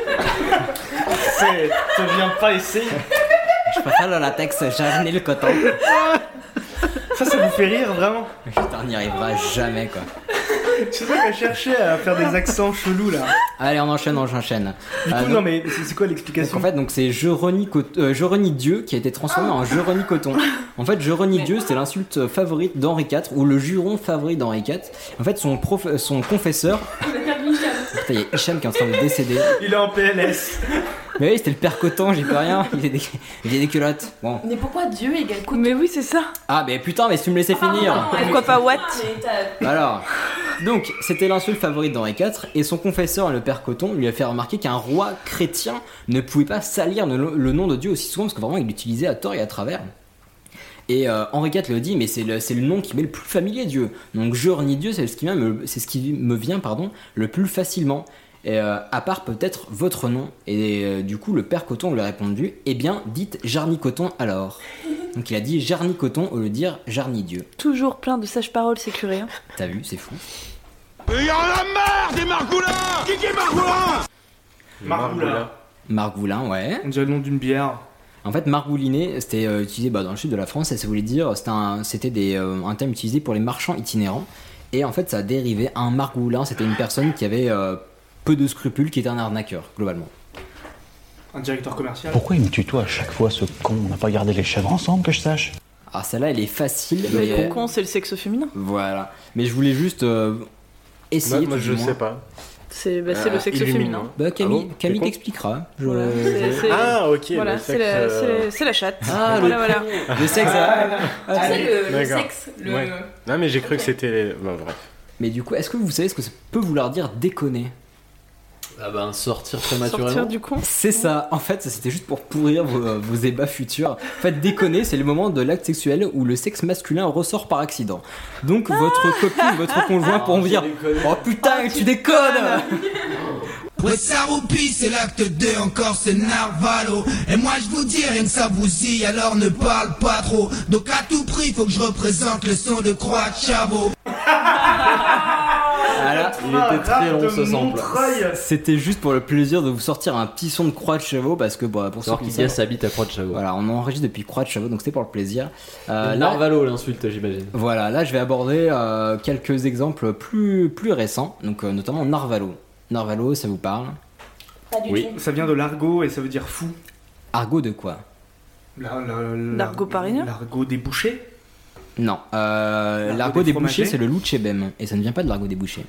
B: C'est. Te viens pas ici.
G: je préfère le latex, jarni le coton.
B: Ça, ça vous fait rire vraiment?
G: Putain, on n'y arrivera jamais quoi. [laughs]
B: Tu sais qu'à chercher à faire des accents chelous là.
G: Allez, on enchaîne, on enchaîne.
B: Du
G: Euh,
B: coup,
G: donc-
B: non mais c'est quoi l'explication
G: en fait, donc c'est je euh, je renie Dieu qui a été transformé en je renie coton. En fait, je renie Dieu, c'était l'insulte favorite d'Henri IV ou le juron favori d'Henri IV. En fait, son prof, son confesseur. Putain, il y a Hicham qui est en train de décéder.
B: Il est en PLS.
G: Mais oui, c'était le père coton, j'y peux rien. Il est des, il est des culottes. Bon.
J: Mais pourquoi Dieu égale coton
F: Mais oui, c'est ça.
G: Ah, mais putain, mais si tu me laissais finir.
F: Pourquoi pas what
G: Alors, donc, c'était l'insulte favorite d'Henri IV, et son confesseur, le père Coton, lui a fait remarquer qu'un roi chrétien ne pouvait pas salir le, le nom de Dieu aussi souvent, parce que vraiment, il l'utilisait à tort et à travers. Et euh, Henri IV le dit, mais c'est le, c'est le nom qui m'est le plus familier, Dieu. Donc, je renie Dieu, c'est ce qui, vient me- c'est ce qui me vient pardon, le plus facilement. Et, euh, à part peut-être votre nom. Et euh, du coup, le père Coton lui a répondu, eh bien, dites Jarny Coton alors. Donc, il a dit Jarny Coton au lieu de dire Jarny Dieu.
F: Toujours plein de sages-paroles, c'est curé. hein.
G: T'as vu, c'est fou.
C: Il y en a marre des margoulins Qui qui est margoulin
B: Margoulin.
G: Margoulin, ouais.
B: On dirait le nom d'une bière.
G: En fait, margouliner, c'était euh, utilisé bah, dans le sud de la France et ça voulait dire, c'était un, c'était des, euh, un terme utilisé pour les marchands itinérants. Et en fait, ça a dérivé. Un margoulin, c'était une personne qui avait euh, peu de scrupules, qui était un arnaqueur, globalement.
B: Un directeur commercial.
V: Pourquoi il me tutoie à chaque fois ce con On n'a pas gardé les chèvres ensemble que je sache
G: Alors, celle-là, elle est facile.
F: Le
G: mais-
F: concon, c'est le sexe féminin.
G: Voilà. Mais je voulais juste euh, essayer.
H: Moi, moi,
G: tout
H: je
G: moins.
H: sais pas.
F: C'est bah, c'est
H: Ah,
F: le sexe féminin.
G: Bah, Camille,
H: Ah bon
G: Camille
H: con
G: t'expliquera. Je-
H: Ah, ok,
F: Voilà,
H: le
F: c'est
H: sexe,
F: la,
H: euh,
F: c'est- la chatte.
G: Ah,
F: voilà,
G: le,
F: voilà.
G: le sexe. ah,
J: Tu sais, le, le sexe, le.
H: Ouais. Non, mais j'ai cru que c'était. les- Bon, bref.
G: Mais du coup, est-ce que vous savez ce que ça peut vouloir dire déconner?
A: Ah ben, sortir
F: Sortir
A: prématurément.
F: du con.
G: C'est ça, en fait, c'était juste pour pourrir vos, euh, vos ébats futurs. En fait, déconner, c'est le moment de l'acte sexuel où le sexe masculin ressort par accident. Donc, votre copine, votre conjoint pourront vous dire Oh putain, tu déconnes
K: Ouais, ça roupie, c'est l'acte 2, encore c'est Narvalo. Et moi je vous dis rien que ça bousille, alors ne parle pas trop. Donc à tout prix, faut que je représente le son de Croix de Chabot. [laughs]
G: Voilà.
A: Il était très long ce sample.
G: C'était juste pour le plaisir de vous sortir un petit son de Croix de Chevaux parce que, bah, pour ceux
A: Alors
G: qui savent,
A: à Croix de Chavaux.
G: voilà, on enregistre depuis Croix de Chevaux, donc c'était pour le plaisir. Euh, là-
A: Narvalo l'insulte, j'imagine.
G: Voilà, là je vais aborder euh, quelques exemples plus, plus récents, donc euh, notamment Narvalo. Narvalo, ça vous parle?
J: Pas du
A: Oui.
J: tout.
B: Ça vient de l'argot et ça veut dire fou.
G: Argot de quoi?
B: La- la- la-
F: L'argot parisien?
B: L'argot des bouchers
G: Non, euh,
B: L'argot des
G: des bouchers c'est le louchébem, et ça ne vient pas de l'argot des bouchers.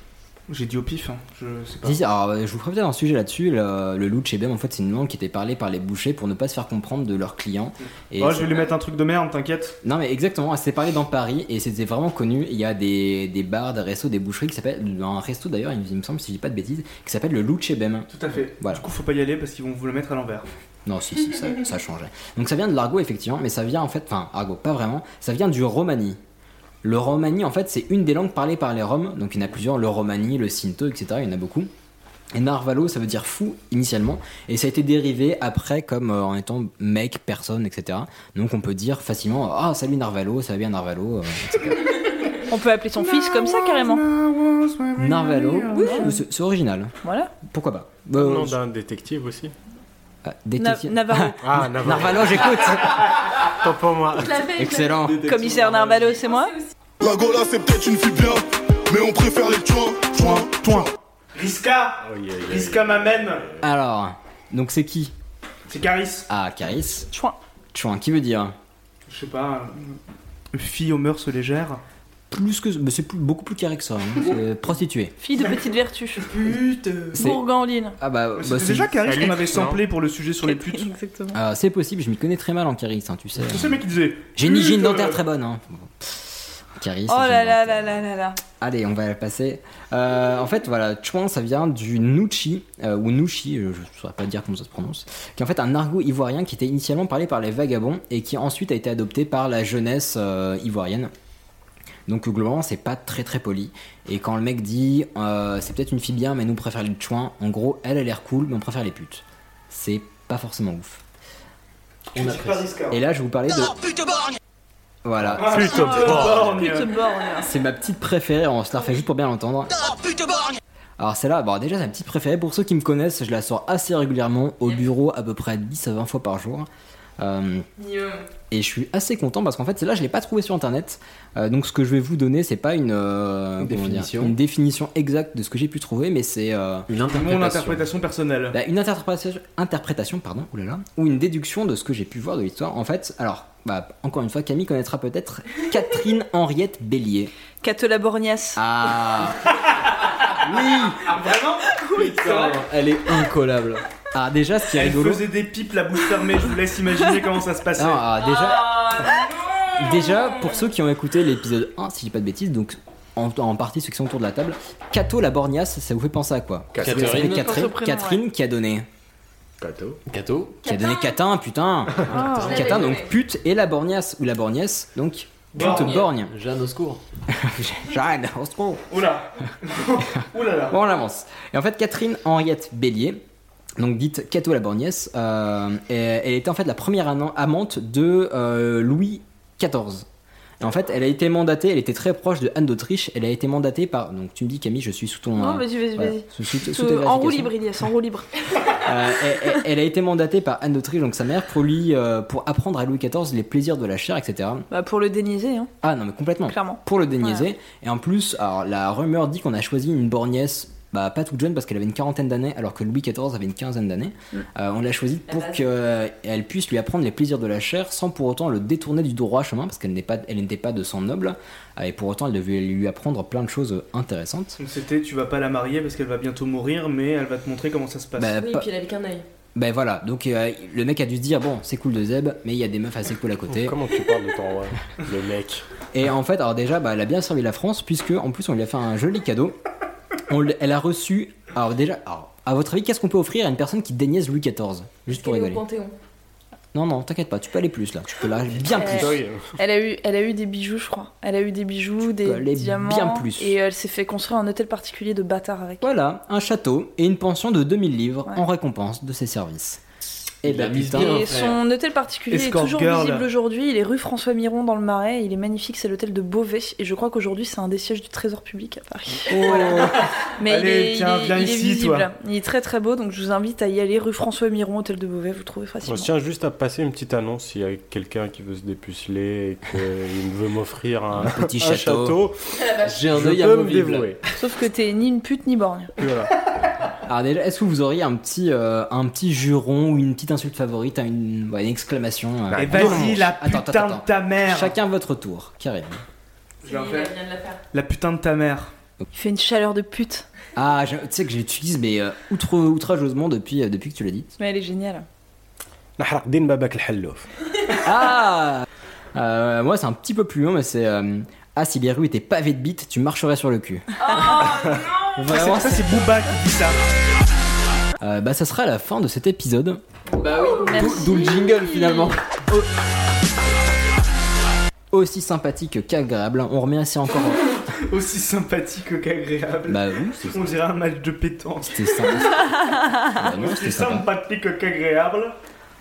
B: J'ai dit au pif, hein. je sais pas.
G: Si, alors, euh, je vous ferai peut-être un sujet là-dessus. Le, le loup de Chebem, en fait, c'est une langue qui était parlée par les bouchers pour ne pas se faire comprendre de leurs clients. Et
B: Oh, je
G: c'est-
B: vais lui mettre un truc de merde, t'inquiète.
G: Non, mais exactement, c'était parlé dans Paris et c'était vraiment connu. Il y a des, des bars, des restos, des boucheries qui s'appellent. Un resto d'ailleurs, il me semble, si je dis pas de bêtises, qui s'appelle le loup de Chebem.
B: Tout à fait.
G: Voilà.
B: Du coup, faut pas y aller parce qu'ils vont vous le mettre à l'envers.
G: Non, si, si, ça, ça changeait. Donc ça vient de l'argot, effectivement, mais ça vient en fait, enfin, argot, pas vraiment, ça vient du romani. Le romani, en fait, c'est une des langues parlées par les Roms, donc il y en a plusieurs, le romani, le sinto, etc., il y en a beaucoup. Et narvalo, ça veut dire fou initialement, et ça a été dérivé après comme euh, en étant mec, personne, etc. Donc on peut dire facilement, ah, salut Narvalo, ça va bien Narvalo, euh, etc.
F: On peut appeler son fils comme ça carrément.
G: Narvalo, oui, c'est c'est original.
F: Voilà.
G: Pourquoi pas?
H: Le
G: Euh,
H: nom d'un détective aussi.
G: Ah, détective-
F: Na- Navarro.
H: Ah, Navarro.
G: Narvalo, j'écoute [laughs]
H: Tant pour moi.
G: Excellent
F: Commissaire Narvalo, c'est moi
C: La Gola, c'est peut-être une fille bien, mais on préfère les chouins, chouins, chouins.
B: Riska Riska m'amène
G: Alors, donc c'est qui
B: C'est Caris.
G: Ah, Caris.
F: Chouin.
G: Chouin, qui veut dire
B: Je sais pas. euh, Fille aux mœurs légères.
G: Plus que. mais c'est plus- beaucoup plus carré que ça. hein. [laughs] C'est prostituée.
F: Fille de petite vertu.
B: Putain.
G: C'est-
F: Bourgandine.
G: Ah bah, bah, c'est-
B: déjà Caris qu'on avait samplé pour le sujet sur les putes.
F: Exactement.
G: Ah, c'est possible, je m'y connais très mal en Caris, hein, tu sais.
B: Tu sais, mec qui disait.
G: J'ai une hygiène dentaire très bonne. Hein. Caris.
F: Oh là là là là là là.
G: Allez, on va la passer. Euh, en fait, voilà, Chouin, ça vient du Nuchi, euh, ou Nushi, euh, je ne saurais pas dire comment ça se prononce, qui est en fait un argot ivoirien qui était initialement parlé par les vagabonds et qui ensuite a été adopté par la jeunesse euh, ivoirienne. Donc globalement, c'est pas très très poli. Et quand le mec dit euh, c'est peut-être une fille bien, mais nous on préfère les chouins, en gros, elle a l'air cool, mais on préfère les putes. C'est pas forcément ouf.
B: On a pas Riska.
G: Et là, je vais vous parler de. Voilà.
B: Ah.
G: C'est ma petite préférée, on se la refait juste pour bien l'entendre. Alors celle-là, bon déjà c'est ma petite préférée, pour ceux qui me connaissent, je la sors assez régulièrement au bureau à peu près 10 à 20 fois par jour. Euh, et je suis assez content parce qu'en fait celle-là je l'ai pas trouvée sur internet. Euh, donc ce que je vais vous donner c'est pas une, euh,
A: Une
G: dire,
A: définition.
G: une définition exacte de ce que j'ai pu trouver, mais c'est euh,
A: Une
B: Mon
A: interprétation.
B: interprétation personnelle.
G: bah, une interprétation, interprétation pardon, oulala, ou une déduction de ce que j'ai pu voir de l'histoire. En fait, alors bah, encore une fois Camille connaîtra peut-être Catherine Henriette Bélier.
F: Catola Borgnas. [laughs]
G: Ah
B: Vraiment
A: Putain, elle est incollable.
G: Ah déjà ce qui est
B: Elle
G: rigolo.
B: faisait des pipes la bouche fermée, je vous laisse imaginer comment ça se passait.
G: Non, ah, déjà, déjà, pour ceux qui ont écouté l'épisode 1, si je dis pas de bêtises, donc en, en partie ceux qui sont autour de la table, Cato la borgnasse, ça vous fait penser à quoi?
H: Catherine.
G: Ça fait
A: Catherine.
G: Catherine,
F: Prénom,
G: Catherine qui a donné.
H: Cato.
A: Cato.
G: Qui a donné Catin, putain
F: Ah.
G: Catin, donc pute, et la borgnasse, ou la borgnesse, donc pute
B: Borgne.
G: borgne.
A: Jeanne au secours. [laughs]
G: Jeanne, au secours.
B: Oula [laughs] Oula là
G: Bon, on avance. Et en fait, Catherine Henriette Bélier, donc dite Cato la Borgnesse, euh, et- elle était en fait la première amante de euh, Louis XIV. Et en fait, elle a été mandatée, elle était très proche de Anne d'Autriche, elle a été mandatée par. Donc tu me dis Camille, je suis sous ton.
F: Non,
G: euh,
F: vas-y, vas-y, vas-y. En roue libre, Ilias, en roue libre. [laughs]
G: Euh, elle, elle- a été mandatée par Anne d'Autriche, donc sa mère, pour lui, euh, pour apprendre à Louis XIV les plaisirs de la chair, etc.
F: Bah, pour le déniaiser, hein,
G: Ah non, mais complètement.
F: clairement.
G: Pour le déniaiser. Et en plus, alors, la rumeur dit qu'on a choisi une borgnesse, bah, pas toute jeune parce qu'elle avait une quarantaine d'années, alors que Louis XIV avait une quinzaine d'années.
F: Mm.
G: Euh, on l'a choisie pour qu'elle puisse lui apprendre les plaisirs de la chair sans pour autant le détourner du droit chemin, parce qu'elle n'est pas- elle n'était pas de sang noble. Euh, et pour autant, elle devait lui apprendre plein de choses intéressantes.
B: Donc c'était tu vas pas la marier parce qu'elle va bientôt mourir, mais elle va te montrer comment ça se passe.
G: Bah,
J: Oui,
G: pas-
J: puis elle avait qu'un œil.
G: Ben voilà, donc euh, le mec a dû se dire bon, c'est cool de Zeb, mais il y a des meufs assez cool à côté.
H: Comment tu parles de ton roi Le mec.
G: Et en fait, alors déjà, bah, elle a bien servi la France, puisque en plus on lui a fait un joli cadeau. On elle a reçu. Alors déjà, alors, à votre avis, qu'est-ce qu'on peut offrir à une personne qui déniaise Louis XIV Juste pour rigoler.
J: Panthéon?
G: Non, non, t'inquiète pas, tu peux aller plus là. Tu peux là bien plus.
F: Elle a eu, elle a eu des bijoux, je crois. Elle a eu des bijoux, des diamants.
G: bien plus.
F: Et elle s'est fait construire un hôtel particulier de bâtard avec.
G: Voilà, un château et une pension de 2000 livres
F: Ouais.
G: en récompense de ses services. Et
A: Il
G: bah
A: a mis
G: putain.
A: bien.
F: Et
A: frère.
F: son hôtel particulier
B: Escort
F: est toujours
B: girl.
F: visible aujourd'hui. Il est rue François Miron dans le Marais. Il est magnifique. C'est l'hôtel de Beauvais. Et je crois qu'aujourd'hui, c'est un des sièges du Trésor public à Paris. [laughs] Voilà. Mais
B: Allez,
F: il est,
B: tiens,
F: il est-
B: viens
F: il est
B: ici,
F: visible.
B: toi.
F: Il est très très beau. Donc je vous invite à y aller. Rue François Miron, hôtel de Beauvais. Vous trouvez
H: On
F: facilement.
H: se tient juste à passer une petite annonce s'il y a quelqu'un qui veut se dépuceler et qu'il veut m'offrir un,
G: Un petit
H: un
G: château.
A: J'ai un
H: je
A: œil
H: peux me dévouer.
F: Sauf que t'es ni une pute ni borgne.
H: Voilà.
G: Alors déjà, est-ce que vous auriez un petit, euh, un petit juron ou une petite insulte favorite, une, exclamation euh,
B: bah,
G: Et
B: vas-y, la putain de ta mère
G: Chacun votre tour,
J: Karine. La,
B: putain de ta mère.
F: Il fait une chaleur de pute.
G: Ah, tu sais que j'utilise, mais euh, outre, outrageusement depuis, depuis que tu l'as dit.
F: Mais elle est géniale.
G: Ah Moi, c'est un petit peu plus long, mais c'est Ah, si les rues étaient pavées de bites, tu marcherais sur le cul. Oh non Vraiment,
B: ça, c'est Booba qui dit ça.
G: Euh, bah, ça sera la fin de cet épisode.
A: Bah oui,
F: Merci.
G: D'où le jingle finalement. Au- Aussi sympathique qu'agréable. On remercie encore. [laughs]
B: Aussi sympathique qu'agréable.
G: Bah oui, c'est
B: On dirait un match de pétanque.
G: C'était sympa. Bah non,
B: sympathique qu'agréable.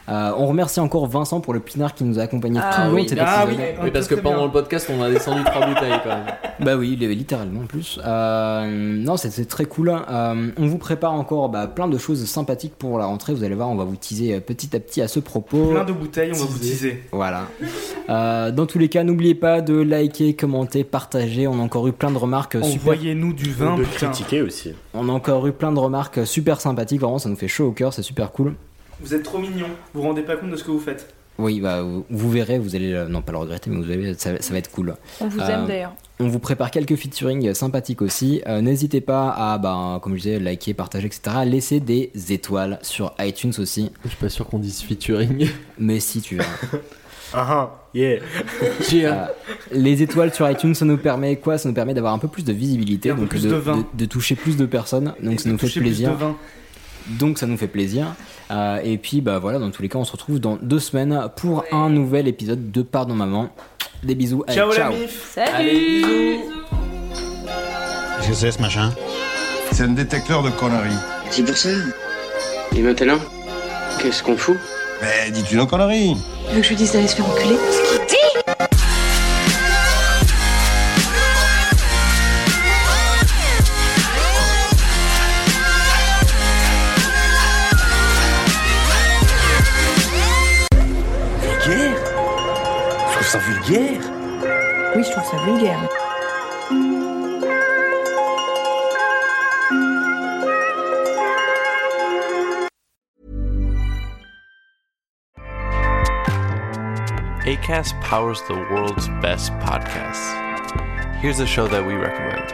G: Euh, on remercie encore Vincent pour le pinard qui nous a accompagné
F: Ah
G: tout le long
F: oui.
G: de cet
B: Ah oui.
A: Oui, parce que pendant
B: bien.
A: le podcast, on a descendu trois bouteilles quand même. [laughs]
G: Bah oui, li- littéralement en plus. Euh, non, c'est très cool. Euh, on vous prépare encore bah, plein de choses sympathiques pour la rentrée. Vous allez voir, on va vous teaser petit à petit à ce propos.
B: Plein de bouteilles, on va vous teaser.
G: Voilà. Euh, dans tous les cas, n'oubliez pas de liker, commenter, partager. On a encore eu plein de remarques super.
B: Envoyez-nous du vin,
H: de
B: putain.
H: critiquer aussi.
G: On a encore eu plein de remarques super sympathiques. Vraiment, ça nous fait chaud au cœur. C'est super cool.
B: Vous êtes trop mignons. Vous vous rendez pas compte de ce que vous faites.
G: Oui, bah, vous, vous verrez, vous allez, euh, non pas le regretter, mais vous allez, ça, ça va être cool.
F: On vous
G: Euh,
F: aime d'ailleurs.
G: On vous prépare quelques featuring sympathiques aussi. Euh, N'hésitez pas à, bah, comme je disais, liker, partager, etc. Laisser des étoiles sur iTunes aussi.
A: Je suis pas sûr qu'on dise featuring. [laughs]
G: Mais si tu veux.
H: Ah ah, yeah. [laughs]
G: Euh, les étoiles sur iTunes, ça nous permet quoi? Ça nous permet d'avoir un peu plus de visibilité, donc
B: plus
G: de,
B: de vin.
G: de- de toucher plus de personnes. Donc
B: Et
G: ça nous fait
B: toucher plus
G: plaisir.
B: de vin.
G: Donc ça nous fait plaisir. Euh, et puis bah voilà, dans tous les cas, on se retrouve dans deux semaines pour un nouvel épisode de Pardon Maman. Des bisous. Allez,
B: Ciao,
G: ciao.
B: la mif.
F: Salut
B: Allez, bisous.
V: Qu'est-ce que c'est ce machin
C: C'est un détecteur de conneries.
E: C'est pour ça. Et maintenant, qu'est-ce qu'on fout?
C: Mais dis-tu nos conneries
X: Tu veux que je lui dise d'aller se faire enculer?
T: Vulgaire ça vulgaire.
X: Oui, je trouve ça vulgaire.
N: ACAST powers the world's best podcasts. Here's a show that we recommend.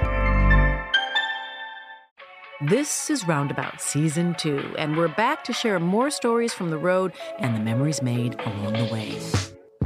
Y: This is Roundabout Season 2, and we're back to share more stories from the road and the memories made along the way.